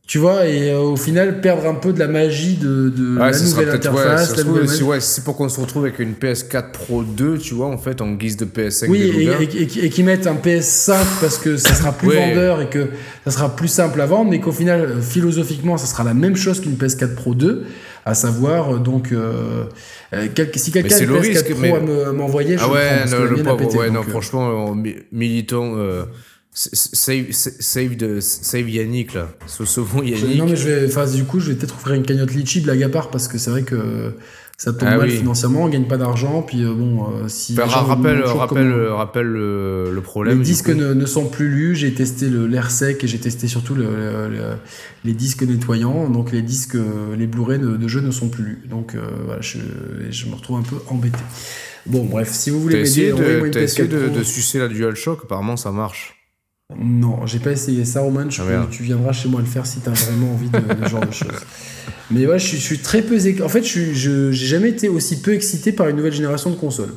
Tu vois, et euh, au final, perdre un peu de la magie de, de Ouais, la nouvelle. Ouais, interface. si, ouais, c'est pour qu'on se retrouve avec une PS4 Pro 2, tu vois, en fait, en guise de PS5 Oui, et, et, et, et qui mettent un PS5 parce que ça sera plus vendeur et que ça sera plus simple à vendre, mais qu'au final, euh, philosophiquement, ça sera la même chose qu'une PS4 Pro 2, à savoir, euh, donc, euh, euh, quel- si quelqu'un a c'est une le PS4 risque, Pro mais- à me- à m'envoyer, je Ah le prends, ouais, le pauvre, ouais, non, euh, franchement, euh, s- s- save, save, de, save Yannick, là. Sau- Sauvons Yannick. non, mais je vais, enfin, du coup, je vais peut-être ouvrir une cagnotte Litchi, blague à part, parce que c'est vrai que ça tombe Ah mal oui. financièrement, on gagne pas d'argent, puis euh, bon, euh, si. Enfin, rappelle, rappelle, comment- rappelle le, le problème. Les disques ne, ne sont plus lus. J'ai testé l'air sec et j'ai testé surtout le- le- le- les disques nettoyants. Donc les disques, euh, les Blu-ray de, de jeu ne sont plus lus. Donc euh, voilà, je, je me retrouve un peu embêté. Bon, bref, si vous voulez essayé, m'aider, envoyez-moi de, essayé PS4 de, de sucer la DualShock, apparemment ça marche. Non, j'ai pas essayé ça, Roman. Je Ah, tu viendras chez moi le faire si t'as vraiment envie de, de ce genre de choses. Mais ouais, je suis, je suis très peu. En fait, je j'ai jamais été aussi peu excité par une nouvelle génération de consoles.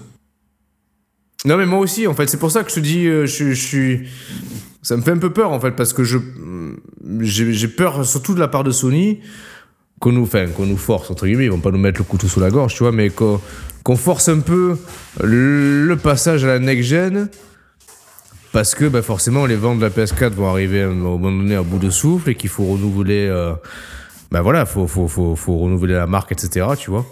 Non mais moi aussi, en fait, c'est pour ça que je te dis, euh, je, je suis... Ça me fait un peu peur, en fait, parce que je j'ai j'ai peur, surtout de la part de Sony, qu'on nous, enfin, qu'on nous force, entre guillemets, ils vont pas nous mettre le couteau sous la gorge, tu vois, mais qu'on qu'on force un peu le passage à la next-gen, parce que bah, forcément, les ventes de la PS4 vont arriver à un moment donné à bout de souffle, et qu'il faut renouveler... euh, bah voilà, faut, faut, faut, faut renouveler la marque, etc., tu vois.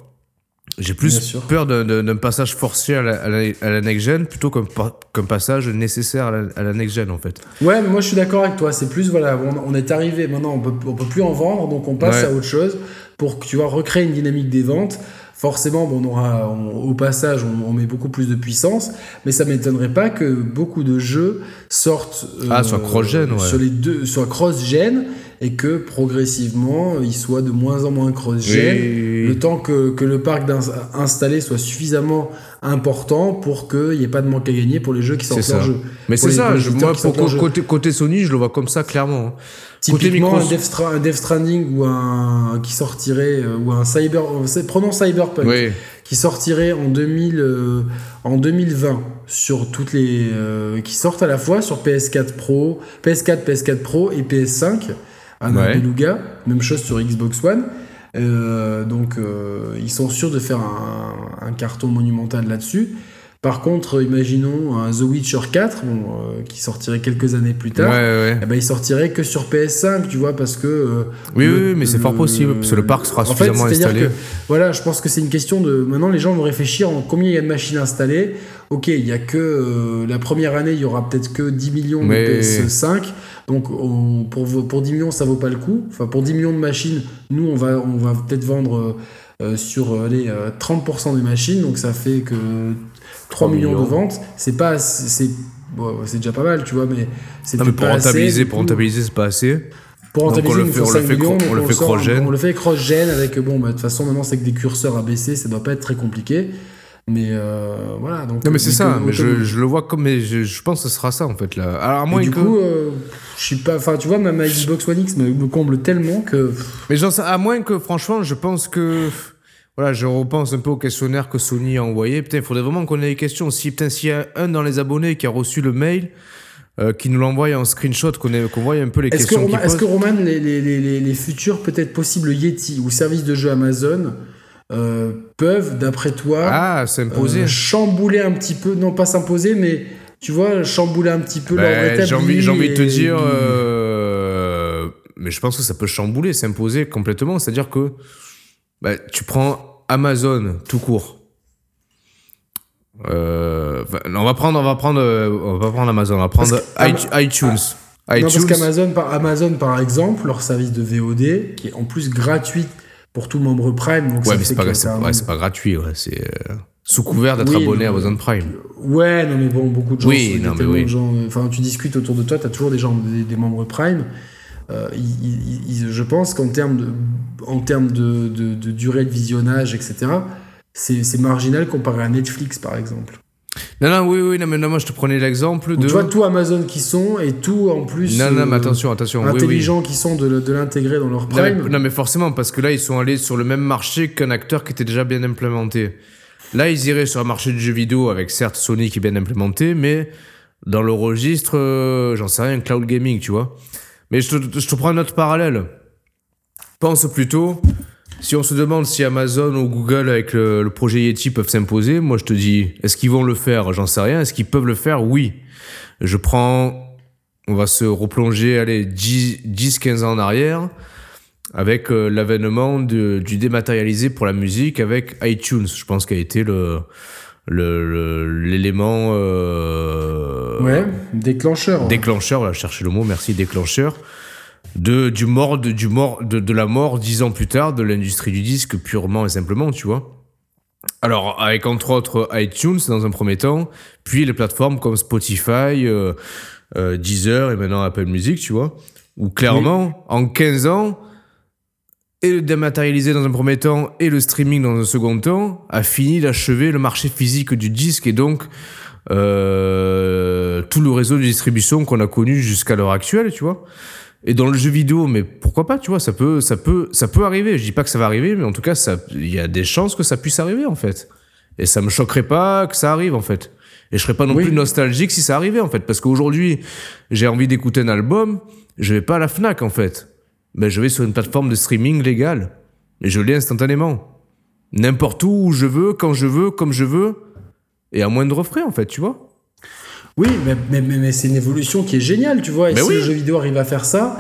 J'ai plus peur d'un- passage forcé à la, à la- à la next-gen plutôt qu'un pa- qu'un passage nécessaire à la, à la next-gen, en fait. Ouais, mais moi je suis d'accord avec toi. C'est plus, voilà, on, on est arrivé, maintenant on peut, on peut plus en vendre, donc on passe Ouais. à autre chose pour que tu vois, recréer une dynamique des ventes. Forcément, bon, on aura, au passage, on, on met beaucoup plus de puissance, mais ça m'étonnerait pas que beaucoup de jeux sortent euh, Ah, soit cross-gen, ouais. sur les deux, soit cross-gen, et que progressivement ils soient de moins en moins cross-gen, Oui. le temps que, que le parc d'ins- installé soit suffisamment important pour qu'il n'y ait pas de manque à gagner pour les jeux qui sortent ça. jeu. Mais c'est ça, je- moi, pour côté, côté Sony, je le vois comme ça, clairement. hein. Côté Typiquement, un Microsoft- Death, Stra- un Death Stranding ou un qui sortirait, euh, ou un Cyber. euh, Prenons Cyberpunk, Oui, qui sortirait en, 2000, euh, en 2020 sur toutes les. euh, qui sortent à la fois sur PS4 Pro, PS4, PS4 Pro et PS5, un Ouais. Beluga, même chose sur Xbox One. Euh, donc euh, ils sont sûrs de faire un, un carton monumental là-dessus. Par contre, imaginons un The Witcher 4, bon, euh, qui sortirait quelques années plus tard, Ouais, ouais. eh ben, il sortirait que sur PS5, tu vois, parce que. euh, Oui, le- oui, mais c'est fort possible, parce que le parc sera en fait, suffisamment c'est-à-dire installé. que, voilà, je pense que c'est une question de. Maintenant, les gens vont réfléchir en combien il y a de machines installées. Ok, il y a que. euh, la première année, il y aura peut-être que 10 millions Mais- de PS5. Donc, on- pour, pour 10 millions, ça vaut pas le coup. Enfin, pour 10 millions de machines, nous, on va, on va peut-être vendre sur les euh, 30% des machines. Donc, ça fait que 3 millions, millions. de ventes. C'est pas. C'est bon, c'est déjà pas mal, tu vois, mais c'est pour pas assez, rentabiliser, pour rentabiliser, c'est pas assez. Pour rentabiliser, on le fait- on le 5 fait millions, cro- donc on le fait sort- cross-gen. On le fait cross-gen avec, bon, bah, de toute façon, maintenant, c'est que des curseurs ABC, ça doit pas être très compliqué. Mais euh, voilà. Donc, Non, mais c'est ça, mais je, je le vois comme. Mais je, je pense que ce sera ça, en fait, là. Alors, à moins du que. coup, euh, je suis pas. Enfin, tu vois, ma, Xbox One X me, me comble tellement que. Mais sais- à moins que, franchement, je pense que. Voilà, je repense un peu au questionnaire que Sony a envoyé. Putain, il faudrait vraiment qu'on ait les questions. Si, putain, s'il y a un dans les abonnés qui a reçu le mail, euh, qui nous l'envoie en screenshot, qu'on qu'on voit un peu les questions Roman, est-ce que Roman, les, les, les, les, les futurs, peut-être possibles Yeti ou services de jeu Amazon euh, peuvent, d'après toi, Ah, c'est imposé. euh, chambouler un petit peu, non pas s'imposer, mais tu vois, chambouler un petit peu Ben, leur j'ai envie, envie de te dire, mais je pense que ça peut chambouler, s'imposer complètement. C'est-à-dire que bah, tu prends Amazon tout court. Euh, on va prendre, on va prendre, euh, on va prendre Amazon, on va prendre iTunes. Non, parce qu'Amazon, par, Amazon, par exemple, leur service de VOD, qui est en plus gratuit pour tout membre Prime. Donc Ouais, mais c'est pas, ouais, pas gratuit, ouais, c'est euh, sous couvert d'être Oui, abonné à Amazon Prime. Ouais, non, mais bon, beaucoup de gens. Oui, non, mais oui. gens, Enfin, tu discutes autour de toi, tu as toujours des gens, des, des membres Prime. Euh, je pense qu'en termes de, en termes de, de- de durée de visionnage, etc., c'est marginal comparé à Netflix, par exemple. Non, non, oui, oui, non, mais non, moi je te prenais l'exemple de. Tu vois, tout Amazon qui sont et tout en plus non, non, mais euh, attention, attention. oui, oui. intelligents qui sont de, l'intégrer dans leur Non mais, Prime. non, mais forcément, parce que là, ils sont allés sur le même marché qu'un acteur qui était déjà bien implémenté. Là, ils iraient sur un marché du jeu vidéo avec certes Sony qui est bien implémenté, mais dans le registre, euh, j'en sais rien, cloud gaming, tu vois. Mais je te, je te prends un autre parallèle. Pense plutôt, si on se demande si Amazon ou Google avec le, projet Yeti peuvent s'imposer, moi je te dis, est-ce qu'ils vont le faire? J'en sais rien. Est-ce qu'ils peuvent le faire? Oui. Je prends, on va se replonger, allez, 10-15 ans en arrière avec euh, l'avènement du dématérialisé pour la musique avec iTunes. Je pense qu'a été le- l'élément euh, Ouais, déclencheur. déclencheur, voilà, je cherchais le mot, merci, déclencheur de du mort de du mort de, de la mort dix ans plus tard de l'industrie du disque purement et simplement, tu vois. Alors avec entre autres iTunes dans un premier temps, puis les plateformes comme Spotify, euh, euh, Deezer et maintenant Apple Music, tu vois, où clairement en 15 ans et le dématérialisé dans un premier temps et le streaming dans un second temps a fini d'achever le marché physique du disque et donc euh, tout le réseau de distribution qu'on a connu jusqu'à l'heure actuelle, tu vois. Et dans le jeu vidéo, mais pourquoi pas, tu vois, ça peut, ça peut, ça peut arriver. Je dis pas que ça va arriver, mais en tout cas, il y a des chances que ça puisse arriver, en fait. Et ça me choquerait pas que ça arrive, en fait. Et je serais pas non Oui. plus nostalgique si ça arrivait, en fait. Parce qu'aujourd'hui, j'ai envie d'écouter un album, je vais pas à la Fnac, en fait. Mais je vais sur une plateforme de streaming légale. Et je l'ai instantanément. N'importe où, où je veux, quand je veux, comme je veux. Et à moindre frais, en fait, tu vois. Oui, mais, mais, mais, mais c'est une évolution qui est géniale, tu vois. Et Mais si oui. le jeu vidéo arrive à faire ça,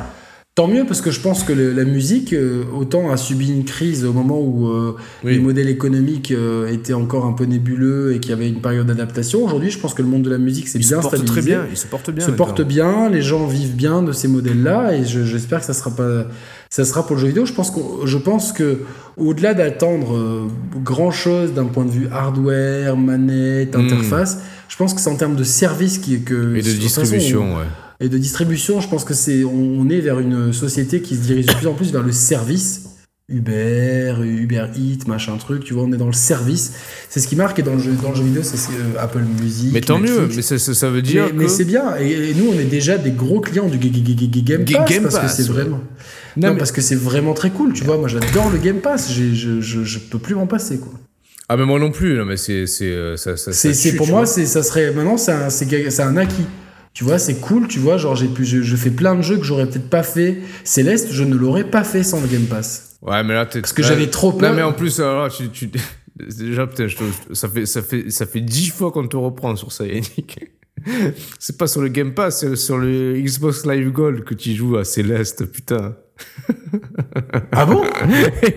tant mieux, parce que je pense que le- la musique, euh, autant a subi une crise au moment où euh, Oui. les modèles économiques euh, étaient encore un peu nébuleux et qu'il y avait une période d'adaptation. Aujourd'hui, je pense que le monde de la musique s'est Il se bien porte stabilisé. très bien. Il se porte bien. se porte bien, les gens vivent bien de ces modèles-là, et je- j'espère que ça sera pas, ça sera pour le jeu vidéo. Je pense qu'on- je pense que au-delà d'attendre euh, grand chose d'un point de vue hardware, manette, Mm. interface, je pense que c'est en termes de service qui que Et de toute façon, distribution, ouais. Et de distribution. Je pense que c'est, on, est vers une société qui se dirige de plus en plus vers le service. Uber, Uber Eats, machin truc, tu vois, on est dans le service. C'est ce qui marque, et dans le jeu, dans le jeu vidéo, c'est euh, Apple Music. Mais tant mieux, mais ça, veut dire Mais, que... mais c'est bien. Et, et nous, on est déjà des gros clients du Ga- Ga- Ga- Ga- Game Ga- Pass Game parce Pass, que c'est ouais. vraiment. Non, Non, mais- parce que c'est vraiment très cool. Tu vois, moi, j'adore le Game Pass. Je, je, je peux plus m'en passer, quoi. Ah, mais moi non plus, non, mais c'est... euh, ça, ça, C'est, ça c'est tue, pour moi, c'est, ça serait maintenant, c'est un, un acquis. Tu vois, c'est cool, tu vois, genre j'ai pu, je, je fais plein de jeux que j'aurais peut-être pas fait. Céleste, je ne l'aurais pas fait sans le Game Pass. Ouais, mais là, t'es. Parce que j'avais trop peur. Non, mais en plus, alors, tu. tu... Déjà, putain, je te- ça fait, ça fait, ça fait dix fois qu'on te reprend sur ça, Yannick. C'est pas sur le Game Pass, c'est sur le Xbox Live Gold que tu joues à Céleste, putain. Ah bon?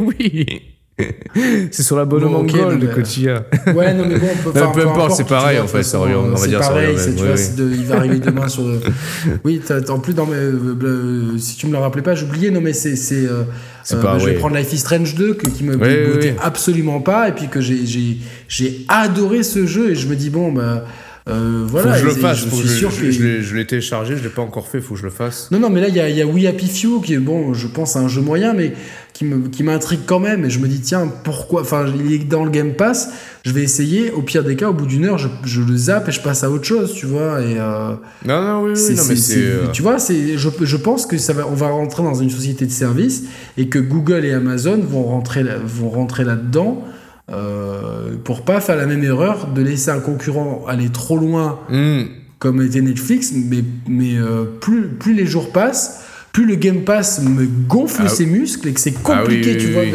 Oui C'est sur l'abonnement Bon, ok, Gold mais- tu y as. Ouais, non, mais bon, on peut Non, peu importe, c'est pareil, de en fait, ça revient- on va dire ça revient c'est- même, tu oui, vois, oui. de- il va arriver demain sur le. Oui, en plus, dans mes, euh, euh, si tu me le rappelais pas, j'oubliais, non, mais c'est. c'est euh, euh, pas- bah, Je vais prendre Life is Strange 2, que- qui me Oui, oui. absolument pas, et puis que j'ai adoré ce jeu, et je me dis, bon, bah. Euh, Faut que je le fasse, je suis sûr je- que. je l'ai- je l'ai téléchargé, je l'ai pas encore fait, faut que je le fasse. Non, non, mais là, il y a, il y a We Happy Few, qui est, bon, je pense, un jeu moyen, mais qui me- qui m'intrigue quand même. Et je me dis, tiens, pourquoi Enfin, il est dans le Game Pass, je vais essayer. Au pire des cas, au bout d'une heure, je, je le zappe et je passe à autre chose, tu vois. Et. euh, Non, non, oui, oui, non, mais c'est- euh, Tu vois, c'est, je, je pense que ça va, on va rentrer dans une société de service et que Google et Amazon vont rentrer, là- vont rentrer là-dedans euh, pour pas faire la même erreur de laisser un concurrent aller trop loin hmm. comme était Netflix, mais, mais euh, plus, plus les jours passent, plus le Game Pass me gonfle Ah ses muscles et que c'est Ah oui, compliqué, tu oui, vois, oui.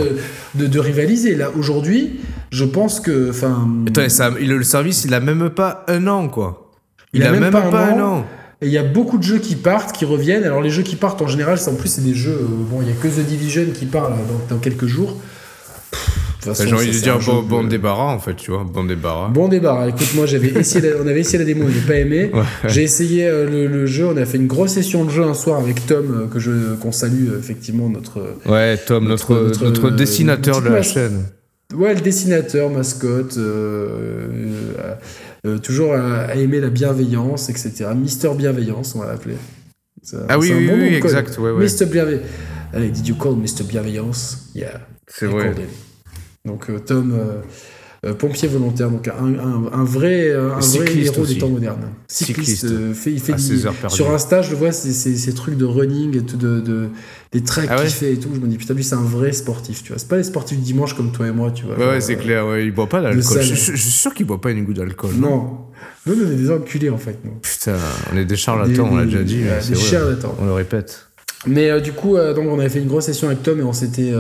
De, de, de rivaliser. Là, aujourd'hui, je pense que. Enfin, il- le service, il a même pas un an, quoi. Il a même pas un un an. an. Et il y a beaucoup de jeux qui partent, qui reviennent. Alors les jeux qui partent en général, c'est en plus c'est des jeux. euh, bon, il y a que The Division qui part là, dans, dans quelques jours. Pff, façon, envie de dire bon, bon débarras, en fait, tu vois, bon débarras. Bon débarras. Écoute, moi j'avais essayé, la- on avait essayé la démo, j'ai pas aimé. Ouais. J'ai essayé euh, le, le jeu, on a fait une grosse session de jeu un soir avec Tom, euh, que je qu'on salue euh, effectivement notre. Ouais, Tom, notre, Notre- notre, notre, dessinateur de la chaîne. Ouais, le dessinateur, mascotte, toujours à, à aimer la bienveillance, etc. Mister Bienveillance, on va l'appeler. Ah oui, oui, bon oui, nom exact, ouais, ouais. Mr. Bienveillance. Allez, did you call Mr. Bienveillance? Yeah. C'est vrai. Donc euh, Tom, euh, euh, pompier volontaire, donc un, un- un vrai, un vrai Cycliste héros aussi. des temps modernes. Cycliste. euh, fait, il fait des- sur Insta, je le vois, ces trucs de running et tout, de, de- des treks Ah ouais qu'il fait et tout. Je me dis, putain, lui, c'est un vrai sportif, tu vois. C'est pas les sportifs du dimanche comme toi et moi, tu vois. Ouais, c'est clair, ouais, il boit pas d'alcool. Je, je- je suis sûr qu'il boit pas une goutte d'alcool. Non. Nous, on est des enculés, en fait. nous. Putain, on est des charlatans, on l'a déjà dit. Des, des vrai. charlatans. On le répète. Mais euh, du coup, euh, donc, on avait fait une grosse session avec Tom et on s'était.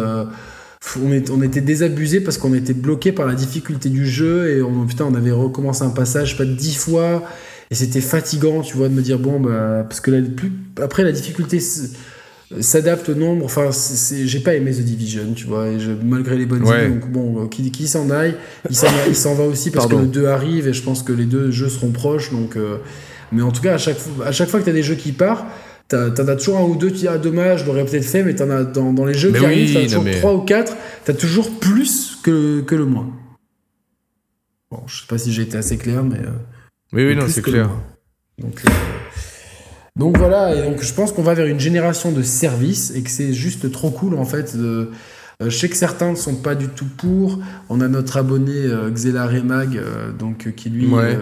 On, est- on était désabusé parce qu'on était bloqué par la difficulté du jeu et on, putain, on avait recommencé un passage, pas, dix fois et c'était fatigant, tu vois, de me dire, bon, bah, parce que la, plus, après, la difficulté s'adapte au nombre. Enfin, j'ai pas aimé The Division, tu vois, et je- malgré les bonnes Ouais. idées. Donc, bon, euh, qui, qui s'en aille, il s'en va aussi parce Pardon. que le 2 arrive et je pense que les deux jeux seront proches. Donc, euh, mais en tout cas, à chaque, fois- à chaque fois que tu as des jeux qui partent, T'en as toujours un ou deux, dis ah dommage, je l'aurais peut-être fait, mais t'en as dans, dans les jeux Mais qui oui, arrivent, t'as non, toujours mais- trois ou quatre, t'as toujours plus que, que le moins. Bon, je sais pas si j'ai été assez clair, mais. euh, Oui, oui, non, c'est clair. Donc, euh, donc voilà, et donc je pense qu'on va vers une génération de services et que c'est juste trop cool en fait. de- euh, je sais que certains ne sont pas du tout pour. On a notre abonné euh, Xela Remag, donc qui lui Ouais.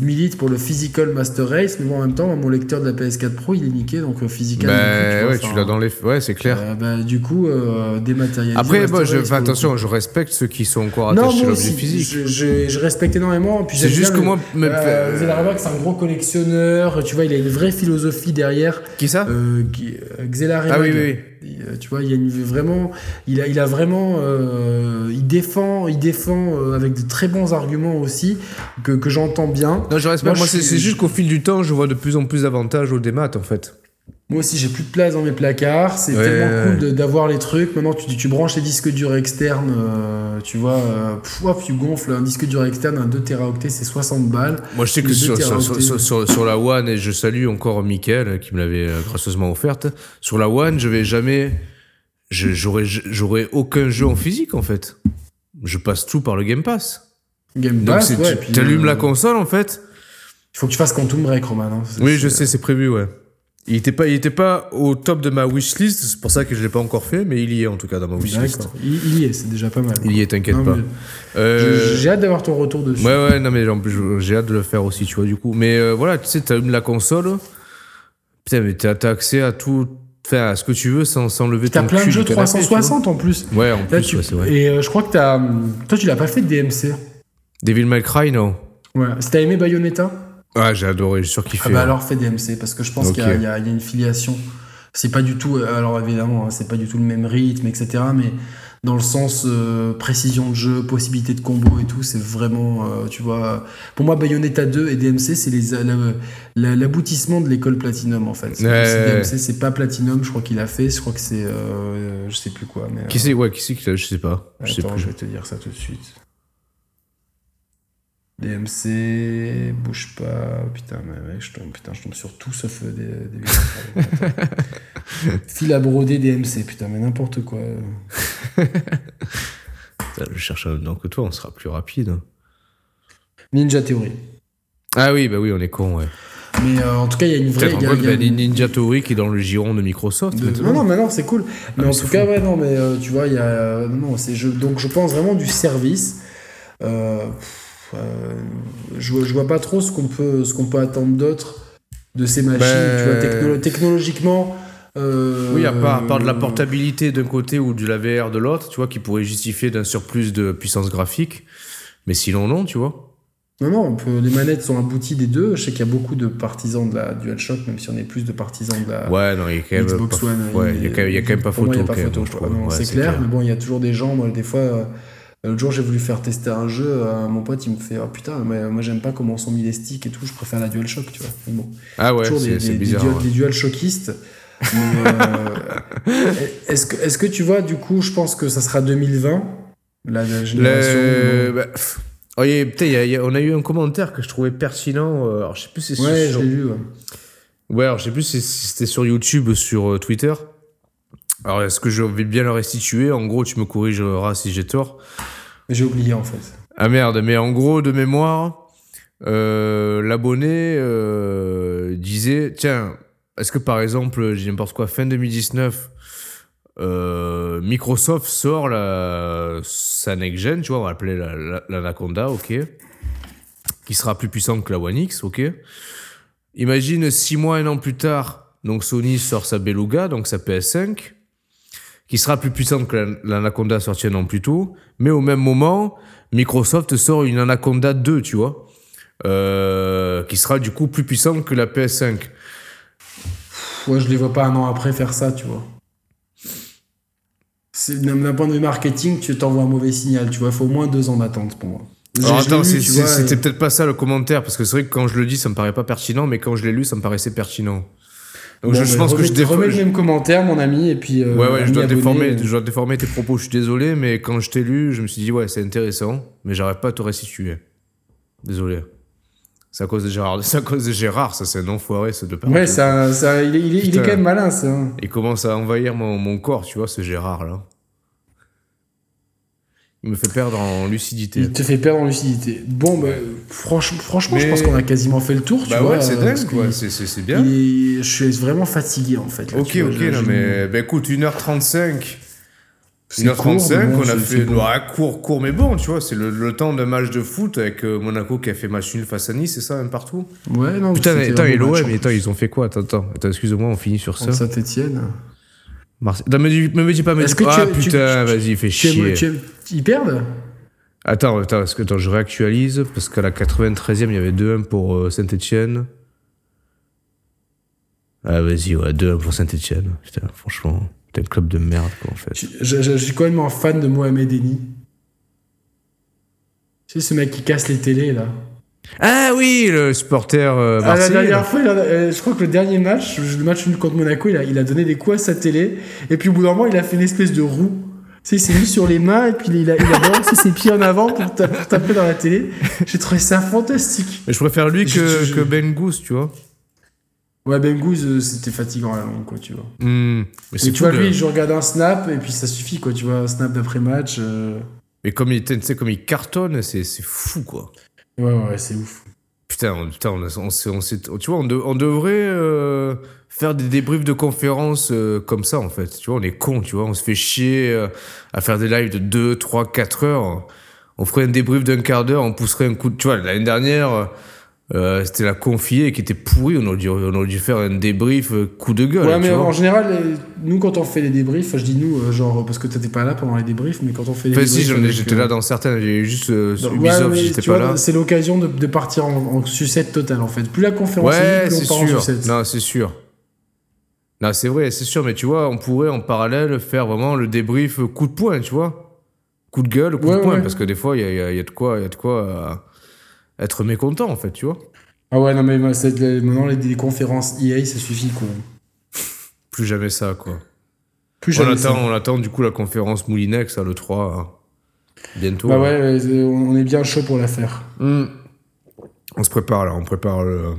Milite pour le Physical Master Race, mais bon, en même temps, mon lecteur de la PS4 Pro il est niqué, donc euh, Physical. Bah, vois, ouais, tu l'as dans les. Ouais, c'est clair. euh, bah, du coup, euh, dématérialisé. Après, moi, je, attention, je respecte ceux qui sont encore Non, attachés à moi l'objet physique. je, je- je respecte énormément. puis C'est juste que le- moi, me- euh, Remag, c'est un gros collectionneur. Tu vois, il a une vraie philosophie derrière. Qui ça? Qui- euh, Xela Ah oui, oui, euh, tu vois, il y a une, vraiment, il a, il a vraiment, euh, il défend, il défend euh, avec de très bons arguments aussi que, que j'entends bien. Non, je respecte. Moi, Moi, c'est juste qu'au fil du temps, je vois de plus en plus d'avantages au démat, en fait. Moi aussi, j'ai plus de place dans mes placards. C'est Ouais, tellement ouais. cool d'avoir les trucs. Maintenant, tu, tu branches les disques durs externes, euh, tu vois, euh, tu gonfles un disque dur externe, un 2 Teraoctets, c'est 60 balles. Moi, je sais que sur, la One, et je salue encore Mickaël euh, qui me l'avait euh, gracieusement offerte, sur la One, je vais jamais. J'aurai aucun jeu en physique, en fait. Je passe tout par le Game Pass. Game Donc, Pass, ouais. tu allumes euh, la console, en fait. Il faut que tu fasses Quantum Break, Roman. hein. Oui, je sais, c'est prévu, ouais. Il était pas, il était pas au top de ma wishlist, c'est pour ça que je l'ai pas encore fait, mais il y est en tout cas dans ma wishlist. Il, il y est, c'est déjà pas mal. Il y est, t'inquiète pas. Euh, J'ai hâte d'avoir ton retour dessus. Ouais, ouais, non, mais en plus, je- j'ai hâte de le faire aussi, tu vois, du coup. Mais euh, voilà, tu sais, t'allumes la console. Putain, mais t'as t'as accès à tout, enfin, à ce que tu veux sans, sans lever T'as ton plein cul de du jeux canapé, 360 en plus. Ouais, en Là, plus, tu- ouais, c'est vrai. Et euh, je crois que t'as. Toi, tu l'as pas fait de DMC. Devil May Cry, non. Ouais. Si t'as aimé Bayonetta? Ah, j'ai adoré, j'ai surkiffé. Ah bah hein. alors fais DMC parce que je pense qu'il y, a- y y une filiation. C'est pas du tout, euh, alors évidemment, hein, c'est pas du tout le même rythme, etc. Mais dans le sens euh, précision de jeu, possibilité de combo et tout, c'est vraiment, euh, tu vois. Pour moi, Bayonetta 2 et DMC, c'est la- l'aboutissement de l'école Platinum en fait. Ouais. DMC, c'est pas Platinum, je crois qu'il a fait, je crois que c'est, euh, je sais plus quoi. Mais, Qui c'est ouais, qui c'est qui l'a Je sais pas. Je sais Attends, plus. je vais te dire ça tout de suite. DMC, bouge pas. Putain, mais mec, je tombe, putain, je tombe sur tout sauf euh, des, des. Fil à broder DMC, putain, mais n'importe quoi. Putain, Je cherche un nom que toi, on sera plus rapide. hein. Ninja Theory. Ah oui, bah oui, on est con, ouais. Mais euh, en tout cas, il y a une vraie. Peut-être il y a- une- Ninja Theory qui est dans le giron de Microsoft. de- maintenant. Non, non, mais non, c'est cool. Mais mais en tout cas, ouais, non, mais euh, tu vois, il y a. euh, non, c'est je, donc je pense vraiment du service. Euh, euh, je, vois- je vois pas trop ce qu'on peut, ce qu'on peut attendre d'autre de ces machines. Ben- Tu vois, techno- technologiquement. euh, Oui, à part, à part de la portabilité d'un côté ou de la VR de l'autre, tu vois, qui pourrait justifier d'un surplus de puissance graphique. Mais sinon, non, tu vois. Non, non, on peut- les manettes sont abouties des deux. Je sais qu'il y a beaucoup de partisans de la DualShock, même si on est plus de partisans de la Ouais, non, il y a quand même. Xbox pas- One. Ouais, il y a quand même, pas moi, photo. il y a pas quand même, photo, je quoi. trouve. Non, Ouais, c'est clair, mais bon, il y a toujours des gens, moi, des fois. euh, L'autre jour, j'ai voulu faire tester un jeu. euh, mon pote, il me fait Oh putain, mais moi, j'aime pas comment sont mis les sticks et tout. Je préfère la DualShock, tu vois. Mais bon, Ah ouais, c'est c'est des- bizarre. dual- ouais. des DualShockistes. Mais, euh, est-ce que, est-ce que tu vois, du coup, je pense que ça sera 2020, la, la génération. Le... bah. Oh, y a- y a- il y a- on a eu un commentaire que je trouvais pertinent. euh, Alors, je sais plus si c'est Ouais, sur... lu. ouais. Ouais, alors je sais plus si si c'était sur YouTube ou sur euh, Twitter. Alors, est-ce que je vais bien le restituer? En gros, tu me corrigeras si j'ai tort. J'ai oublié, en fait. Ah merde, mais en gros, de mémoire, euh, l'abonné euh, disait Tiens, est-ce que par exemple, j'ai n'importe quoi, fin 2019, euh, Microsoft sort la, sa next-gen, tu vois, on va l'appeler la- la- l'Anaconda, ok, qui sera plus puissante que la One X, ok. Imagine six mois, un an plus tard, donc Sony sort sa Beluga, donc sa PS5, qui sera plus puissante que la- l'Anaconda sortie un an plus tôt, mais au même moment, Microsoft sort une Anaconda 2, tu vois, euh, qui sera du coup plus puissante que la PS5. Pff, Ouais, je les vois pas un an après faire ça, tu vois. D'un point de vue marketing, tu t'envoies un mauvais signal, tu vois. Il faut au moins deux ans d'attente pour moi. Alors attends, c'était et- peut-être pas ça le commentaire, parce que c'est vrai que quand je le dis, ça me paraît pas pertinent, mais quand je l'ai lu, ça me paraissait pertinent. Donc Bon, je, je bah, pense que je remets le même commentaire, mon ami, et puis. euh, Ouais, ouais, je dois, abonné, déformer, euh, je dois déformer tes propos, je suis désolé, mais quand je t'ai lu, je me suis dit, ouais, c'est intéressant, mais j'arrive pas à te restituer. Désolé. C'est à cause de Gérard, c'est à cause de Gérard, ça c'est un enfoiré, ce de. Ouais, ça, ça, il, est, il, est, il est Putain. quand même malin, ça. hein. Il commence à envahir mon, mon corps, tu vois, ce Gérard là. Il me fait perdre en lucidité. Il te fait perdre en lucidité. Bon, bah, franch- franchement, je Mais- pense qu'on a quasiment fait le tour, tu Bah vois. ouais, c'est dingue, c'est- bien. je suis vraiment fatigué, en fait. là, Ok, vois, ok, non mais bah, écoute, 1h35. c'est 1h35, court, mais on a fait bon. ouais, court, court, mais bon, tu vois, c'est le, le temps d'un match de foot avec euh, Monaco qui a fait match nul face à Nice, c'est ça, même partout? Ouais, non, Putain, c'était attends, et l'OM, mais ils ont fait quoi? Attends, attends, attends, excuse-moi, on finit sur ça. Saint-Etienne. Marseille. Non, me dis, me dis pas, me dis pas. Ah tu- putain, vas-y, fais chier. tu Ils perdent Attends, attends, parce que, attends, je réactualise, parce qu'à la 93e, il y avait 2-1 pour euh, Saint-Etienne. Ah, vas-y, ouais, 2-1 pour Saint-Etienne. Putain, franchement, t'es un club de merde, quoi, en fait. Je, je- je suis quand même un fan de Mohamed Eni. Tu sais, ce mec qui casse les télés, là. Ah oui, le supporter euh, Ah, la dernière fois, il a- euh, je crois que le dernier match, le match contre Monaco, il a, il a donné des coups à sa télé. Et puis au bout d'un moment, il a fait une espèce de roue. Tu sais, il s'est mis sur les mains et puis il a, il a balancé ses pieds en avant pour, ta- pour taper dans la télé. J'ai trouvé ça fantastique. Mais je préfère lui que, je- je- que Ben Goose, tu vois. Ouais, Ben Goose, euh, c'était fatigant à la longue, quoi, tu vois. Hmm, Mais Et c'est tu vois, de- lui, je regarde un snap et puis ça suffit, quoi, tu vois, un snap d'après-match. euh, Mais comme il, comme il cartonne, c'est c'est fou, quoi. Ouais, ouais, c'est ouf. Putain, on, putain, on, on on s'est- tu vois, on, de- on devrait euh, faire des débriefs de conférences euh, comme ça, en fait. Tu vois, on est con, tu vois, on se fait chier euh, à faire des lives de 2, 3, 4 heures. On ferait un débrief d'un quart d'heure, on pousserait un coup de... Tu vois, l'année dernière, euh, c'était la confiée qui était pourrie. On aurait dû, on aurait dû faire un débrief euh, coup de gueule. Ouais, mais en général, nous, quand on fait les débriefs, je dis nous, euh, genre, parce que t'étais pas là pendant les débriefs, mais quand on fait les Enfin, si, débriefs. avec, j'étais euh, là dans certaines. J'ai eu juste euh, dans- Ubisoft, j'étais pas vois, là. C'est l'occasion de, de partir en, en sucette totale, en fait. Plus la conférence Ouais, c'est on part en sûr. sucette. Non, c'est sûr. Non, c'est vrai, c'est sûr. Mais tu vois, on pourrait en parallèle faire vraiment le débrief coup de poing, tu vois. Coup de gueule, coup Ouais, de poing. Parce que des fois, il y a, y a- y a de quoi, y a de quoi être mécontent, en fait, tu vois. Ah ouais, non, mais maintenant, les, les conférences EA, ça suffit, quoi. Plus jamais ça, quoi. Plus On jamais ça. attend, on attend du coup la conférence Moulinex à l'E3 hein, bientôt. Bah hein. ouais, on on est bien chaud pour la faire. Hmm. On se prépare là, on prépare le,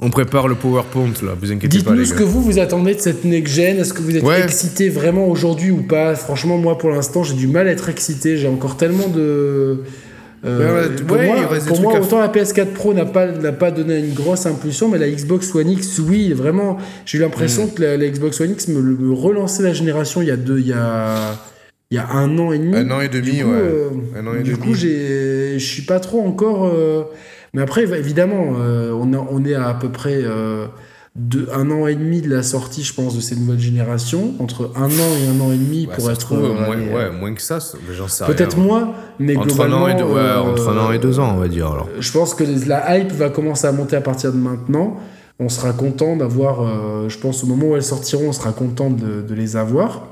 on prépare le PowerPoint là, vous inquiétez pas Dites-nous ce que vous vous attendez de cette next-gen. Est-ce que vous êtes Ouais. excité vraiment aujourd'hui ou pas? Franchement, moi pour l'instant, j'ai du mal à être excité. J'ai encore tellement de. Euh, Ouais, pour ouais, moi, pour autant la PS4 Pro n'a pas, n'a pas donné une grosse impulsion, mais la Xbox One X, oui, vraiment. J'ai eu l'impression Mm. que la, la Xbox One X me, me relançait la génération il y a deux, il y a, il y a un an et demi. Un an et demi, Du coup, ouais. euh, Un an et du demi. coup, je suis pas trop encore. euh, Mais après, évidemment, euh, on, a- on est à à peu près euh, deux- un an et demi de la sortie, je pense, de ces nouvelles générations. Entre un an et un an et demi Ouais, pour être. trouve, euh, moins, ouais, moins que ça, j'en sais Peut-être moins, mais Entre un globalement. an et deux, ouais, euh, entre un an et deux ans, on va dire alors. Je pense que la hype va commencer à monter à partir de maintenant. On sera content d'avoir, euh, je pense au moment où elles sortiront, on sera content de, de les avoir.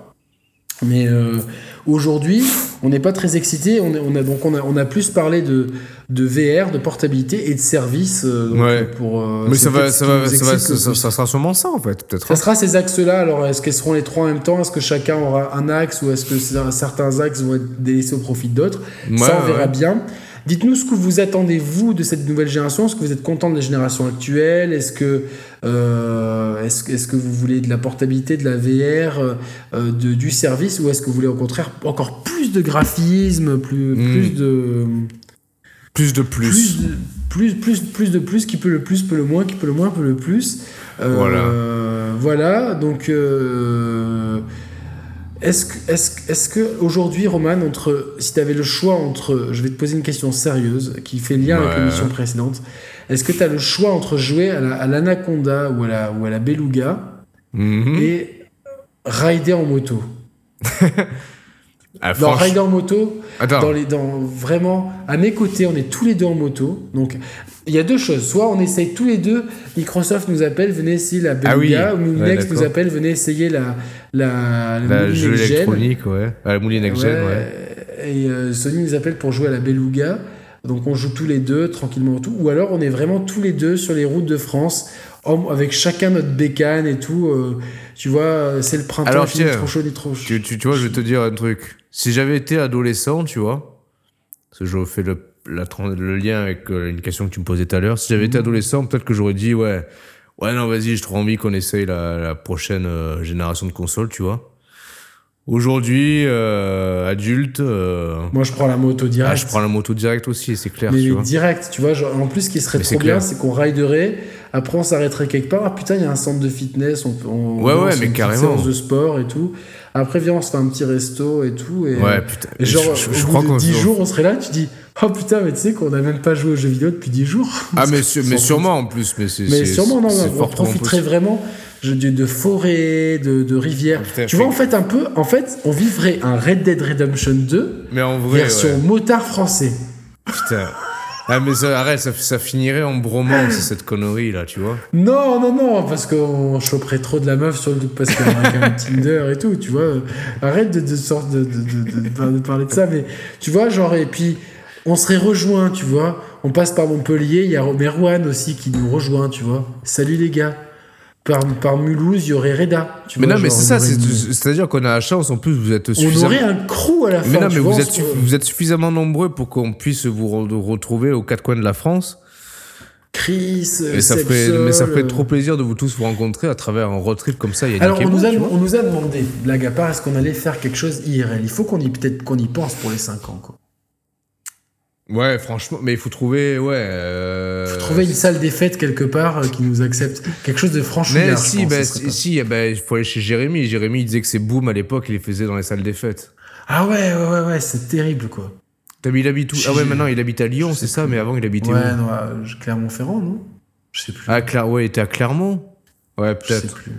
Mais euh, aujourd'hui, on n'est pas très excité. On, a donc on a, on a plus parlé de, de VR, de portabilité et de services. euh, donc, Ouais. pour, euh, Mais ça va, ça va, ça, va sera sûrement ça en fait, peut-être. Ça sera ces axes-là. Alors, est-ce qu'elles seront les trois en même temps? Est-ce que chacun aura un axe ou est-ce que certains axes vont être délaissés au profit d'autres? Ouais, Ça, on ouais. verra bien. Dites-nous ce que vous attendez, vous, de cette nouvelle génération. Est-ce que vous êtes content de la génération actuelle? Est-ce que, euh, est-ce, est-ce que vous voulez de la portabilité, de la VR, euh, de, du service Ou est-ce que vous voulez au contraire encore plus de graphisme, plus, Mm. plus de... Plus de plus. Plus de, plus, plus, plus de plus, qui peut le plus, peut le moins, qui peut le moins, peut le plus. Euh, Voilà. Voilà, donc... est-ce que, est-ce, est-ce que aujourd'hui, Roman, entre, si tu avais le choix entre, je vais te poser une question sérieuse qui fait lien avec Ouais. l'émission précédente, est-ce que tu as le choix entre jouer à, la- à l'anaconda ou à la, ou à la beluga Mhm. et rider en moto? Ah, Dans rider en moto, Attends. dans les, dans, vraiment, à mes côtés, on est tous les deux en moto. Donc, il y a deux choses. Soit on essaye tous les deux, Microsoft nous appelle, venez essayer la Ah oui. Beluga, ou Ouais, Moulinex nous appelle, venez essayer la, la, La Moulinex jeu électronique, ouais. Ah, la mouline next gen, ouais. Et euh, Sony nous appelle pour jouer à la Beluga. Donc on joue tous les deux tranquillement tout. Ou alors on est vraiment tous les deux sur les routes de France avec chacun notre bécane et tout. euh, tu vois, c'est le printemps, Alors, tiens, trop chaud trop chaud. Tu, tu, tu vois, je vais te dire un truc. Si j'avais été adolescent, tu vois, parce que je fais le, la, le lien avec euh, une question que tu me posais tout à l'heure. Si j'avais été adolescent, peut-être que j'aurais dit, ouais, ouais, non, vas-y, j'ai trop envie qu'on essaye la, la prochaine euh, génération de consoles, tu vois. Aujourd'hui, euh, adulte, euh, Moi je prends la moto direct. ah, je prends la moto direct aussi, c'est clair, Mais tu vois. direct, tu vois, genre, en plus ce qui serait Mais trop bien, c'est qu'on riderait, après on s'arrêterait quelque part, ah putain, il y a un centre de fitness, on, on Ouais, on ouais, mais une carrément. séance de sport et tout. Après, viens, on se fait un petit resto et tout. Et, Ouais, putain. et genre, je, je- au je bout crois de qu'on 10 jours, on serait là, tu dis, oh putain, mais tu sais qu'on a même pas joué aux jeux vidéo depuis 10 jours. Ah, mais, mais sûrement en plus. Mais, Mais sûrement, non, on fortement profiterait vraiment de, de, de forêts, de, de rivières. Ah, putain, tu vois, en fait, un peu, en fait, on vivrait un Red Dead Redemption 2 Mais en vrai, version ouais. motard français. Putain. Ah, mais ça, arrête, ça, finirait en bromance, cette connerie là, tu vois. Non, non, non, parce qu'on choperait trop de la meuf sur le parce y a un Tinder et tout, tu vois. Arrête de, de, de, de, de- parler de ça, mais tu vois, genre, et puis on serait rejoint, tu vois. On passe par Montpellier, il y a Merwan aussi qui nous rejoint, tu vois. Salut les gars. Par, par Mulhouse, il y aurait Reda. Tu Mais vois, non, mais c'est on ça, c'est-à-dire qu'on a la chance, en plus, vous êtes On suffisamment. aurait un crew à la fin. Mais non, mais vous on êtes, vous suffisamment nombreux pour qu'on puisse vous re- retrouver aux quatre coins de la France. Chris, Et ça mais ça ferait euh, trop plaisir de vous tous vous rencontrer à travers un road trip comme ça. Il y a Alors, on nous, a, on nous a demandé, blague à part, est-ce qu'on allait faire quelque chose IRL Il faut qu'on y, peut-être qu'on y pense pour les 5 ans, quoi. Ouais, franchement, mais il faut trouver, ouais. euh, Trouver une salle des fêtes quelque part euh, qui nous accepte. Quelque chose de franchement. Mais si, bah, si, si, eh ben, il faut aller chez Jérémy. Jérémy, il disait que c'est Boom à l'époque, il les faisait dans les salles des fêtes. Ah ouais, ouais, ouais, ouais, c'est terrible, quoi. il habite où? J'ai- Ah ouais, maintenant il habite à Lyon, c'est ça, plus. mais avant il habitait Ouais, où? non, à Clermont-Ferrand, non? Je sais plus. Ah, Claire, ouais, il était à Clermont? Ouais, Je sais peut-être. plus.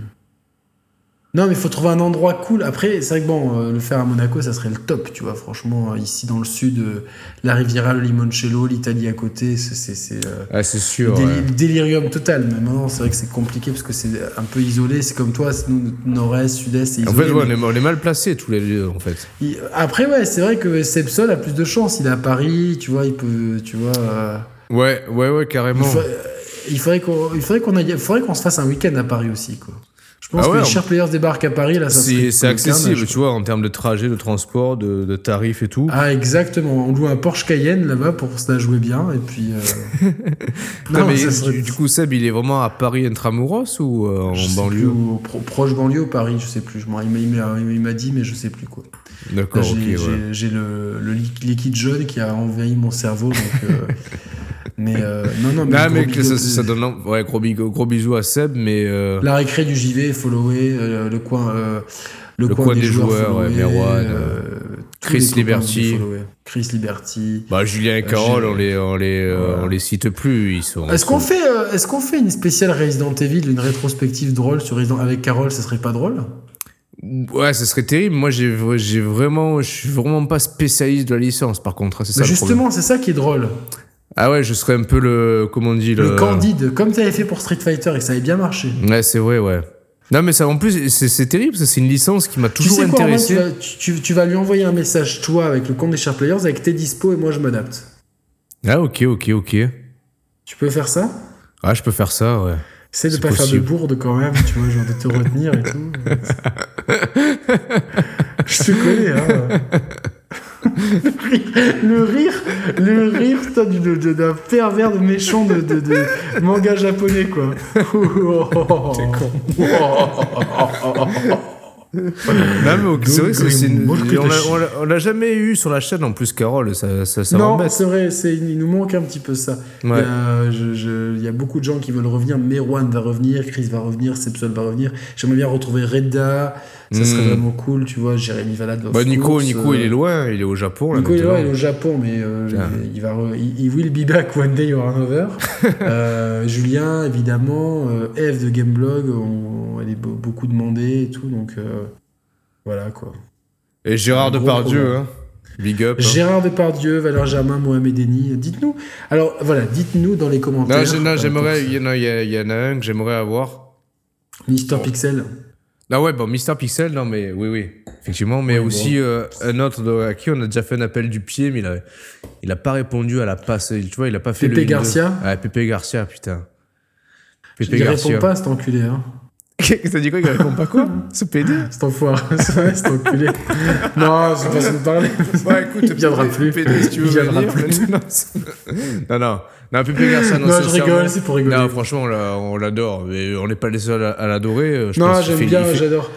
Non, mais il faut trouver un endroit cool. Après, c'est vrai que bon, euh, le faire à Monaco, ça serait le top, tu vois. Franchement, euh, ici dans le sud, euh, la Riviera, le Limoncello, l'Italie à côté, c'est c'est- euh, Ah, le sûr. déli- ouais. le délirium total. Mais maintenant, c'est vrai que c'est compliqué parce que c'est un peu isolé. C'est comme toi, nous, nord-est, sud-est, c'est En fait, ouais, on mais est, on est mal placés tous les deux, en fait. il- Après, ouais, c'est vrai que Sepsol a plus de chance. Il est à Paris, tu vois, il peut, tu vois. Ouais, ouais, ouais, il, carrément. fa- il faudrait qu'on, aille- il faudrait qu'on se fasse un week-end à Paris aussi, quoi. Je pense Ah que les chers players débarquent à Paris, là, ça C'est accessible, carnage, tu vois, en termes de trajet, de transport, de, de tarifs et tout. Ah, exactement. On loue un Porsche Cayenne là-bas pour se la jouer bien, et puis. euh, Non, mais ça serait- du, coup, Seb, il est vraiment à Paris intramuros ou euh, en je banlieue plus, au- pro- proche banlieue ou Paris, je sais plus. Je il m'a- dit, mais je sais plus quoi. D'accord, j'ai ouais. le, le li- liquide jaune qui a envahi mon cerveau. Donc, euh, mais euh, non, non, mais. Non, mais que ça, donne. Ouais, gros, bisous à Seb, mais. euh, La récré du JV, follower, euh, le coin. le, Le coin, coin des, des joueurs, joueurs, ouais, Merwan, Chris Liberty. Chris Liberty. Bah, Julien et Carole, on les, on, les, Voilà. on les cite plus. Ils sont. Est-ce qu'on fait, est-ce qu'on fait une spéciale Resident Evil, une rétrospective drôle sur Resident avec Carole, ça serait pas drôle? Ouais, ça serait terrible. Moi, j'ai j'ai vraiment. Je suis vraiment pas spécialiste de la licence, par contre. hein, C'est ça le. Justement, c'est ça qui est drôle. Ah ouais, je serais un peu le. Comment on dit Le, le. candide, comme tu avais fait pour Street Fighter et que ça avait bien marché. Ouais, c'est vrai, ouais. Non, mais ça, en plus, c'est terrible, c'est une licence qui m'a Tu toujours sais quoi, Romain, intéressé. tu, vas, tu, tu- tu vas lui envoyer un message, toi, avec le compte des Sharp Players, avec tes dispos et moi je m'adapte. Ah, ok, ok, ok. Tu peux faire ça? Ah, je peux faire ça, ouais. Essaie de pas faire de bourde quand même, tu vois, genre de te retenir et tout. je te connais, hein. le rire, le rire, putain, du- de- de- d'un pervers de méchant de, de, de manga japonais, quoi. T'es Non, mais ok, c'est vrai que c'est- une- on l'a- jamais eu sur la chaîne en plus, Carole. Ça, ça, ça non, c'est vrai, c'est, il nous manque un petit peu ça. Il, y Ouais. a, je- je- il y a beaucoup de gens qui veulent revenir. Merwan va revenir, Chris va revenir, Sepsol va revenir. J'aimerais bien retrouver Redda. Ça serait Mm. vraiment cool, tu vois. Jérémy Valade. Bah, Nico, course, Nico euh, il est loin, il est au Japon. Là, Nico il est là, il est au Japon, mais euh, il, il va re- il, il will be back one day or another. Euh, Julien, évidemment, euh, Eve de Gameblog, on- elle est be- beaucoup demandée et tout, donc euh, voilà quoi. Et Gérard Depardieu, hein. Big up. hein. Gérard Depardieu, Valère Germain, Mohamed Eni, dites-nous. Alors voilà, dites-nous dans les commentaires. Non, j'ai- non, euh, j'aimerais. y, en a- il y en a un que j'aimerais avoir. Mister Pixel. Ah ouais, bon, Mister Pixel, non, mais oui, oui, effectivement. Mais Oui, aussi euh, un autre de, à qui on a déjà fait un appel du pied, mais il a, il a pas répondu à la passe. Tu vois, il a pas fait Pépé le. Garcia? Ah, Pépé Garcia, putain. Pépé Il Garcia. répond pas, cet enculé. Hein. T'as dit quoi Il répond pas quoi? Ce PD Cet enfoiré, cet enculé. non, c'est pas ça de parler. Ouais, écoute, il viendra plus. PD, si tu veux il viendra plus. non, non, non, Pépé Garcia, non, Non, je rigole, c'est pour rigoler. Non, franchement, on l'a- on l'adore, mais on n'est pas les seuls à, à l'adorer. euh, je Non, j'aime bien, j'adore.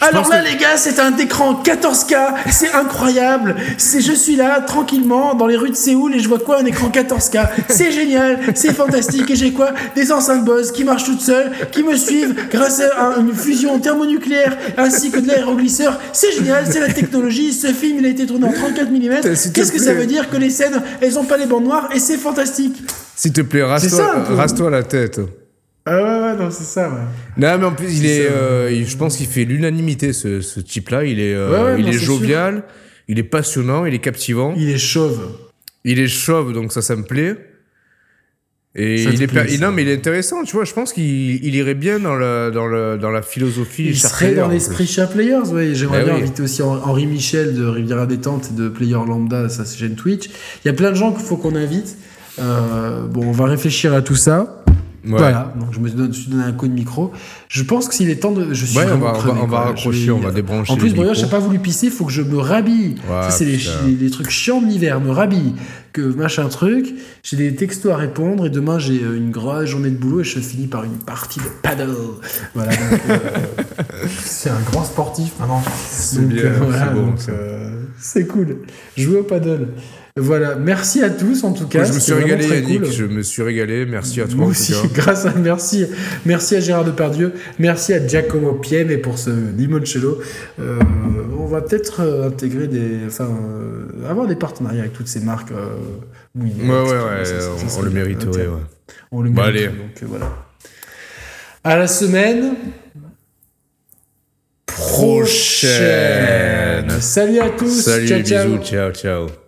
Alors là, que- les gars, c'est un écran 4K, c'est incroyable. C'est, je suis là, tranquillement, dans les rues de Séoul, et je vois quoi Un écran 4K. C'est génial, c'est fantastique. Et j'ai quoi? Des enceintes Bose qui marchent toutes seules, qui me suivent grâce à un- une fusion thermonucléaire, ainsi que de l'aéroglisseur. C'est génial, c'est la technologie. Ce film, il a été tourné en 34 mm. Qu'est-ce que ça veut dire Que les scènes, elles ont pas les bandes noires, et c'est fantastique. S'il te plaît, rase-toi la tête. Ah ouais, ouais, non, c'est ça, ouais. Non, mais en plus, il est, euh, il- je pense qu'il fait l'unanimité, ce, ce type-là. Il est, euh, Ouais, il non, est jovial, il est passionnant, il est captivant, Il est chauve. il est chauve, donc ça, ça me plaît. Et Ça il est, plaît, non, mais il est intéressant, tu vois. Je pense qu'il il irait bien dans, le, dans, le, dans la philosophie. Il serait dans l'esprit. Sharp Players, ouais. J'aimerais Eh bien oui. inviter aussi Hen- Henri Michel de Riviera Détente de Player Lambda, ça c'est chaîne Twitch. Il y a plein de gens qu'il faut qu'on invite. Euh, bon, on va réfléchir à tout ça. Ouais. Voilà, donc je me suis donné, je me suis donné un coup de micro. Je pense que s'il est temps de. Je suis Ouais, on va, crevé, on raccrocher, Je vais- on va débrancher. En plus, Brian, micros. j'ai pas voulu pisser, il faut que je me rhabille. Ouais, ça, c'est les, putain. les- les trucs chiants de l'hiver, me rhabille. Que machin truc. J'ai des textos à répondre et demain, j'ai euh, une grosse journée de boulot et je finis par une partie de paddle. Voilà, euh, c'est un grand sportif maintenant. C'est bien, euh, voilà, c'est bon, euh, c'est cool. Jouer au paddle. Voilà, merci à tous en tout cas. je me suis régalé, Yannick. cool. Je me suis régalé. Merci à toi. Moi en tout aussi, cas. grâce à merci, merci à Gérard Depardieu, merci à Giacomo Pieme pour ce limoncello. Euh, on va peut-être euh, intégrer des. Enfin, euh, avoir des partenariats avec toutes ces marques. euh, oui, Ouais, ouais, ouais, on, le mériterait, Ok. ouais. On le Bon, mérite. allez. Donc voilà. À la semaine Prochaine. Salut à tous. Salut, ciao, ciao. bisous, ciao, ciao.